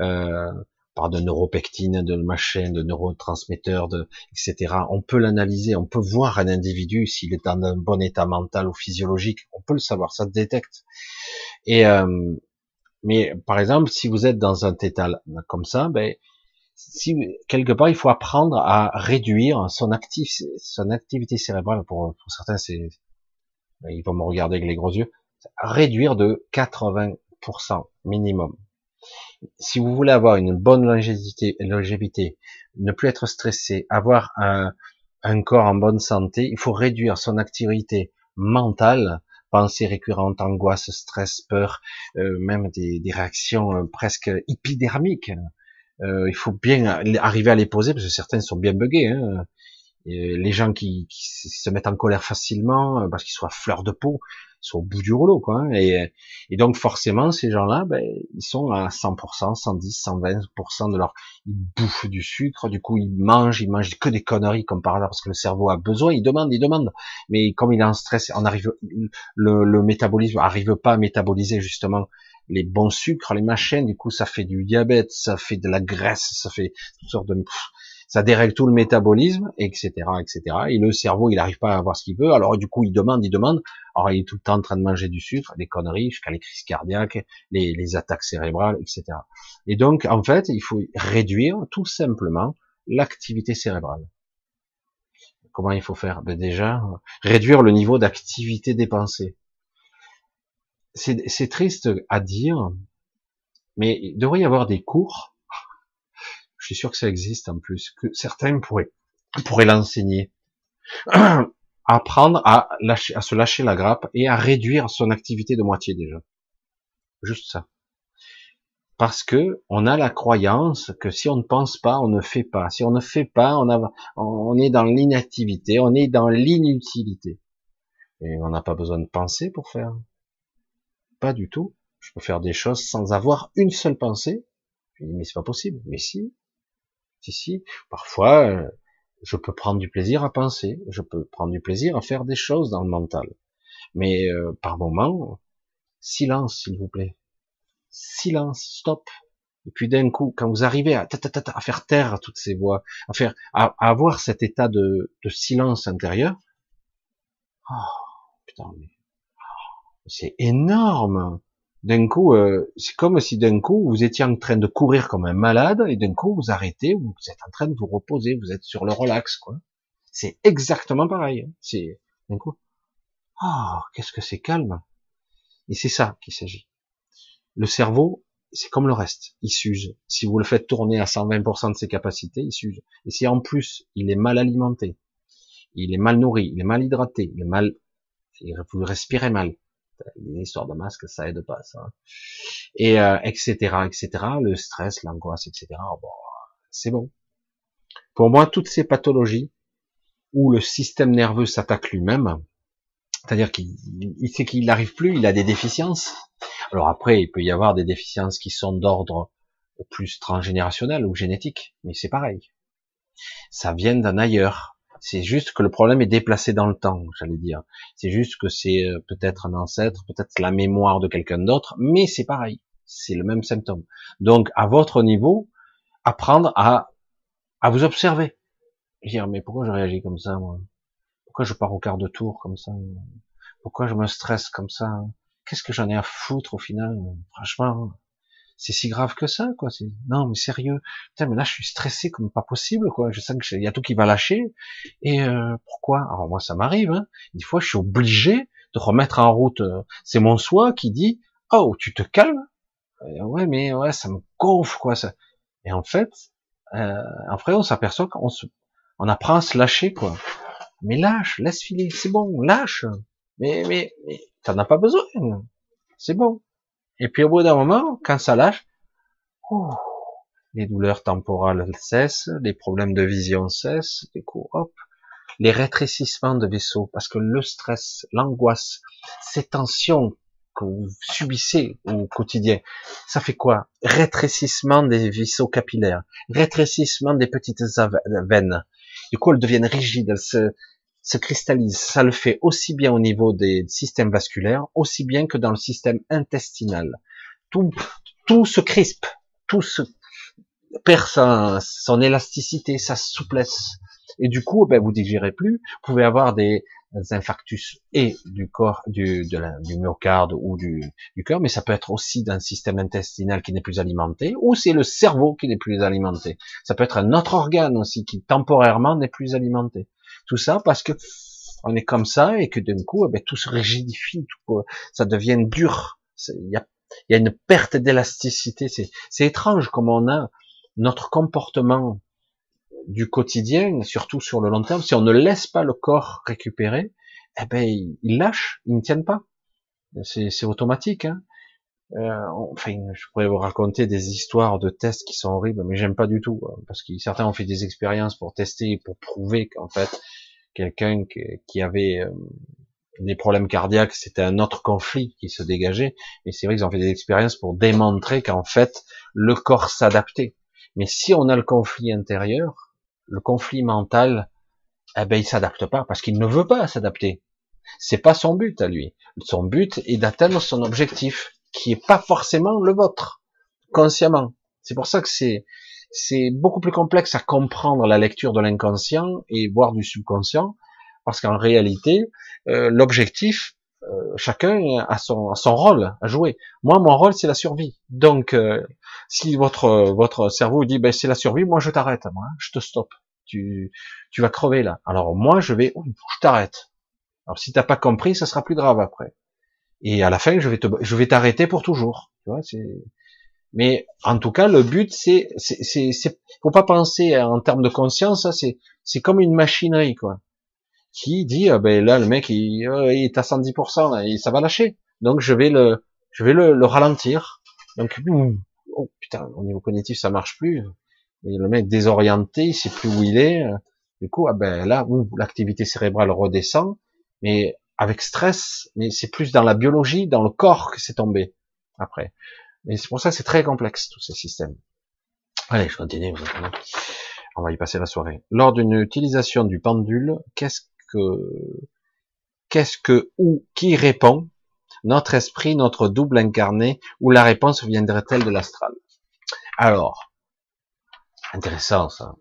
euh, par de neuropectine, de machin, de neurotransmetteurs, de, etc. On peut l'analyser, on peut voir un individu s'il est dans un bon état mental ou physiologique, on peut le savoir, ça se détecte. Et, euh, mais par exemple, si vous êtes dans un tétal comme ça, ben, si quelque part il faut apprendre à réduire son actif, son activité cérébrale. Pour, pour certains, c'est, ils vont me regarder avec les gros yeux. Réduire de 80% minimum. Si vous voulez avoir une bonne longévité, longévité ne plus être stressé, avoir un, un corps en bonne santé, il faut réduire son activité mentale pensées récurrentes, angoisse, stress, peur, euh, même des, réactions euh, presque épidermiques. Euh, il faut bien arriver à les poser parce que certains sont bien buggés. Hein. les gens qui, qui, se mettent en colère facilement parce qu'ils sont à fleur de peau, sont au bout du rouleau, quoi. Hein. Et, et donc forcément, ces gens-là, ben, ils sont à 100%, 110%, 120% de leur, ils bouffent du sucre, du coup ils mangent, ils mangent que des conneries comme par hasard parce que le cerveau a besoin, ils demandent, ils demandent. Mais comme il est en stress, on arrive, le, le métabolisme arrive pas à métaboliser justement les bons sucres, les machines, du coup ça fait du diabète, ça fait de la graisse, ça fait toutes sortes de ça dérègle tout le métabolisme, etc., etc. Et le cerveau, il n'arrive pas à avoir ce qu'il veut. Alors du coup, il demande, il demande. Alors il est tout le temps en train de manger du sucre, des conneries, jusqu'à les crises cardiaques, les, attaques cérébrales, etc. Et donc, en fait, il faut réduire tout simplement l'activité cérébrale. Comment il faut faire? Ben Déjà, réduire le niveau d'activité des pensées. C'est triste à dire, mais il devrait y avoir des cours je suis sûr que ça existe en plus, que certains pourraient, l'enseigner. Apprendre à se lâcher la grappe et à réduire son activité de moitié déjà. Juste ça. Parce que on a la croyance que si on ne pense pas, on ne fait pas. Si on ne fait pas, on est dans l'inactivité, on est dans l'inutilité. Et on n'a pas besoin de penser pour faire. Pas du tout. Je peux faire des choses sans avoir une seule pensée. Mais c'est pas possible. Mais si, parfois, euh, je peux prendre du plaisir à penser, je peux prendre du plaisir à faire des choses dans le mental. Mais euh, par moment, silence, s'il vous plaît. Silence, stop. Et puis d'un coup, quand vous arrivez à, à faire taire toutes ces voix, à faire, à, avoir cet état de, de silence intérieur, oh, putain, mais c'est énorme. D'un coup, euh, c'est comme si d'un coup vous étiez en train de courir comme un malade et d'un coup vous arrêtez, vous êtes en train de vous reposer, vous êtes sur le relax, quoi. C'est exactement pareil. Hein. C'est d'un coup, oh, qu'est-ce que c'est calme. Et c'est ça qu'il s'agit. Le cerveau, c'est comme le reste, il s'use. Si vous le faites tourner à 120% de ses capacités, il s'use. Et si en plus il est mal alimenté, il est mal nourri, il est mal hydraté, il est mal, vous respirez mal, une histoire de masque, ça aide pas, ça. Et euh, etc., etc. Le stress, l'angoisse, etc. Bon, c'est bon. Pour moi, toutes ces pathologies où le système nerveux s'attaque lui-même, c'est-à-dire qu'il il sait qu'il n'arrive plus, il a des déficiences. Alors après, il peut y avoir des déficiences qui sont d'ordre plus transgénérationnel ou génétique, mais c'est pareil. Ça vient d'un ailleurs. C'est juste que le problème est déplacé dans le temps, j'allais dire. C'est juste que c'est euh, peut-être un ancêtre, peut-être la mémoire de quelqu'un d'autre, mais c'est pareil. C'est le même symptôme. Donc, à votre niveau, apprendre à, à vous observer. Dire, mais pourquoi je réagis comme ça, moi? Pourquoi je pars au quart de tour comme ça? Pourquoi je me stresse comme ça? Qu'est-ce que j'en ai à foutre au final? Franchement, c'est si grave que ça, quoi. Non, mais sérieux. Putain, mais là, je suis stressé comme pas possible, quoi. Je sens qu'il y a tout qui va lâcher. Et euh, pourquoi? Alors moi, ça m'arrive. Hein. Des fois, je suis obligé de remettre en route. Euh, c'est mon soi qui dit "Oh, tu te calmes?" ouais, mais ouais, ça me gonfle, quoi. Et en fait, euh, après, on s'aperçoit qu'on se, on apprend à se lâcher, quoi. Mais lâche, laisse filer, c'est bon, lâche. Mais mais mais t'en as pas besoin. C'est bon. Et puis au bout d'un moment, quand ça lâche, les douleurs temporales cessent, les problèmes de vision cessent, les coups, hop, les rétrécissements de vaisseaux, parce que le stress, l'angoisse, ces tensions que vous subissez au quotidien, ça fait quoi? Rétrécissement des vaisseaux capillaires, rétrécissement des petites veines. Du coup, elles deviennent rigides, elles se, se cristallise. Ça le fait aussi bien au niveau des systèmes vasculaires, aussi bien que dans le système intestinal. Tout, tout se crispe, tout se perd sa, son élasticité, sa souplesse. Et du coup, ben, vous digérez plus. Vous pouvez avoir des, infarctus et du corps, du, du myocarde ou du, du cœur, mais ça peut être aussi d'un système intestinal qui n'est plus alimenté, ou c'est le cerveau qui n'est plus alimenté. Ça peut être un autre organe aussi qui temporairement n'est plus alimenté. Tout ça parce que on est comme ça et que d'un coup, eh ben, tout se rigidifie, tout, ça devient dur. Il y a, une perte d'élasticité. C'est étrange comme on a notre comportement du quotidien, surtout sur le long terme. Si on ne laisse pas le corps récupérer, eh ben, il lâche, il ne tiennent pas. C'est automatique. Hein. Euh, enfin, je pourrais vous raconter des histoires de tests qui sont horribles, mais j'aime pas du tout, hein, parce que certains ont fait des expériences pour tester, pour prouver qu'en fait, quelqu'un qui avait euh, des problèmes cardiaques, c'était un autre conflit qui se dégageait. Mais c'est vrai qu'ils ont fait des expériences pour démontrer qu'en fait, le corps s'adaptait. Mais si on a le conflit intérieur, le conflit mental, eh ben, il s'adapte pas parce qu'il ne veut pas s'adapter. C'est pas son but à lui. Son but est d'atteindre son objectif qui est pas forcément le vôtre, consciemment. C'est pour ça que c'est c'est beaucoup plus complexe à comprendre la lecture de l'inconscient et voire du subconscient, parce qu'en réalité, euh, l'objectif, euh, chacun a son, son rôle à jouer. Moi, mon rôle, c'est la survie. Donc, euh, si votre votre cerveau dit, ben c'est la survie, moi je t'arrête, moi, je te stoppe. Tu tu vas crever là. Alors moi, je vais, je t'arrête. Alors si t'as pas compris, ça sera plus grave après. Et à la fin, je vais te, je vais t'arrêter pour toujours. Tu vois, c'est. Mais en tout cas, le but, c'est, c'est, c'est, faut pas penser en termes de conscience. C'est, c'est comme une machinerie, quoi, qui dit, ah ben là, le mec, il, euh, il est à 110%, et ça va lâcher. Donc je vais le, je vais le, le ralentir. Donc, oh putain, au niveau cognitif, ça marche plus. Et le mec désorienté, il sait plus où il est. Du coup, ah ben là, l'activité cérébrale redescend. Mais avec stress, mais c'est plus dans la biologie, dans le corps que c'est tombé après. Et c'est pour ça que c'est très complexe tous ces systèmes. Allez, je continue. On va y passer la soirée. Lors d'une utilisation du pendule, qu'est-ce que, qu'est-ce que ou qui répond? Notre esprit, notre double incarné, ou la réponse viendrait-elle de l'astral? Alors, intéressant ça.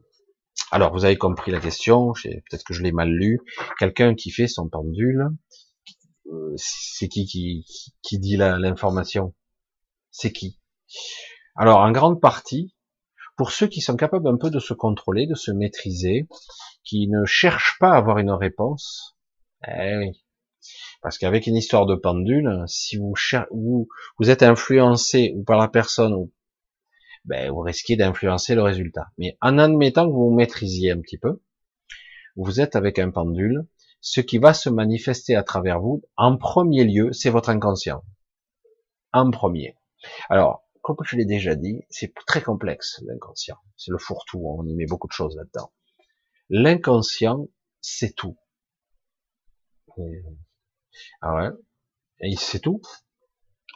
Alors, vous avez compris la question, peut-être que je l'ai mal lu. Quelqu'un qui fait son pendule, c'est qui, qui qui dit l'information? C'est qui? Alors, en grande partie, pour ceux qui sont capables un peu de se contrôler, de se maîtriser, qui ne cherchent pas à avoir une réponse, eh oui. Parce qu'avec une histoire de pendule, si vous, vous, vous êtes influencé ou par la personne ben, vous risquez d'influencer le résultat. Mais en admettant que vous vous maîtrisiez un petit peu, vous êtes avec un pendule, ce qui va se manifester à travers vous, en premier lieu, c'est votre inconscient. En premier. Alors, comme je l'ai déjà dit, c'est très complexe, l'inconscient. C'est le fourre-tout, on y met beaucoup de choses là-dedans. L'inconscient, c'est tout. ah ouais. Et c'est tout.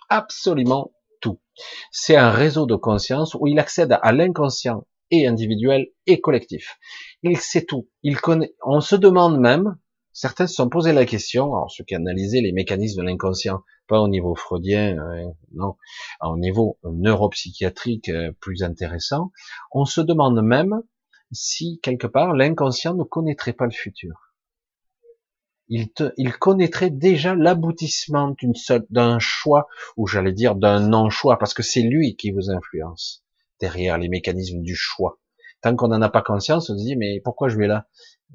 Absolument tout. C'est un réseau de conscience où il accède à l'inconscient et individuel et collectif. Il sait tout. Il connaît. On se demande même, certains se sont posé la question, alors ceux qui analysaient les mécanismes de l'inconscient, pas au niveau freudien, hein, non, au niveau neuropsychiatrique euh, plus intéressant, on se demande même si quelque part l'inconscient ne connaîtrait pas le futur il, connaîtrait déjà l'aboutissement d'une d'un choix, ou j'allais dire d'un non-choix, parce que c'est lui qui vous influence derrière les mécanismes du choix. Tant qu'on n'en a pas conscience, on se dit mais pourquoi je vais là?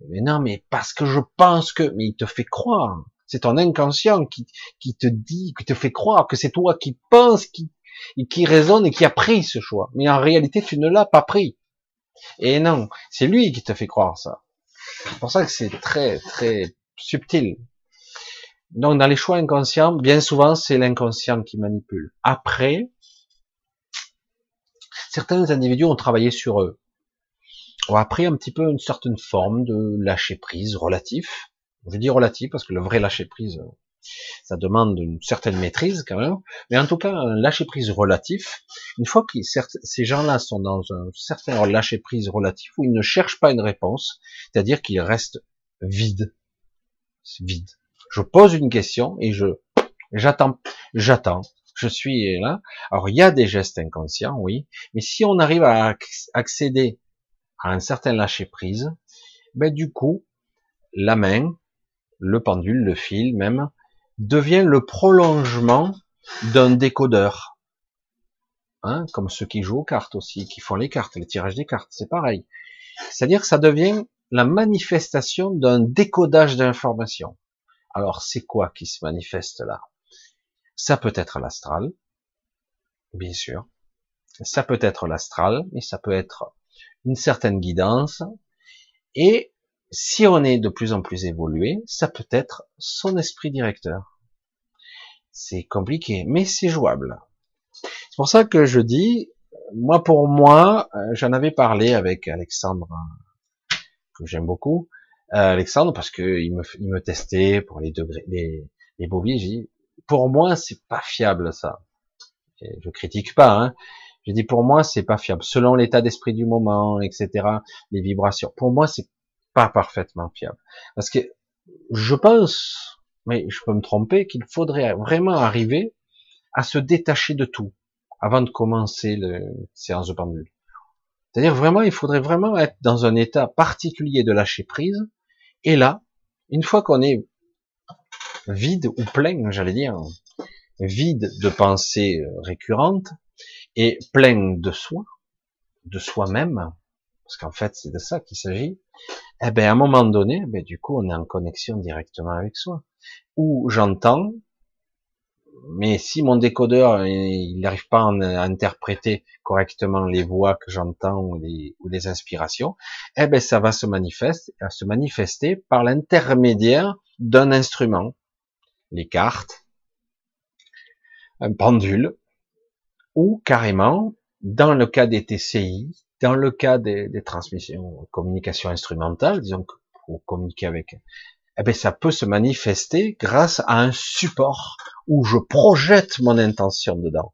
Mais non, mais parce que je pense que, mais il te fait croire. C'est ton inconscient qui, qui te dit, qui te fait croire que c'est toi qui pense, qui, qui raisonne et qui a pris ce choix. Mais en réalité, tu ne l'as pas pris. Et non, c'est lui qui te fait croire ça. C'est pour ça que c'est très, très subtil. Donc dans les choix inconscients, bien souvent c'est l'inconscient qui manipule. Après, certains individus ont travaillé sur eux, ont appris un petit peu une certaine forme de lâcher prise relatif. Je dis relatif parce que le vrai lâcher prise, ça demande une certaine maîtrise quand même, mais en tout cas un lâcher prise relatif. Une fois que ces gens-là sont dans un certain lâcher prise relatif où ils ne cherchent pas une réponse, c'est-à-dire qu'ils restent vides, vide. Je pose une question et je j'attends, j'attends. Je suis là. Alors il y a des gestes inconscients, oui, mais si on arrive à accéder à un certain lâcher prise, ben du coup la main, le pendule, le fil même devient le prolongement d'un décodeur. Hein, comme ceux qui jouent aux cartes aussi, qui font les cartes, les tirages des cartes, c'est pareil. C'est-à-dire que ça devient la manifestation d'un décodage d'informations. Alors, c'est quoi qui se manifeste là? Ça peut être l'astral, bien sûr. Ça peut être l'astral, mais ça peut être une certaine guidance. Et si on est de plus en plus évolué, ça peut être son esprit directeur. C'est compliqué, mais c'est jouable. C'est pour ça que je dis, moi pour moi, euh, j'en avais parlé avec Alexandre que j'aime beaucoup, euh, Alexandre, parce que il me, il me testait pour les degrés, les, les boviers. pour moi, c'est pas fiable ça. Je critique pas. Hein. J'ai dit pour moi, c'est pas fiable. Selon l'état d'esprit du moment, etc., les vibrations. Pour moi, c'est pas parfaitement fiable. Parce que je pense, mais je peux me tromper, qu'il faudrait vraiment arriver à se détacher de tout avant de commencer le séance de pendule. C'est-à-dire vraiment, il faudrait vraiment être dans un état particulier de lâcher prise. Et là, une fois qu'on est vide ou plein, j'allais dire, vide de pensées récurrentes et plein de soi, de soi-même, parce qu'en fait c'est de ça qu'il s'agit, eh ben à un moment donné, ben, du coup on est en connexion directement avec soi. Où j'entends, mais si mon décodeur il n'arrive pas à interpréter correctement les voix que j'entends ou les, ou inspirations, eh ben ça va se manifester par l'intermédiaire d'un instrument, les cartes, un pendule, ou carrément, dans le cas des TCI, dans le cas des, transmissions, communication instrumentale, disons que pour communiquer avec eh bien, ça peut se manifester grâce à un support où je projette mon intention dedans.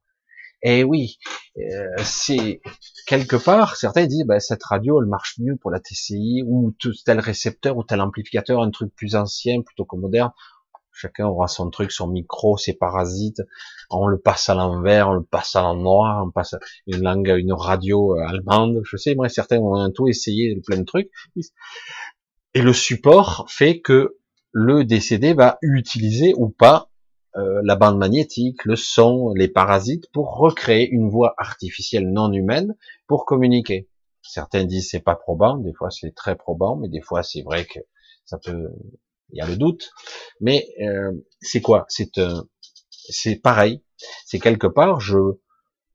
Et oui, euh, c'est quelque part, certains disent, ben, cette radio, elle marche mieux pour la TCI, ou tel récepteur, ou tel amplificateur, un truc plus ancien plutôt que moderne. Chacun aura son truc, son micro, ses parasites. On le passe à l'envers, on le passe à l'endroit, on passe une langue, une radio euh, allemande. Je sais, moi, certains ont tout essayé, plein de trucs. Et le support fait que le décédé va utiliser ou pas euh, la bande magnétique, le son, les parasites pour recréer une voix artificielle non humaine pour communiquer. Certains disent c'est pas probant, des fois c'est très probant, mais des fois c'est vrai que ça peut, il y a le doute. Mais euh, c'est quoi? C'est c'est pareil. C'est quelque part je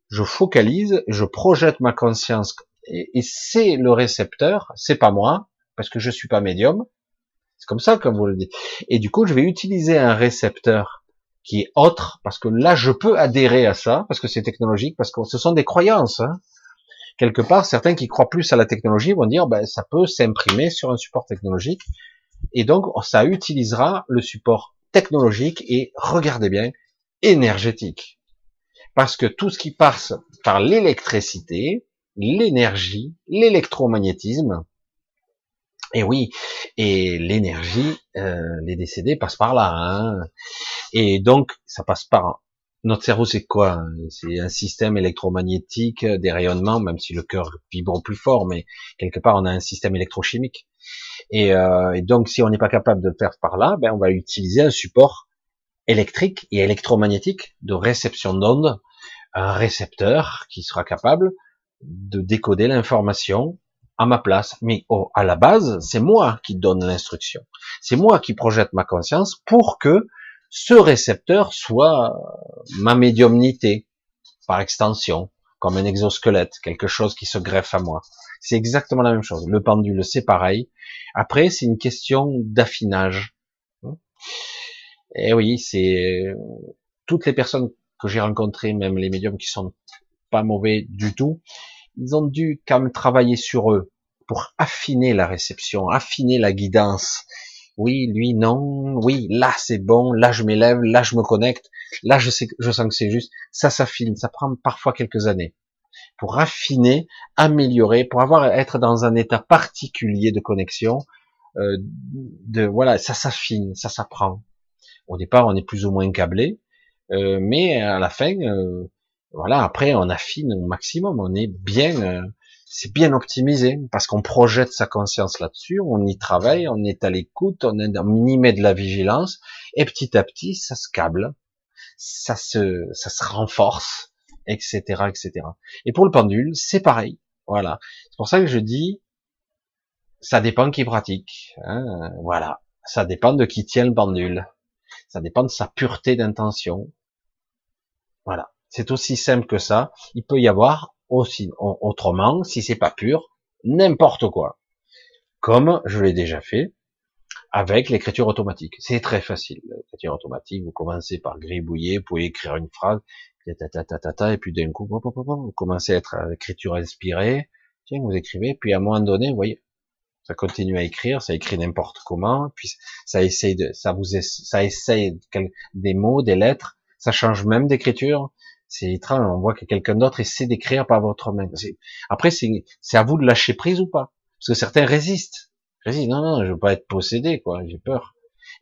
je focalise, je projette ma conscience et, et c'est le récepteur, c'est pas moi parce que je suis pas médium. C'est comme ça comme vous le dites. Et du coup je vais utiliser un récepteur qui est autre, parce que là, je peux adhérer à ça, parce que c'est technologique, parce que ce sont des croyances. Hein. Quelque part, certains qui croient plus à la technologie vont dire, ben, ça peut s'imprimer sur un support technologique, et donc ça utilisera le support technologique et, regardez bien, énergétique. Parce que tout ce qui passe par l'électricité, l'énergie, l'électromagnétisme, et oui, et l'énergie, euh, les décédés passent par là. Hein. Et donc, ça passe par notre cerveau, c'est quoi C'est un système électromagnétique, euh, des rayonnements, même si le cœur vibre plus fort, mais quelque part, on a un système électrochimique. Et, euh, et donc, si on n'est pas capable de le faire par là, ben, on va utiliser un support électrique et électromagnétique de réception d'ondes, un récepteur qui sera capable de décoder l'information à ma place. Mais oh, à la base, c'est moi qui donne l'instruction. C'est moi qui projette ma conscience pour que ce récepteur soit ma médiumnité, par extension, comme un exosquelette, quelque chose qui se greffe à moi. C'est exactement la même chose. Le pendule, c'est pareil. Après, c'est une question d'affinage. Et oui, c'est toutes les personnes que j'ai rencontrées, même les médiums qui sont pas mauvais du tout, ils ont dû quand même travailler sur eux pour affiner la réception, affiner la guidance. Oui, lui, non. Oui, là, c'est bon. Là, je m'élève. Là, je me connecte. Là, je sais, je sens que c'est juste. Ça s'affine. Ça prend parfois quelques années pour affiner, améliorer, pour avoir être dans un état particulier de connexion. Euh, de voilà, ça s'affine, ça s'apprend. Au départ, on est plus ou moins câblé, euh, mais à la fin, euh, voilà, après, on affine au maximum. On est bien c'est bien optimisé parce qu'on projette sa conscience là-dessus, on y travaille, on est à l'écoute, on est minimé de la vigilance et petit à petit ça se câble, ça se ça se renforce, etc., etc. Et pour le pendule, c'est pareil. Voilà. C'est pour ça que je dis, ça dépend qui pratique. Hein, voilà. Ça dépend de qui tient le pendule. Ça dépend de sa pureté d'intention. Voilà. C'est aussi simple que ça. Il peut y avoir aussi autrement, si c'est pas pur, n'importe quoi. Comme je l'ai déjà fait avec l'écriture automatique. C'est très facile. L'écriture automatique, vous commencez par gribouiller, vous pouvez écrire une phrase, et puis d'un coup, vous commencez à être à l'écriture inspirée, tiens, vous écrivez, puis à un moment donné, vous voyez, ça continue à écrire, ça écrit n'importe comment, puis ça essaye de, ça vous, ça essaye des mots, des lettres, ça change même d'écriture, c'est étrange, on voit que quelqu'un d'autre essaie d'écrire par votre main. Après, c'est à vous de lâcher prise ou pas? Parce que certains résistent. Résistent, non, non, je veux pas être possédé, quoi, j'ai peur.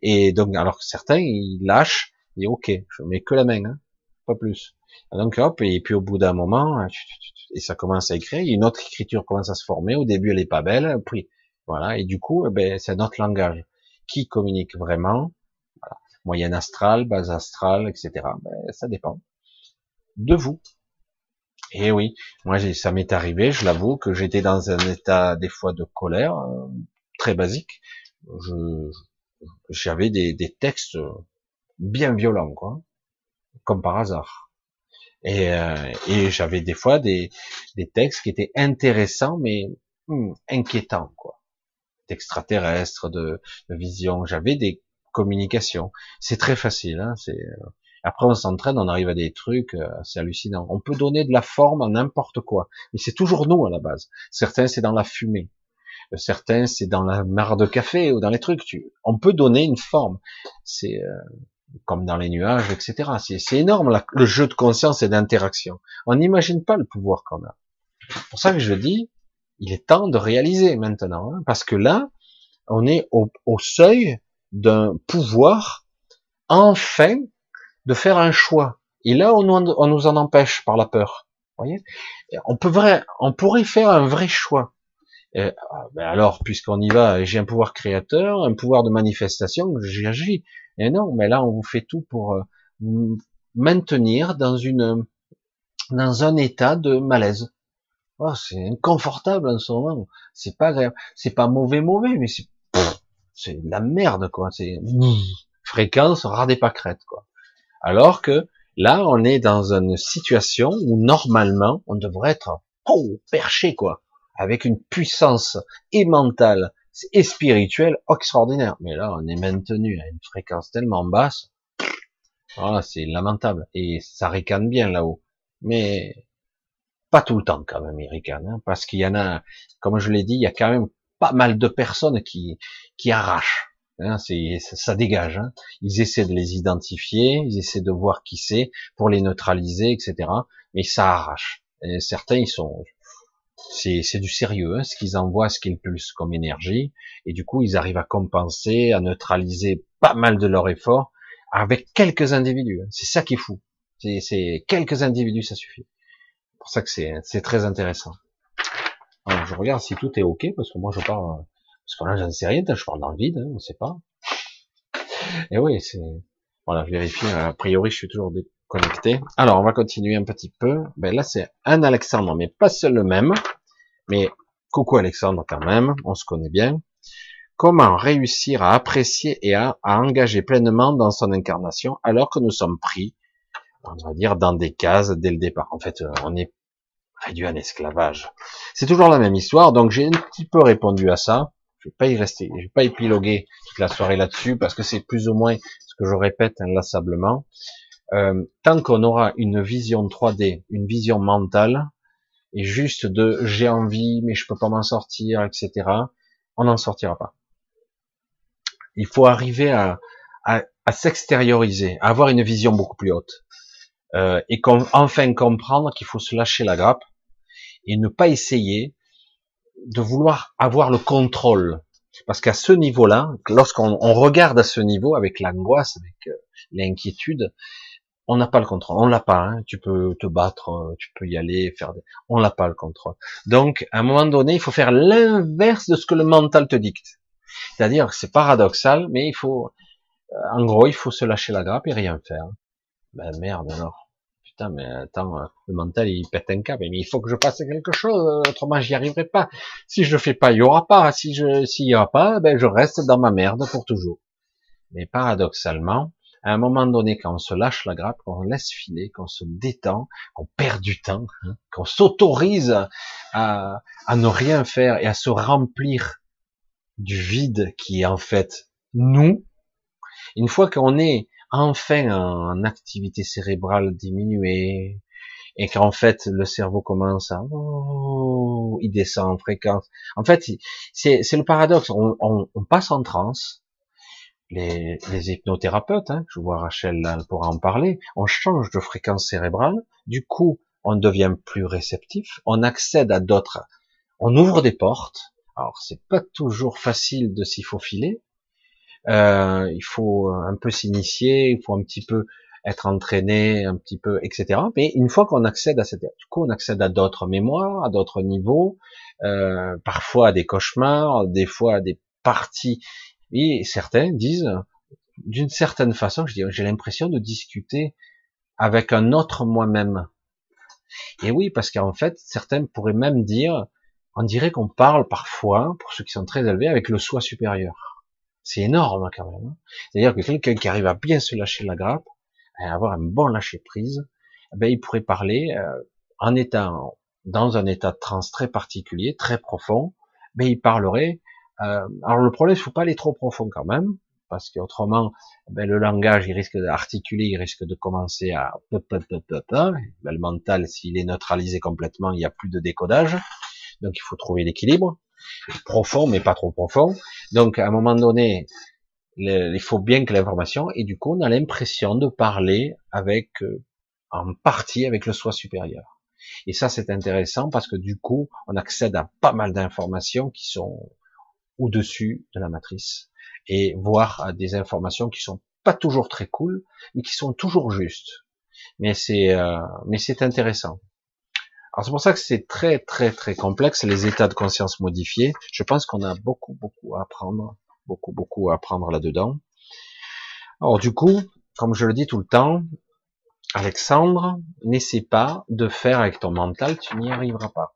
Et donc, alors que certains, ils lâchent, et ok, je mets que la main, hein, pas plus. donc hop, et puis au bout d'un moment, et ça commence à écrire, une autre écriture commence à se former, au début elle est pas belle, puis voilà, et du coup, eh ben, c'est notre langage qui communique vraiment, voilà. moyenne astrale, base astrale, etc. Ben, ça dépend de vous. Et oui, moi ça m'est arrivé, je l'avoue, que j'étais dans un état des fois de colère euh, très basique. Je j'avais des, des textes bien violents, quoi, comme par hasard. Et, euh, et j'avais des fois des, des textes qui étaient intéressants, mais hmm, inquiétants, quoi. D'extraterrestres, de, de vision. J'avais des communications. C'est très facile, hein, c'est euh, après, on s'entraîne, on arrive à des trucs, euh, c'est hallucinant. On peut donner de la forme à n'importe quoi, mais c'est toujours nous à la base. Certains, c'est dans la fumée. Euh, certains, c'est dans la mare de café ou dans les trucs. On peut donner une forme. C'est, euh, comme dans les nuages, etc. C'est énorme le jeu de conscience et d'interaction. On n'imagine pas le pouvoir qu'on a. C'est pour ça que je dis, il est temps de réaliser maintenant, hein, parce que là, on est au, seuil d'un pouvoir, enfin, de faire un choix. Et là, on, on nous en empêche par la peur. Voyez? On, peut vrai, on pourrait faire un vrai choix. Euh, ben alors, puisqu'on y va, j'ai un pouvoir créateur, un pouvoir de manifestation, j'y agis. Et non, mais là, on vous fait tout pour euh, maintenir dans une, dans un état de malaise. Oh, c'est inconfortable en ce moment. C'est pas grave. C'est pas mauvais, mauvais, mais c'est, c'est de la merde, quoi. C'est fréquence rare des pâquerettes, quoi. Alors que là, on est dans une situation où normalement, on devrait être oh, perché, quoi avec une puissance et mentale et spirituelle extraordinaire. Mais là, on est maintenu à une fréquence tellement basse, voilà, c'est lamentable. Et ça ricane bien là-haut. Mais pas tout le temps quand même, il ricane, hein, parce qu'il y en a, comme je l'ai dit, il y a quand même pas mal de personnes qui, qui arrachent. Hein, ça dégage. Hein. Ils essaient de les identifier, ils essaient de voir qui c'est pour les neutraliser, etc. Mais ça arrache. Certains, ils sont, c'est du sérieux, hein, ce qu'ils envoient, ce qu'ils pulsent comme énergie, et du coup ils arrivent à compenser, à neutraliser pas mal de leur effort avec quelques individus. Hein. C'est ça qui est fou. C'est quelques individus, ça suffit. C'est pour ça que c'est très intéressant. Alors, je regarde si tout est ok, parce que moi je parle, parce que là j'en sais rien, je parle dans le vide, hein, on sait pas. Et oui, c'est, voilà, je vérifie, a priori je suis toujours connecté. Alors, on va continuer un petit peu. Ben là, c'est un Alexandre, mais pas seul le même. Mais coucou Alexandre quand même, on se connaît bien. Comment réussir à apprécier et à, engager pleinement dans son incarnation alors que nous sommes pris, on va dire, dans des cases dès le départ? En fait, euh, on est réduit à l'esclavage. C'est toujours la même histoire, donc j'ai un petit peu répondu à ça. Je vais pas y rester, je vais pas épiloguer toute la soirée là-dessus parce que c'est plus ou moins ce que je répète inlassablement. Euh, tant qu'on aura une vision 3D, une vision mentale, et juste de j'ai envie mais je peux pas m'en sortir, etc., on n'en sortira pas. Il faut arriver à, à, s'extérioriser, à avoir une vision beaucoup plus haute, euh, et enfin comprendre qu'il faut se lâcher la grappe et ne pas essayer de vouloir avoir le contrôle. Parce qu'à ce niveau-là, lorsqu'on regarde à ce niveau, avec l'angoisse, avec euh, l'inquiétude, on n'a pas le contrôle, on l'a pas. Hein. Tu peux te battre, euh, tu peux y aller, faire. Des... On n'a pas le contrôle. Donc, à un moment donné, il faut faire l'inverse de ce que le mental te dicte. C'est-à-dire, que c'est paradoxal, mais il faut, euh, en gros, il faut se lâcher la grappe et rien faire. Ben merde alors. Mais attends, euh, le mental il pète un câble. Mais il faut que je fasse quelque chose, autrement j'y arriverai pas. Si je fais pas, il y aura pas. Si je, s'il y aura pas, ben je reste dans ma merde pour toujours. Mais paradoxalement, à un moment donné, quand on se lâche la grappe, qu'on laisse filer, qu'on se détend, qu'on perd du temps, hein, qu'on s'autorise à, à ne rien faire et à se remplir du vide qui est en fait nous, une fois qu'on est enfin en activité cérébrale diminuée, et qu'en fait le cerveau commence à oh, il descend en fréquence. En fait, c'est le paradoxe. On, on, on, passe en transe, les, les hypnothérapeutes, hein, je vois Rachel là pour en parler, on change de fréquence cérébrale, du coup on devient plus réceptif, on accède à d'autres, on ouvre des portes. Alors c'est pas toujours facile de s'y faufiler, euh, il faut un peu s'initier, il faut un petit peu être entraîné, un petit peu, etc. Mais une fois qu'on accède à cette, du coup on accède à d'autres mémoires, à d'autres niveaux, euh, parfois à des cauchemars, des fois à des parties et certains disent, d'une certaine façon, je dis, j'ai l'impression de discuter avec un autre moi-même. Et oui, parce qu'en fait, certains pourraient même dire, on dirait qu'on parle parfois, pour ceux qui sont très élevés, avec le soi supérieur. C'est énorme quand même. Hein. C'est-à-dire que quelqu'un qui arrive à bien se lâcher la grappe, à avoir un bon lâcher prise, eh ben il pourrait parler euh, en étant dans un état de transe très particulier, très profond, mais il parlerait euh, alors le problème, il faut pas aller trop profond quand même, parce qu'autrement, ben, le langage, il risque d'articuler, il risque de commencer à ben, le mental, s'il est neutralisé complètement, il n'y a plus de décodage. Donc il faut trouver l'équilibre profond, mais pas trop profond. Donc à un moment donné, il faut bien que l'information, et du coup, on a l'impression de parler avec, euh, en partie avec le soi supérieur. Et ça, c'est intéressant parce que du coup, on accède à pas mal d'informations qui sont au-dessus de la matrice et voire à des informations qui sont pas toujours très cool, mais qui sont toujours justes. Mais c'est, euh, mais c'est intéressant. Alors c'est pour ça que c'est très très très complexe les états de conscience modifiés. Je pense qu'on a beaucoup beaucoup à apprendre, beaucoup beaucoup à apprendre là-dedans. Alors du coup, comme je le dis tout le temps, Alexandre, n'essaie pas de faire avec ton mental, tu n'y arriveras pas.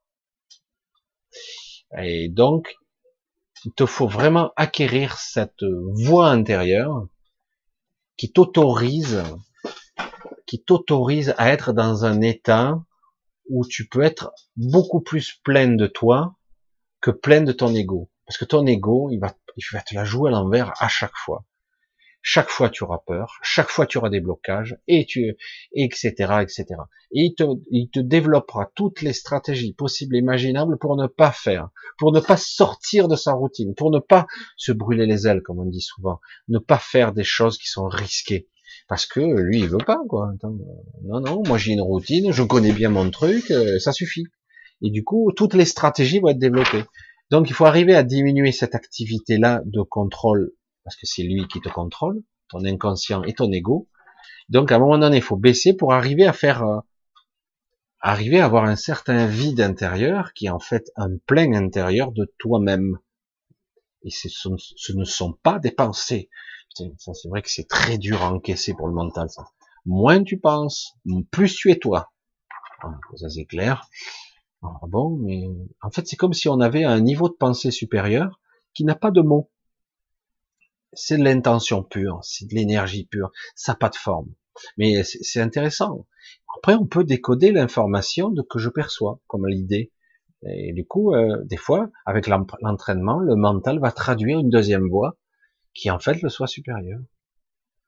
Et donc, il te faut vraiment acquérir cette voix intérieure qui t'autorise, qui t'autorise à être dans un état où tu peux être beaucoup plus plein de toi que plein de ton ego. Parce que ton ego, il va, il va te la jouer à l'envers à chaque fois. Chaque fois tu auras peur, chaque fois tu auras des blocages, et tu, etc., etc. Et il te, il te développera toutes les stratégies possibles et imaginables pour ne pas faire, pour ne pas sortir de sa routine, pour ne pas se brûler les ailes, comme on dit souvent, ne pas faire des choses qui sont risquées. Parce que lui, il veut pas, quoi. non, non, moi j'ai une routine, je connais bien mon truc, euh, ça suffit. Et du coup, toutes les stratégies vont être développées. Donc il faut arriver à diminuer cette activité-là de contrôle parce que c'est lui qui te contrôle, ton inconscient et ton ego. Donc à un moment donné, il faut baisser pour arriver à faire, euh, arriver à avoir un certain vide intérieur qui est en fait un plein intérieur de toi-même. Et ce, ne sont pas des pensées. C'est vrai que c'est très dur à encaisser pour le mental. Moins tu penses, plus tu es toi. Ça c'est clair. Ah bon, mais en fait c'est comme si on avait un niveau de pensée supérieur qui n'a pas de mots c'est de l'intention pure, c'est de l'énergie pure, ça n'a pas de forme. Mais c'est intéressant. Après, on peut décoder l'information de que je perçois comme l'idée. Et du coup, euh, des fois, avec l'entraînement, le mental va traduire une deuxième voix qui en fait le soit supérieur.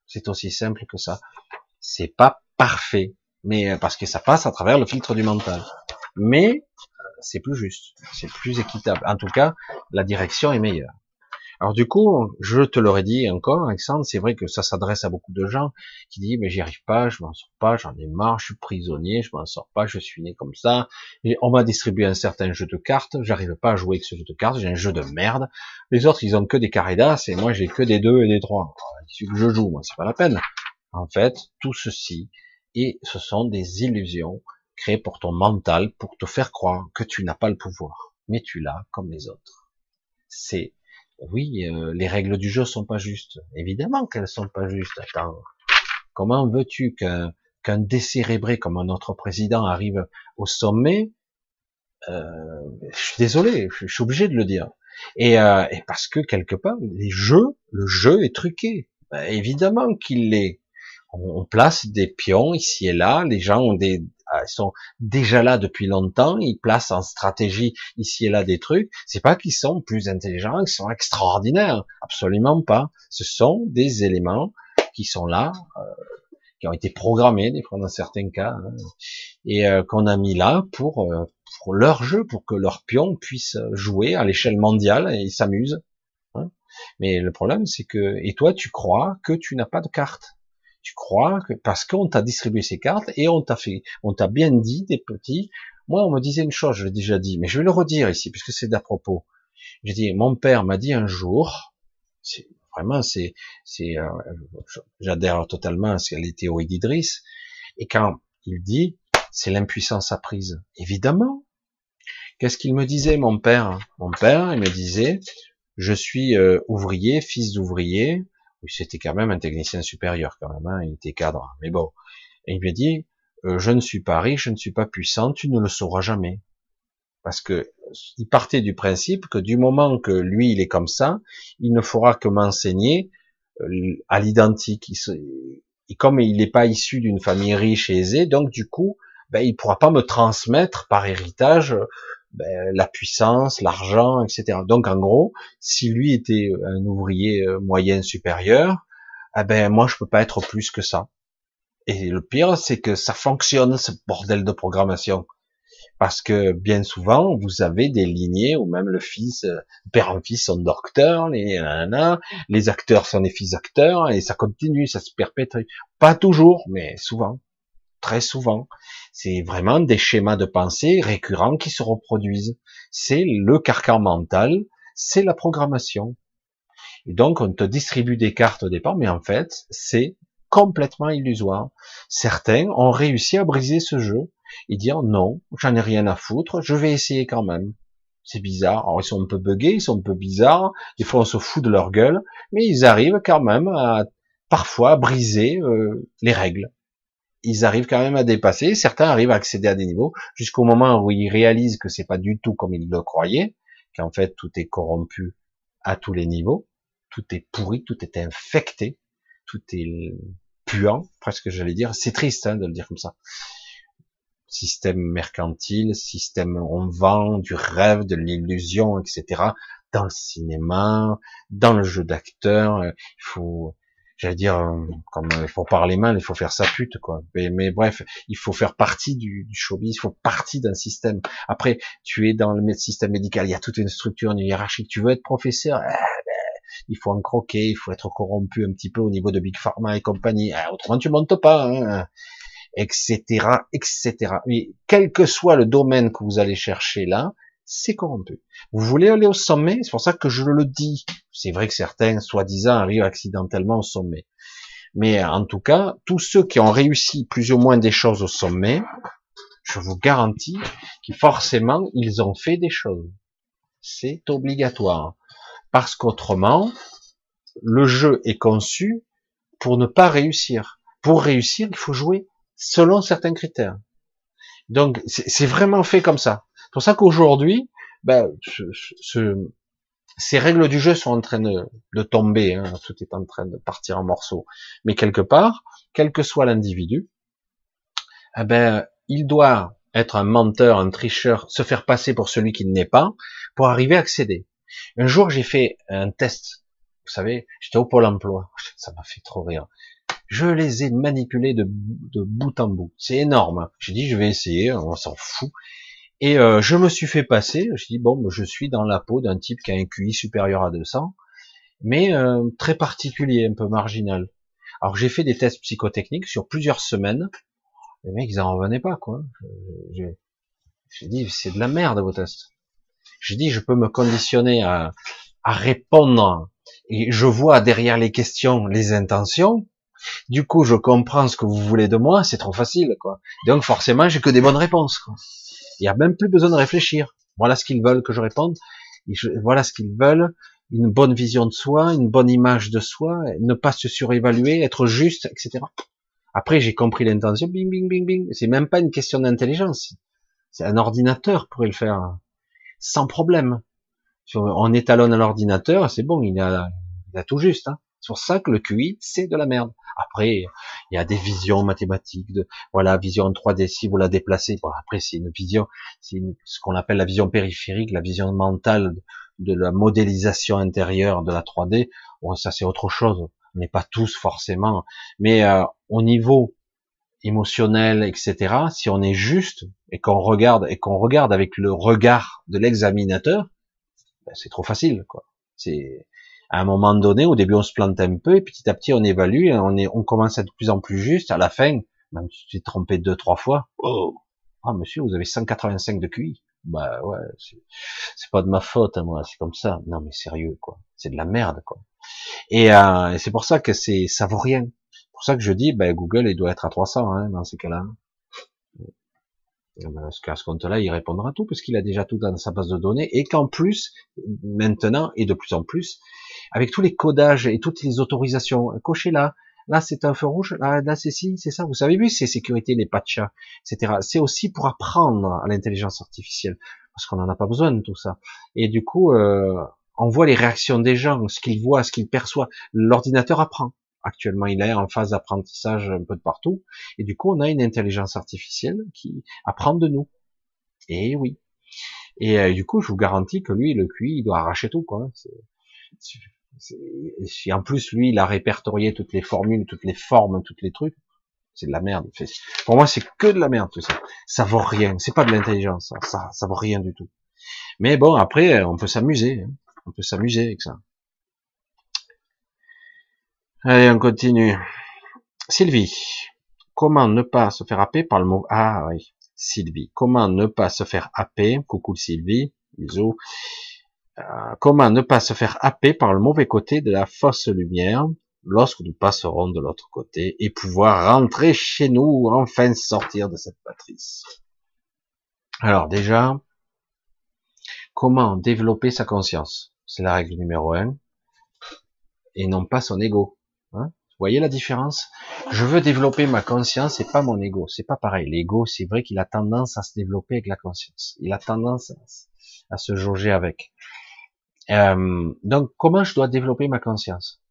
C'est aussi simple que ça. C'est pas parfait, mais euh, parce que ça passe à travers le filtre du mental. Mais euh, c'est plus juste, c'est plus équitable. En tout cas, la direction est meilleure. Alors du coup, je te l'aurais dit encore, Alexandre, c'est vrai que ça s'adresse à beaucoup de gens qui disent mais j'y arrive pas, je m'en sors pas, j'en ai marre, je suis prisonnier, je m'en sors pas, je suis né comme ça. Et on m'a distribué un certain jeu de cartes, j'arrive pas à jouer avec ce jeu de cartes, j'ai un jeu de merde. Les autres, ils ont que des carrés d'as et moi j'ai que des deux et des trois. Que je joue, moi c'est pas la peine. En fait, tout ceci et ce sont des illusions créées pour ton mental pour te faire croire que tu n'as pas le pouvoir, mais tu l'as comme les autres. C'est oui, euh, les règles du jeu sont pas justes. Évidemment qu'elles sont pas justes. Attends, comment veux-tu qu'un qu'un décérébré comme notre président arrive au sommet? Euh, Je suis désolé, je suis obligé de le dire. Et, euh, et parce que quelque part, les jeux, le jeu est truqué. Ben, évidemment qu'il l'est. On, place des pions ici et là. Les gens ont des, ils sont déjà là depuis longtemps, ils placent en stratégie ici et là des trucs. C'est pas qu'ils sont plus intelligents, qu'ils sont extraordinaires, absolument pas. Ce sont des éléments qui sont là, euh, qui ont été programmés des fois dans certains cas, hein, et euh, qu'on a mis là pour euh, pour leur jeu, pour que leurs pions puissent jouer à l'échelle mondiale et ils s'amusent. Hein. Mais le problème, c'est que et toi, tu crois que tu n'as pas de carte tu crois que parce qu'on t'a distribué ces cartes et on t'a fait, on t'a bien dit des petits. Moi, on me disait une chose, je l'ai déjà dit, mais je vais le redire ici puisque c'est d'à propos. J'ai dit, mon père m'a dit un jour, c'est vraiment, c'est, c'est, euh, j'adhère totalement à était au d'Idriss, et quand il dit, c'est l'impuissance apprise. Évidemment. Qu'est-ce qu'il me disait, mon père? Mon père, il me disait, je suis euh, ouvrier, fils d'ouvrier, c'était quand même un technicien supérieur quand même, hein, il était cadre. Mais bon, et il lui dit, euh, je ne suis pas riche, je ne suis pas puissant, tu ne le sauras jamais. Parce que il partait du principe que du moment que lui il est comme ça, il ne fera que m'enseigner euh, à l'identique. Et comme il n'est pas issu d'une famille riche et aisée, donc du coup, ben, il pourra pas me transmettre par héritage ben, la puissance, l'argent, etc. Donc en gros, si lui était un ouvrier euh, moyen supérieur, eh ben moi je peux pas être plus que ça. Et le pire, c'est que ça fonctionne ce bordel de programmation. Parce que bien souvent, vous avez des lignées où même le fils, euh, père en fils sont docteurs, les les acteurs sont des fils acteurs, et ça continue, ça se perpétue. Pas toujours, mais souvent, très souvent. C'est vraiment des schémas de pensée récurrents qui se reproduisent. C'est le carcan mental, c'est la programmation. Et donc, on te distribue des cartes au départ, mais en fait, c'est complètement illusoire. Certains ont réussi à briser ce jeu et dire non, j'en ai rien à foutre, je vais essayer quand même. C'est bizarre. Alors ils sont un peu buggés, ils sont un peu bizarres. Des fois on se fout de leur gueule, mais ils arrivent quand même à parfois briser euh, les règles. Ils arrivent quand même à dépasser. Certains arrivent à accéder à des niveaux jusqu'au moment où ils réalisent que c'est pas du tout comme ils le croyaient, qu'en fait tout est corrompu à tous les niveaux, tout est pourri, tout est infecté, tout est puant, presque j'allais dire. C'est triste hein, de le dire comme ça système mercantile, système on vend du rêve, de l'illusion, etc. Dans le cinéma, dans le jeu d'acteur, il faut, j'allais dire, euh, comme il faut parler mal, il faut faire sa pute, quoi. Mais, bref, il faut faire partie du, du showbiz, il faut partie d'un système. Après, tu es dans le système médical, il y a toute une structure, une hiérarchie. Tu veux être professeur, eh ben, il faut en croquer, il faut être corrompu un petit peu au niveau de Big Pharma et compagnie. Eh, autrement, tu montes pas. Hein etc., etc. Mais quel que soit le domaine que vous allez chercher là, c'est corrompu. Vous voulez aller au sommet, c'est pour ça que je le dis. C'est vrai que certains, soi-disant, arrivent accidentellement au sommet. Mais en tout cas, tous ceux qui ont réussi plus ou moins des choses au sommet, je vous garantis que forcément, ils ont fait des choses. C'est obligatoire. Parce qu'autrement, le jeu est conçu pour ne pas réussir. Pour réussir, il faut jouer selon certains critères. Donc c'est vraiment fait comme ça. C'est pour ça qu'aujourd'hui, ben, ces règles du jeu sont en train de, tomber, hein, tout est en train de partir en morceaux. Mais quelque part, quel que soit l'individu, eh ben, il doit être un menteur, un tricheur, se faire passer pour celui qui n'est pas, pour arriver à accéder. Un jour, j'ai fait un test. Vous savez, j'étais au pôle emploi. Ça m'a fait trop rire. Je les ai manipulés de, bout en bout. C'est énorme. J'ai dit, je vais essayer, on s'en fout. Et euh, je me suis fait passer. Je dis bon, je suis dans la peau d'un type qui a un QI supérieur à 200, mais euh, très particulier, un peu marginal. Alors j'ai fait des tests psychotechniques sur plusieurs semaines. Les mecs, ils en revenaient pas, quoi. J'ai dit, c'est de la merde vos tests. J'ai dit, je peux me conditionner à, à répondre et je vois derrière les questions les intentions. Du coup, je comprends ce que vous voulez de moi, c'est trop facile, quoi. Donc forcément, j'ai que des bonnes réponses. Quoi. Il n'y a même plus besoin de réfléchir. Voilà ce qu'ils veulent que je réponde. voilà ce qu'ils veulent. Une bonne vision de soi, une bonne image de soi, ne pas se surévaluer, être juste, etc. Après, j'ai compris l'intention. Bing, bing, bing, bing. C'est même pas une question d'intelligence. C'est un ordinateur pourrait le faire sans problème. On étalonne à l'ordinateur, c'est bon, il a, il a tout juste. Hein. C'est pour ça que le QI, c'est de la merde. Après, il y a des visions mathématiques, de voilà, vision en 3D, si vous la déplacez, bon, après c'est une vision, c'est ce qu'on appelle la vision périphérique, la vision mentale de la modélisation intérieure de la 3D, bon, ça c'est autre chose, on n'est pas tous forcément, mais euh, au niveau émotionnel, etc., si on est juste et qu'on regarde et qu'on regarde avec le regard de l'examinateur, ben, c'est trop facile, quoi. C'est à un moment donné, au début, on se plante un peu, et petit à petit, on évalue, on, est, on commence à être de plus en plus juste. À la fin, même si tu t'es trompé deux, trois fois, oh, ah, monsieur, vous avez 185 de QI. Bah ouais, c'est pas de ma faute, hein, moi, c'est comme ça. Non, mais sérieux, quoi. C'est de la merde, quoi. Et, euh, c'est pour ça que c'est, ça vaut rien. C'est pour ça que je dis, ben, Google, il doit être à 300, hein, dans ces cas-là. Parce qu'à ce compte-là, il répondra tout, parce qu'il a déjà tout dans sa base de données, et qu'en plus, maintenant, et de plus en plus, avec tous les codages et toutes les autorisations, cochez là, là c'est un feu rouge, là, là c'est ci, c'est ça, vous savez vu, c'est sécurité, les patchs, etc. C'est aussi pour apprendre à l'intelligence artificielle, parce qu'on n'en a pas besoin de tout ça. Et du coup, euh, on voit les réactions des gens, ce qu'ils voient, ce qu'ils perçoivent. L'ordinateur apprend. Actuellement, il est en phase d'apprentissage un peu de partout. Et du coup, on a une intelligence artificielle qui apprend de nous. Et oui. Et euh, du coup, je vous garantis que lui, le QI, il doit arracher tout, quoi. Si en plus, lui, il a répertorié toutes les formules, toutes les formes, tous les trucs, c'est de la merde. Pour moi, c'est que de la merde tout ça. Ça vaut rien. C'est pas de l'intelligence. Ça, ça, vaut rien du tout. Mais bon, après, on peut s'amuser. Hein. On peut s'amuser avec ça. Allez, on continue. Sylvie, comment ne pas se faire happer par le mot ah oui Sylvie, comment ne pas se faire happer? Coucou Sylvie, bisous. Euh, comment ne pas se faire happer par le mauvais côté de la fausse lumière? Lorsque nous passerons de l'autre côté et pouvoir rentrer chez nous, enfin sortir de cette matrice. Alors déjà, comment développer sa conscience? C'est la règle numéro un, et non pas son ego. Hein Vous voyez la différence? Je veux développer ma conscience et pas mon ego. C'est pas pareil. L'ego, c'est vrai qu'il a tendance à se développer avec la conscience. Il a tendance à se jauger avec. Euh, donc, comment je dois développer ma conscience?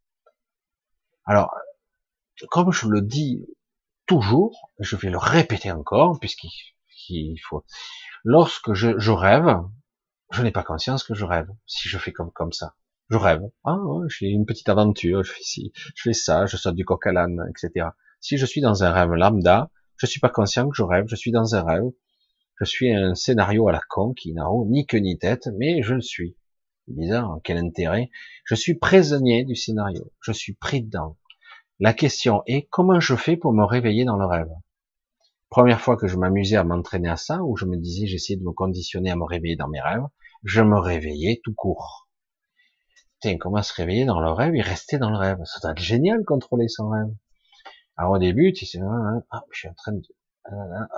Alors, comme je le dis toujours, je vais le répéter encore, puisqu'il faut. Lorsque je, rêve, je n'ai pas conscience que je rêve. Si je fais comme ça, je rêve. Ah, j'ai une petite aventure. Je fais ci, je fais ça, je saute du coq à l'âne, etc. Si je suis dans un rêve lambda, je suis pas conscient que je rêve. Je suis dans un rêve. Je suis un scénario à la con qui n'a ni queue ni tête, mais je le suis bizarre, quel intérêt Je suis prisonnier du scénario, je suis pris dedans. La question est comment je fais pour me réveiller dans le rêve? Première fois que je m'amusais à m'entraîner à ça, où je me disais j'essayais de me conditionner à me réveiller dans mes rêves, je me réveillais tout court. Tiens, comment se réveiller dans le rêve et rester dans le rêve? Ça doit être génial contrôler son rêve. Alors au début, tu sais, ah, ah, je suis en train de...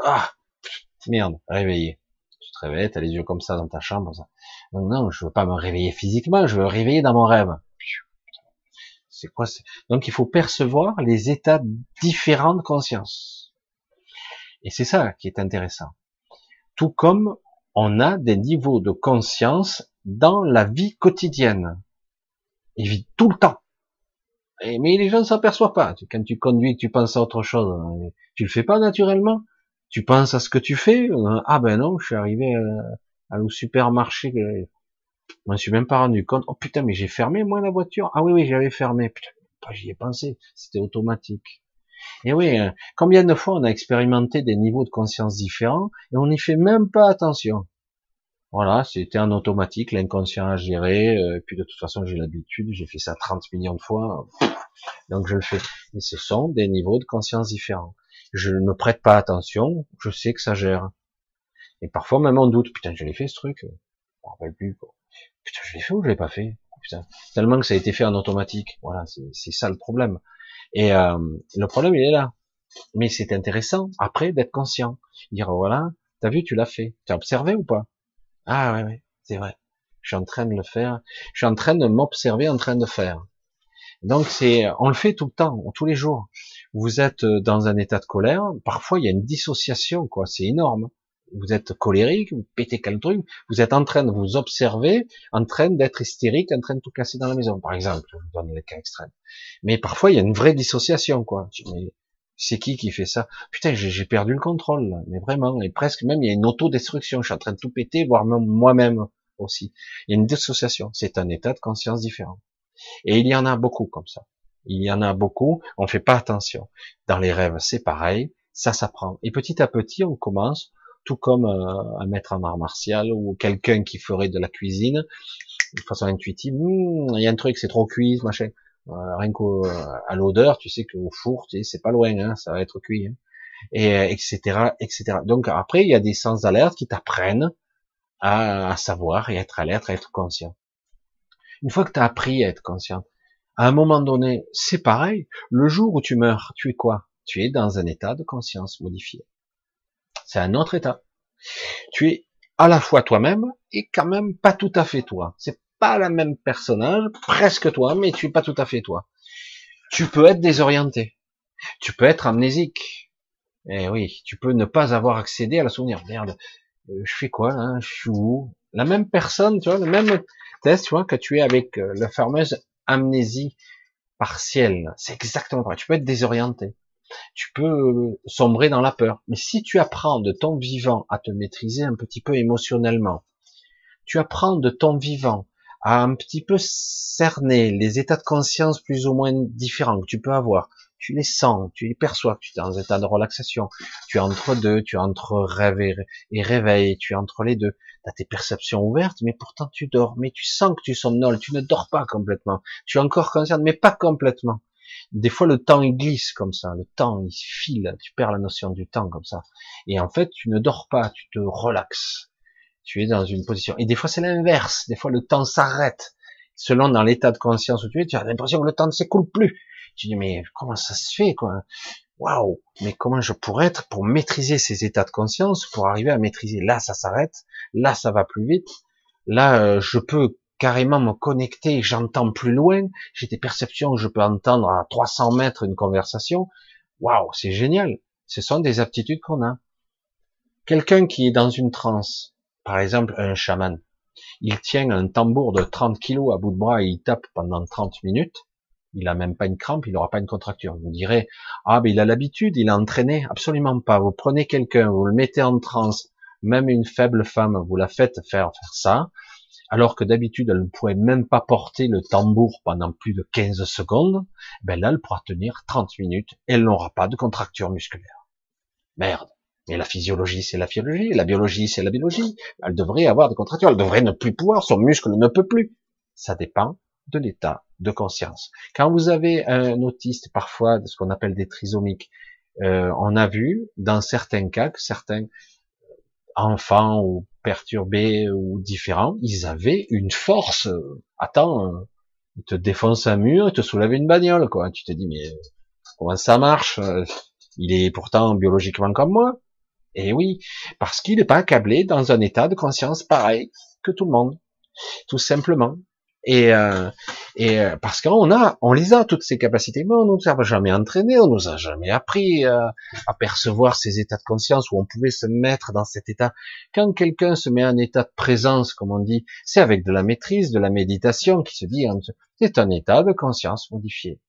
Ah, merde, réveillé tu te réveilles, t'as les yeux comme ça dans ta chambre. Non, non, je veux pas me réveiller physiquement, je veux me réveiller dans mon rêve. C'est quoi Donc il faut percevoir les états différents de conscience. Et c'est ça qui est intéressant. Tout comme on a des niveaux de conscience dans la vie quotidienne. Il vit tout le temps. mais les gens ne s'aperçoivent pas. Quand tu conduis, tu penses à autre chose. Tu le fais pas naturellement. Tu penses à ce que tu fais Ah ben non, je suis arrivé à, au supermarché. Je m'en suis même pas rendu compte. Oh putain, mais j'ai fermé moi la voiture. Ah oui, oui, j'avais fermé. Putain, j'y ai pensé. C'était automatique. Et oui, euh, combien de fois on a expérimenté des niveaux de conscience différents et on n'y fait même pas attention? Voilà, c'était un automatique, l'inconscient à gérer. Euh, et puis de toute façon, j'ai l'habitude, j'ai fait ça 30 millions de fois, donc je le fais. Et ce sont des niveaux de conscience différents je ne prête pas attention, je sais que ça gère. Et parfois même on doute, putain, je l'ai fait ce truc, je me rappelle plus. Putain, je l'ai fait ou je l'ai pas fait? Putain, tellement que ça a été fait en automatique. Voilà, c'est ça le problème. Et euh, le problème il est là. Mais c'est intéressant après d'être conscient, dire voilà, t'as vu, tu l'as fait, t'as observé ou pas? Ah ouais, ouais, c'est vrai. Je suis en train de le faire. Je suis en train de m'observer en train de faire. Donc c'est, on le fait tout le temps, tous les jours. Vous êtes euh, dans un état de colère, parfois il y a une dissociation, quoi. C'est énorme. Vous êtes colérique, vous pétez quel truc, vous êtes en train de vous observer, en train d'être hystérique, en train de tout casser dans la maison, par exemple. Je vous donne le cas extrême. Mais parfois il y a une vraie dissociation, quoi. C'est qui qui fait ça? Putain, j'ai perdu le contrôle, mais vraiment, et presque même il y a une autodestruction. Je suis en train de tout péter, voire même moi-même aussi. Il y a une dissociation. C'est un état de conscience différent. Et il y en a beaucoup comme ça. Il y en a beaucoup, on fait pas attention. Dans les rêves, c'est pareil, ça s'apprend. Et petit à petit, on commence, tout comme euh, un maître en art martial ou quelqu'un qui ferait de la cuisine, de façon intuitive, hmm, il y a un truc, c'est trop cuit, machin. Euh, rien qu'à l'odeur, tu sais qu'au four, c'est pas loin, hein, ça va être cuit. Hein. Et etc., euh, etc. Donc après, il y a des sens d'alerte qui t'apprennent à, à, savoir et être alerte, à être conscient. Une fois que tu as appris à être conscient, à un moment donné, c'est pareil. Le jour où tu meurs, tu es quoi? Tu es dans un état de conscience modifié. C'est un autre état. Tu es à la fois toi-même et quand même pas tout à fait toi. C'est pas la même personnage, presque toi, mais tu es pas tout à fait toi. Tu peux être désorienté. Tu peux être amnésique. Eh oui, tu peux ne pas avoir accédé à la souvenir. Merde, euh, je fais quoi là? Je suis où? La même personne, tu vois, le même test, tu vois, que tu es avec euh, la fameuse amnésie partielle. C'est exactement pareil. Tu peux être désorienté. Tu peux euh, sombrer dans la peur. Mais si tu apprends de ton vivant à te maîtriser un petit peu émotionnellement, tu apprends de ton vivant à un petit peu cerner les états de conscience plus ou moins différents que tu peux avoir. tu les sens, tu les perçois, tu es dans un état de relaxation, tu es entre deux, tu es entre rêve et, réveil, tu es entre les deux, tu as tes perceptions ouvertes, mais pourtant tu dors, mais tu sens que tu somnoles, tu ne dors pas complètement, tu es encore conscient, mais pas complètement. Des fois, le temps, il glisse comme ça, le temps, il file, tu perds la notion du temps comme ça. Et en fait, tu ne dors pas, tu te relaxes. Tu es dans une position. Et des fois, c'est l'inverse. Des fois, le temps s'arrête. Selon dans l'état de conscience où tu es, tu as l'impression que le temps ne s'écoule plus. Tu dis, mais comment ça se fait, quoi? Waouh! Mais comment je pourrais être pour maîtriser ces états de conscience, pour arriver à maîtriser là, ça s'arrête, là, ça va plus vite, là, euh, je peux carrément me connecter, j'entends plus loin, j'ai des perceptions, je peux entendre à 300 mètres une conversation. Waouh, c'est génial. Ce sont des aptitudes qu'on a. Quelqu'un qui est dans une transe, par exemple un chaman, il tient un tambour de 30 kilos à bout de bras et il tape pendant 30 minutes, il a même pas une crampe, il n'aura pas une contracture. Vous direz, ah ben il a l'habitude, il a entraîné, absolument pas. Vous prenez quelqu'un, vous le mettez en transe, même une faible femme, vous la faites faire faire ça, alors que d'habitude elle ne pourrait même pas porter le tambour pendant plus de 15 secondes, ben là elle pourra tenir 30 minutes elle n'aura pas de contracture musculaire. Merde. Mais la physiologie, c'est la physiologie, la biologie, c'est la biologie. Elle devrait avoir des contractures, elle devrait ne plus pouvoir, son muscle ne peut plus. Ça dépend de l'état de conscience. Quand vous avez un autiste, parfois, de ce qu'on appelle des trisomiques, euh, on a vu, dans certains cas, que certains enfants ou perturbés ou différents, ils avaient une force. Attends, euh, ils te défoncent un mur, ils te soulèvent une bagnole, quoi. Tu te dis, mais comment ça marche? Il est pourtant biologiquement comme moi. Et oui, parce qu'il n'est pas accablé dans un état de conscience pareil que tout le monde, tout simplement. Et, euh, et euh, parce qu'on a, on les a toutes ces capacités, mais on nous a jamais entraîné, on nous a jamais appris euh, à percevoir ces états de conscience où on pouvait se mettre dans cet état. Quand quelqu'un se met en état de présence, comme on dit, c'est avec de la maîtrise, de la méditation, qui se dit, c'est un état de conscience modifié.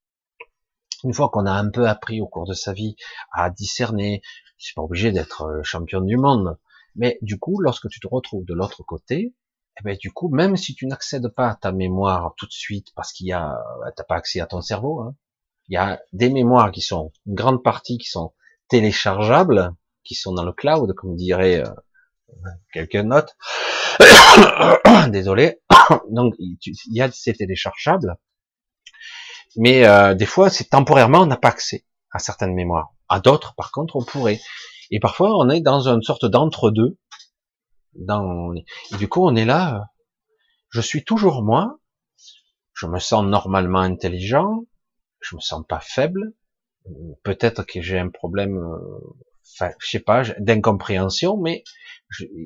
Une fois qu'on a un peu appris au cours de sa vie à discerner, c'est pas obligé d'être euh, champion du monde, mais du coup, lorsque tu te retrouves de l'autre côté, eh ben, du coup, même si tu n'accèdes pas à ta mémoire tout de suite, parce qu'il y a, bah, t'as pas accès à ton cerveau, hein, il y a des mémoires qui sont, une grande partie qui sont téléchargeables, qui sont dans le cloud, comme dirait euh, quelqu'un note. Désolé. Donc, il y a ces téléchargeables, mais euh, des fois, c'est temporairement, on n'a pas accès à certaines mémoires. À d'autres, par contre, on pourrait. Et parfois, on est dans une sorte d'entre-deux, dans, du coup, on est là, je suis toujours moi, je me sens normalement intelligent, je me sens pas faible, peut-être que j'ai un problème, enfin, je sais pas, d'incompréhension, mais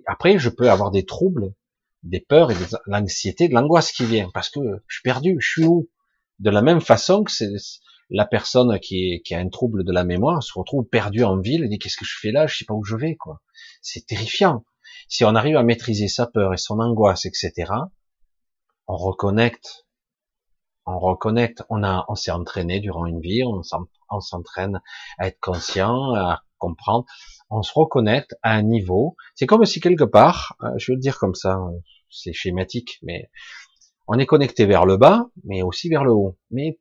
après, je peux avoir des troubles, des peurs et de l'anxiété, de l'angoisse qui vient, parce que je suis perdu, je suis où? De la même façon que c'est la personne qui, qui a un trouble de la mémoire se retrouve perdue en ville et dit qu'est-ce que je fais là, je sais pas où je vais, quoi. C'est terrifiant. Si on arrive à maîtriser sa peur et son angoisse, etc., on reconnecte, on reconnecte, on a, on s'est entraîné durant une vie, on s'entraîne à être conscient, à comprendre, on se reconnecte à un niveau. C'est comme si quelque part, euh, je le dire comme ça, c'est schématique, mais on est connecté vers le bas, mais aussi vers le haut. Mais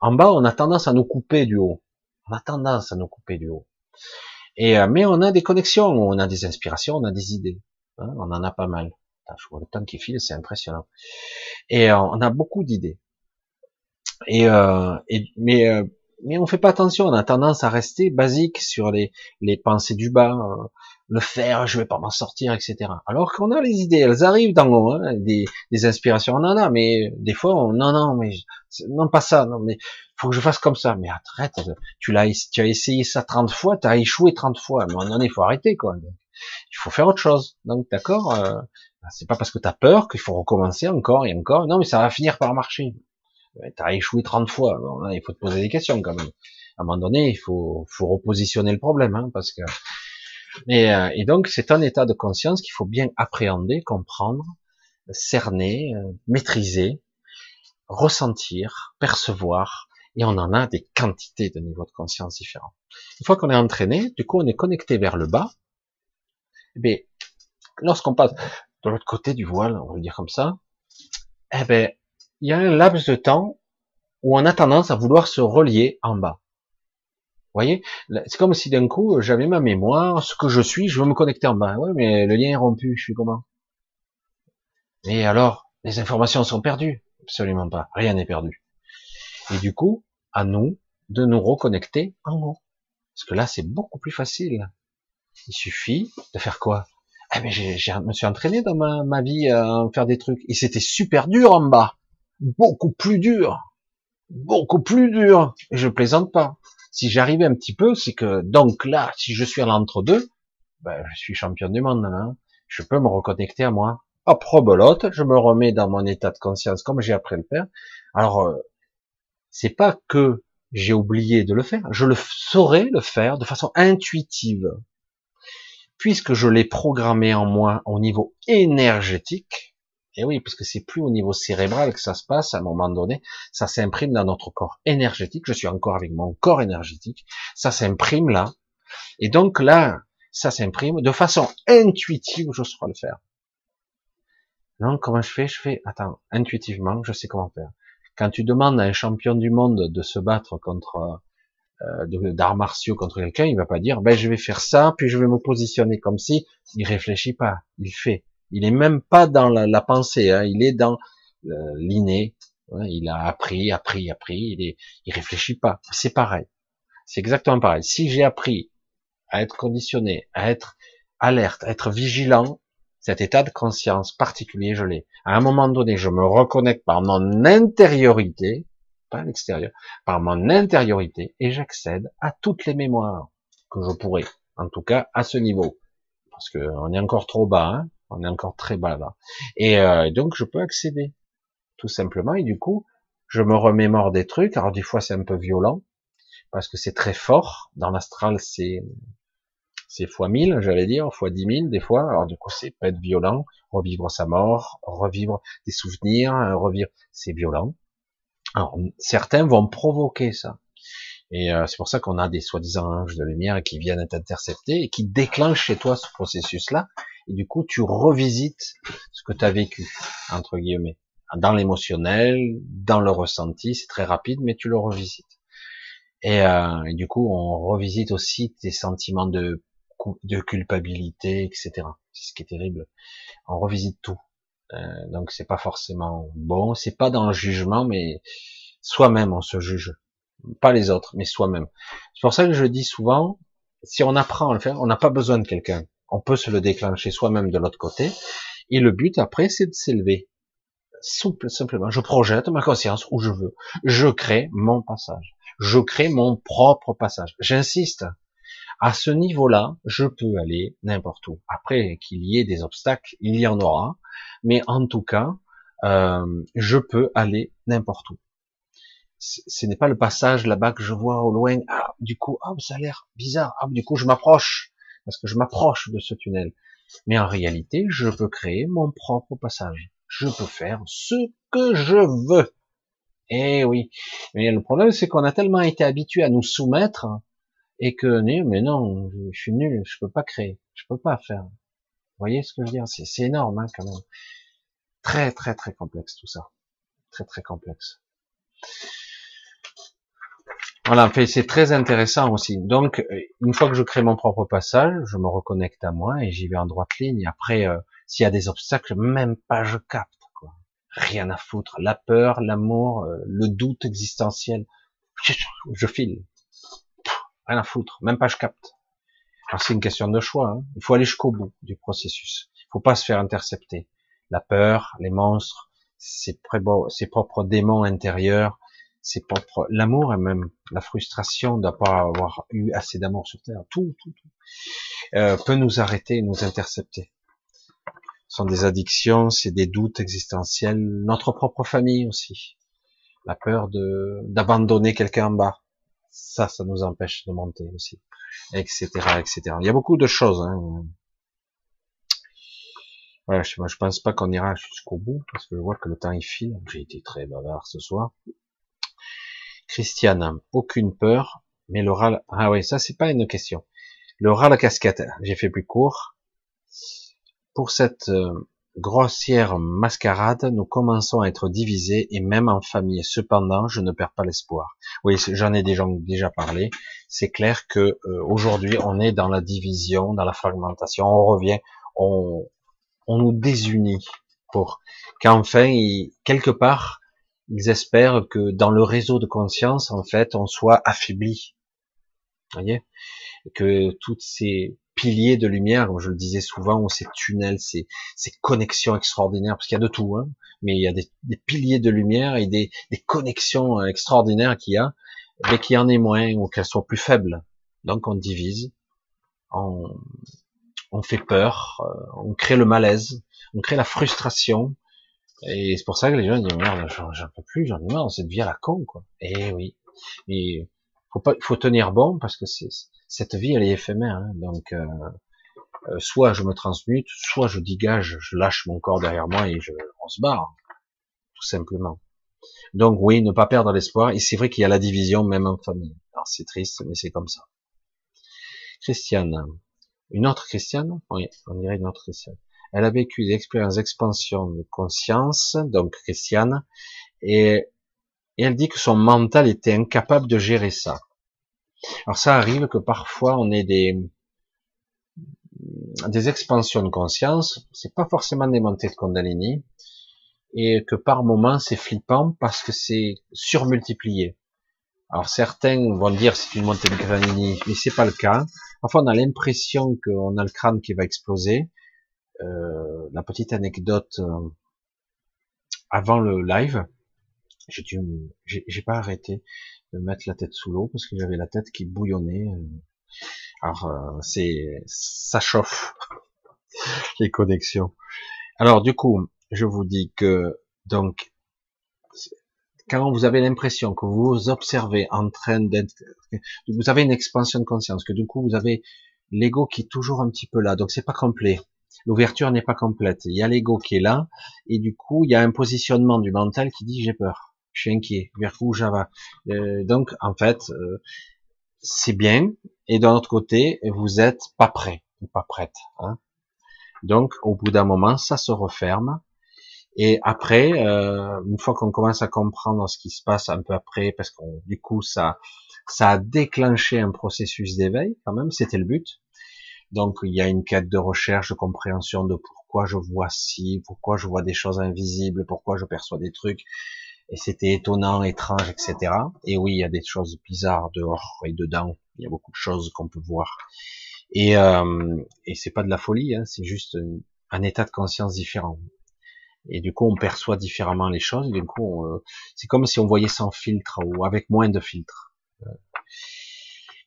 en bas, on a tendance à nous couper du haut. On a tendance à nous couper du haut. Et euh, mais on a des connexions, on a des inspirations, on a des idées. Hein, on en a pas mal. je vois le temps qui file, c'est impressionnant. Et euh, on a beaucoup d'idées. Et, euh, mais euh, mais on fait pas attention, on a tendance à rester basique sur les, les pensées du bas, le faire, je vais pas m'en sortir, etc. Alors qu'on a les idées, elles arrivent dans haut, hein, des, des, inspirations, on en a, mais des fois, on, non, non, mais non pas ça, non, mais faut que je fasse comme ça. Mais arrête, tu l'as, tu as essayé ça 30 fois, tu as échoué 30 fois. Mais moment donné, il faut arrêter, quoi. Il faut faire autre chose. Donc, d'accord, euh, bah, c'est pas parce que tu as peur qu'il faut recommencer encore et encore. Non, mais ça va finir par marcher. Tu as échoué 30 fois. il faut te poser des questions quand même. À un moment donné, il faut, faut repositionner le problème, hein, parce que. Et, euh, et donc, c'est un état de conscience qu'il faut bien appréhender, comprendre, cerner, euh, maîtriser, ressentir, percevoir, et on en a des quantités de niveaux de conscience différents. Une fois qu'on est entraîné, du coup, on est connecté vers le bas. Mais eh lorsqu'on passe de l'autre côté du voile, on va le dire comme ça, eh ben, il y a un laps de temps où on a tendance à vouloir se relier en bas. Voyez, c'est comme si d'un coup j'avais ma mémoire, ce que je suis, je veux me connecter en bas. Ouais, mais le lien est rompu, je suis comment? Et alors, les informations sont perdues Absolument pas, rien n'est perdu. Et du coup, à nous de nous reconnecter en haut. Parce que là, c'est beaucoup plus facile. Il suffit de faire quoi? Eh ben, je me suis entraîné dans ma, ma vie à faire des trucs. Et c'était super dur en bas. Beaucoup plus dur. Beaucoup plus dur. Et je plaisante pas. Si j'arrivais un petit peu, c'est que, donc là, si je suis à l'entre-deux, ben, je suis champion du monde, là. Je peux me reconnecter à moi. Hop, rebelote, je me remets dans mon état de conscience comme j'ai appris à le faire. Alors, euh, c'est pas que j'ai oublié de le faire, je le saurais le faire de façon intuitive puisque je l'ai programmé en moi au niveau énergétique, et oui, parce que c'est plus au niveau cérébral que ça se passe à un moment donné, ça s'imprime dans notre corps énergétique, je suis encore avec mon corps énergétique, ça s'imprime là, et donc là, ça s'imprime de façon intuitive, je saurais le faire. Non, comment je fais? Je fais, attends, intuitivement, je sais comment faire. Quand tu demandes à un champion du monde de se battre contre euh, d'arts martiaux contre quelqu'un, il va pas dire ben je vais faire ça, puis je vais me positionner comme si. Il réfléchit pas, il fait. Il est même pas dans la, pensée, hein, il est dans euh, l'inné. il a appris, appris, appris. Il est, il réfléchit pas. C'est pareil. C'est exactement pareil. Si j'ai appris à être conditionné, à être alerte, à être vigilant, cet état de conscience particulier, je l'ai. À un moment donné, je me reconnecte par mon intériorité, pas l'extérieur, par mon intériorité, et j'accède à toutes les mémoires que je pourrais, en tout cas à ce niveau, parce que on est encore trop bas, hein on est encore très bas là, et euh, donc je peux accéder, tout simplement, et du coup, je me remémore des trucs, alors des fois c'est un peu violent, parce que c'est très fort, dans l'astral c'est c'est fois 1000, j'allais dire, fois 10 000 des fois, alors du coup c'est pas être violent, revivre sa mort, revivre des souvenirs, revivre, c'est violent, alors, certains vont provoquer ça. Et euh, c'est pour ça qu'on a des soi-disant anges de lumière qui viennent t'intercepter et qui déclenchent chez toi ce processus-là. Et du coup, tu revisites ce que tu as vécu, entre guillemets. Dans l'émotionnel, dans le ressenti, c'est très rapide, mais tu le revisites. Et, euh, du coup, on revisite aussi tes sentiments de, de culpabilité, etc. C'est ce qui est terrible. On revisite tout. Euh, donc c'est pas forcément bon, c'est pas dans le jugement, mais soi-même on se juge, pas les autres, mais soi-même. C'est pour ça que je dis souvent, si on apprend à le faire, on n'a pas besoin de quelqu'un, on peut se le déclencher soi-même de l'autre côté. Et le but après, c'est de s'élever. Souple, simplement, je projette ma conscience où je veux. Je crée mon passage. Je crée mon propre passage. J'insiste. À ce niveau-là, je peux aller n'importe où. Après qu'il y ait des obstacles, il y en aura mais en tout cas, euh, je peux aller n'importe où. Ce n'est pas le passage là-bas que je vois au loin. Ah, du coup, ah, ça a l'air bizarre. Ah, du coup, je m'approche parce que je m'approche de ce tunnel. Mais en réalité, je peux créer mon propre passage. Je peux faire ce que je veux. Eh oui. Mais le problème, c'est qu'on a tellement été habitué à nous soumettre et que, mais non, je suis nul, je peux pas créer, je peux pas faire. Vous voyez ce que je veux dire? C'est énorme hein, quand même. Très très très complexe tout ça. Très très complexe. Voilà, c'est très intéressant aussi. Donc, euh, une fois que je crée mon propre passage, je me reconnecte à moi et j'y vais en droite ligne. Après, euh, s'il y a des obstacles, même pas je capte. Quoi. Rien à foutre. La peur, l'amour, euh, le doute existentiel, je file. Rien à foutre. Même pas je capte. Alors c'est une question de choix. Hein. Il faut aller jusqu'au bout du processus. Il faut pas se faire intercepter. La peur, les monstres, ses, ses propres démons intérieurs, ses propres, l'amour et même la frustration de pas avoir eu assez d'amour sur terre, tout, tout, tout, euh, peut nous arrêter, nous intercepter. Ce sont des addictions, c'est des doutes existentiels, notre propre famille aussi. La peur de d'abandonner quelqu'un en bas, ça, ça nous empêche de monter aussi etc., etc. Il y a beaucoup de choses. Hein. Voilà, je, je pense pas qu'on ira jusqu'au bout parce que je vois que le temps il file. J'ai été très bavard ce soir. Christiane, aucune peur, mais le ras. Ah oui, ça c'est pas une question. Le ras la casquette, j'ai fait plus court. Pour cette, euh, grossière mascarade, nous commençons à être divisés et même en famille. Cependant, je ne perds pas l'espoir. Oui, j'en ai déjà, parlé. C'est clair que euh, aujourd'hui, on est dans la division, dans la fragmentation. On revient, on, on nous désunit pour qu'enfin, quelque part, ils espèrent que dans le réseau de conscience, en fait, on soit affaibli. Vous voyez? Que toutes ces piliers de lumière, comme je le disais souvent, ou ces tunnels, ces, connexions extraordinaires, parce qu'il y a de tout, hein, mais il y a des, piliers de lumière et des, connexions extraordinaires qu'il y a, mais qu'il y en ait moins ou qu'elles soient plus faibles. Donc on divise, on, on fait peur, euh, on crée le malaise, on crée la frustration, et c'est pour ça que les gens disent merde, j'en peux plus, j'en ai marre, cette vie à la con, quoi. Eh oui, et faut pas, faut tenir bon parce que c'est cette vie, elle est éphémère. Hein, donc, euh, euh, soit je me transmute, soit je dégage, je lâche mon corps derrière moi et je, on se barre, tout simplement. Donc oui, ne pas perdre l'espoir. Et c'est vrai qu'il y a la division même en famille. Alors c'est triste, mais c'est comme ça. Christiane, une autre Christiane, oui, on dirait une autre Christiane. Elle a vécu des expériences d'expansion de conscience, donc Christiane, et, elle dit que son mental était incapable de gérer ça. Alors ça arrive que parfois on ait des des expansions de conscience, c'est pas forcément des montées de Kundalini, et que par moment c'est flippant parce que c'est surmultiplié. Alors certains vont dire c'est une montée de Kundalini, mais c'est pas le cas. Parfois on a l'impression qu'on a le crâne qui va exploser. Euh, la petite anecdote euh, avant le live, j'ai j'ai pas arrêté de mettre la tête sous l'eau parce que j'avais la tête qui bouillonnait. Euh. Alors euh, c'est ça chauffe les connexions. Alors du coup, je vous dis que donc quand vous avez l'impression que vous vous observez en train d'être, vous avez une expansion de conscience, que du coup vous avez l'ego qui est toujours un petit peu là, donc c'est pas complet. L'ouverture n'est pas complète. Il y a l'ego qui est là, et du coup il y a un positionnement du mental qui dit j'ai peur je suis inquiet, vers où Java. Euh, donc en fait, euh, c'est bien, et d'un autre côté, vous êtes pas prêt ou pas prête. Hein. Donc au bout d'un moment, ça se referme. Et après, euh, une fois qu'on commence à comprendre ce qui se passe un peu après, parce qu'on du coup ça ça a déclenché un processus d'éveil quand même, c'était le but. Donc il y a une quête de recherche, de compréhension de pourquoi je vois ci, pourquoi je vois des choses invisibles, pourquoi je perçois des trucs, et c'était étonnant, étrange, etc. Et oui, il y a des choses bizarres dehors et dedans. Il y a beaucoup de choses qu'on peut voir. Et, euh, et c'est pas de la folie, hein, c'est juste un, état de conscience différent. Et du coup, on perçoit différemment les choses. du coup, euh, c'est comme si on voyait sans filtre ou avec moins de filtre.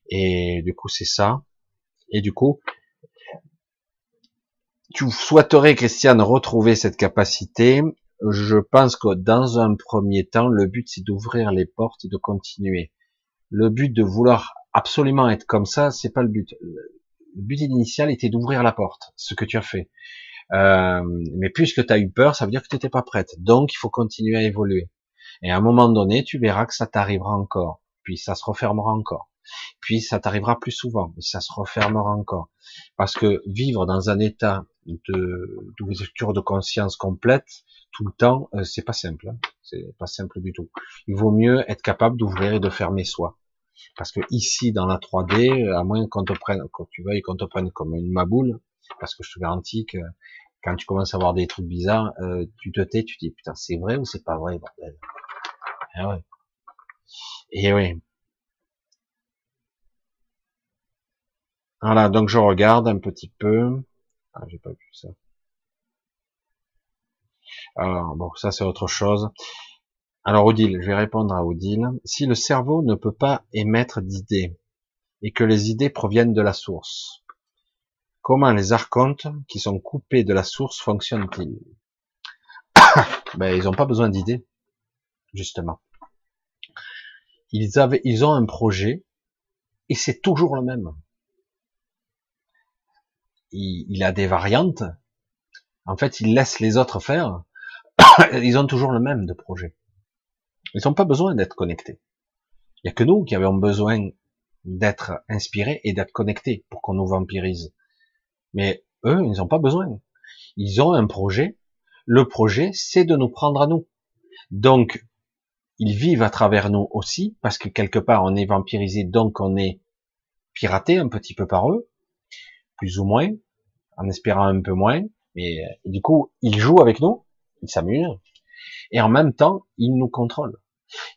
Et du coup, c'est ça. Et du coup, tu souhaiterais, Christiane, retrouver cette capacité je pense que dans un premier temps, le but c'est d'ouvrir les portes et de continuer. Le but de vouloir absolument être comme ça, c'est pas le but. Le but initial était d'ouvrir la porte, ce que tu as fait. Euh, mais puisque tu as eu peur, ça veut dire que tu n'étais pas prête. Donc il faut continuer à évoluer. Et à un moment donné, tu verras que ça t'arrivera encore. Puis ça se refermera encore. Puis ça t'arrivera plus souvent. Et ça se refermera encore. Parce que vivre dans un état d'ouverture de conscience complète, tout le temps, euh, c'est pas simple. Hein. C'est pas simple du tout. Il vaut mieux être capable d'ouvrir et de fermer soi. Parce que ici, dans la 3D, à moins qu'on te prenne, quand tu veuilles qu'on te prenne comme une maboule, parce que je te garantis que quand tu commences à voir des trucs bizarres, euh, tu te tais, tu te dis putain, c'est vrai ou c'est pas vrai, bordel? Et ouais. Et eh oui. Voilà, donc je regarde un petit peu. Ah, j'ai pas vu ça. Alors, bon, ça c'est autre chose. Alors Odile, je vais répondre à Odile. Si le cerveau ne peut pas émettre d'idées et que les idées proviennent de la source, comment les archontes qui sont coupés de la source fonctionnent-ils Ben ils n'ont pas besoin d'idées, justement. Ils avaient, ils ont un projet et c'est toujours le même. Il, a des variantes. En fait, il laisse les autres faire ils ont toujours le même de projet. Ils n'ont pas besoin d'être connectés. Il n'y a que nous qui avons besoin d'être inspirés et d'être connectés pour qu'on nous vampirise. Mais eux, ils n'ont pas besoin. Ils ont un projet le projet, c'est de nous prendre à nous. Donc, ils vivent à travers nous aussi, parce que quelque part, on est vampirisé, donc on est piraté un petit peu par eux, plus ou moins, en espérant un peu moins, mais du coup, ils jouent avec nous, ils s'amusent, et en même temps, ils nous contrôlent.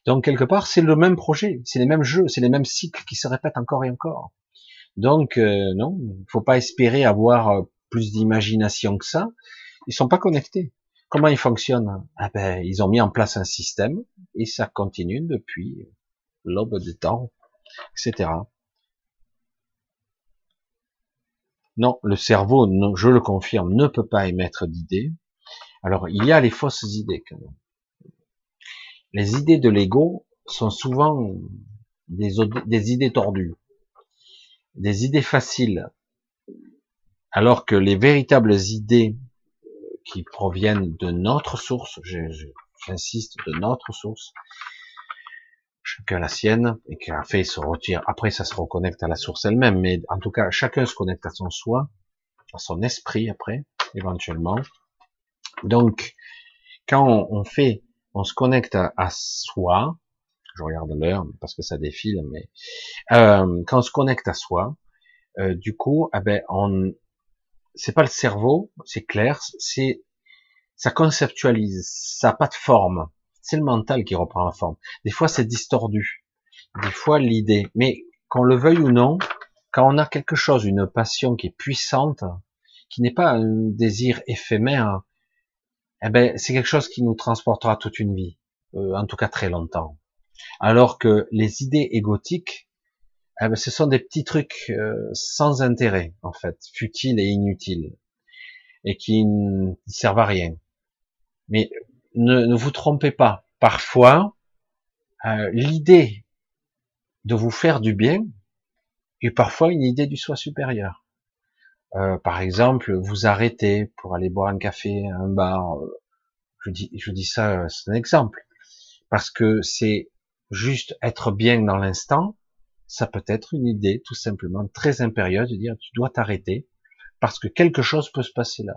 Donc quelque part, c'est le même projet, c'est les mêmes jeux, c'est les mêmes cycles qui se répètent encore et encore. Donc euh, non, il faut pas espérer avoir euh, plus d'imagination que ça. Ils sont pas connectés. Comment ils fonctionnent? Ah ben, ils ont mis en place un système et ça continue depuis l'aube des temps, etc. Non, le cerveau, je le confirme, ne peut pas émettre d'idées. Alors, il y a les fausses idées quand même. Les idées de l'ego sont souvent des, des idées tordues, des idées faciles, alors que les véritables idées qui proviennent de notre source, j'insiste, de notre source, chacun la sienne, et qui a fait se retire, après ça se reconnecte à la source elle-même, mais en tout cas, chacun se connecte à son soi, à son esprit après, éventuellement. Donc, quand on fait on se connecte à, soi, je regarde l'heure parce que ça défile, mais euh, quand on se connecte à soi, euh, du coup, eh ben, on, c'est pas le cerveau, c'est clair, c'est ça conceptualise, ça n'a pas de forme. C'est le mental qui reprend la forme. Des fois, c'est distordu. Des fois, l'idée. Mais qu'on le veuille ou non, quand on a quelque chose, une passion qui est puissante, qui n'est pas un désir éphémère, eh ben, c'est quelque chose qui nous transportera toute une vie, euh, en tout cas très longtemps. Alors que les idées égotiques, eh ben, ce sont des petits trucs euh, sans intérêt, en fait, futiles et inutiles, et qui ne servent à rien. Mais ne, ne vous trompez pas, parfois, euh, l'idée de vous faire du bien est parfois une idée du soi supérieur. Euh, par exemple, vous arrêtez pour aller boire un café, un bar. Euh, je dis, je dis ça, euh, c'est un exemple, parce que c'est juste être bien dans l'instant. Ça peut être une idée tout simplement très impérieuse de dire tu dois t'arrêter parce que quelque chose peut se passer là.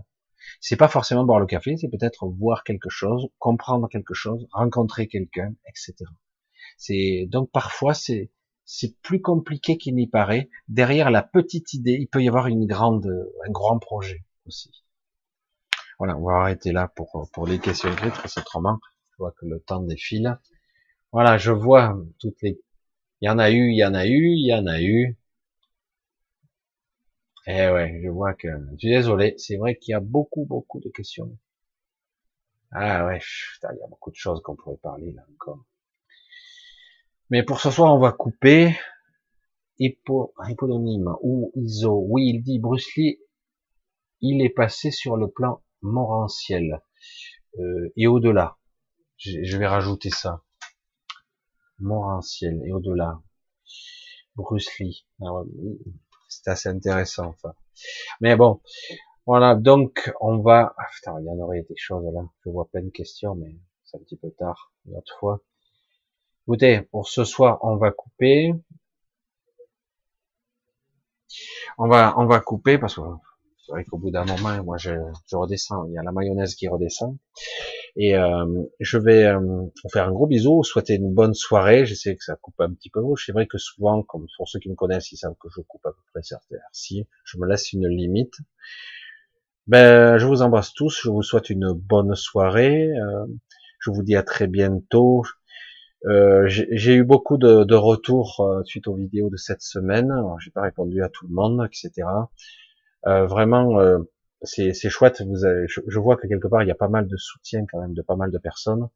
C'est pas forcément boire le café, c'est peut-être voir quelque chose, comprendre quelque chose, rencontrer quelqu'un, etc. C'est donc parfois c'est c'est plus compliqué qu'il n'y paraît. Derrière la petite idée, il peut y avoir une grande, un grand projet aussi. Voilà, on va arrêter là pour, pour les questions écrites, parce autrement, je vois que le temps défile. Voilà, je vois toutes les, il y en a eu, il y en a eu, il y en a eu. Eh ouais, je vois que, je suis désolé, c'est vrai qu'il y a beaucoup, beaucoup de questions. Ah ouais, il y a beaucoup de choses qu'on pourrait parler là encore. Mais pour ce soir, on va couper Hippo, ou ISO. Oui, il dit Bruce Lee, il est passé sur le plan morantiel euh, et au-delà. Je, vais rajouter ça. Morantiel et au-delà. Bruce Lee. Ah c'est assez intéressant. Enfin. Mais bon, voilà. Donc, on va. Ah, putain, il y en aurait des choses là. Je vois plein de questions, mais c'est un petit peu tard. Une autre fois. Écoutez, pour ce soir, on va couper. On va, on va couper parce que c'est vrai qu'au bout d'un moment, moi, je, je, redescends. Il y a la mayonnaise qui redescend. Et euh, je vais euh, vous faire un gros bisou, souhaiter une bonne soirée. Je sais que ça coupe un petit peu. C'est vrai que souvent, comme pour ceux qui me connaissent, ils savent que je coupe à peu près certaines si Je me laisse une limite. Ben, je vous embrasse tous. Je vous souhaite une bonne soirée. Euh, je vous dis à très bientôt. Euh, j'ai eu beaucoup de, de retours euh, suite aux vidéos de cette semaine. J'ai pas répondu à tout le monde, etc. Euh, vraiment, euh, c'est chouette. Vous avez, je, vois que quelque part il y a pas mal de soutien quand même de pas mal de personnes.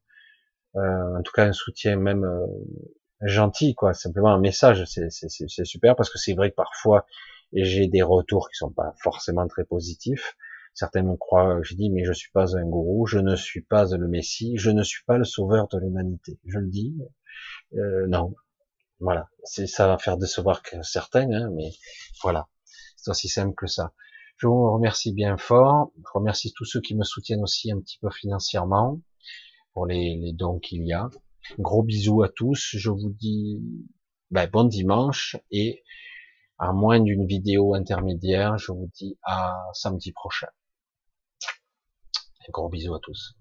en tout cas, un soutien même gentil, quoi. Simplement un message, c'est super parce que c'est vrai que parfois j'ai des retours qui sont pas forcément très positifs. Certains me croient, je dis, mais je suis pas un gourou, je ne suis pas le Messie, je ne suis pas le sauveur de l'humanité. Je le dis, euh, non. Voilà, ça va faire décevoir que certains, hein, mais voilà, c'est aussi simple que ça. Je vous remercie bien fort. Je remercie tous ceux qui me soutiennent aussi un petit peu financièrement pour les, dons qu'il y a. Gros bisous à tous. Je vous dis ben, bon dimanche et à moins d'une vidéo intermédiaire, je vous dis à samedi prochain. Gros bisou à tous.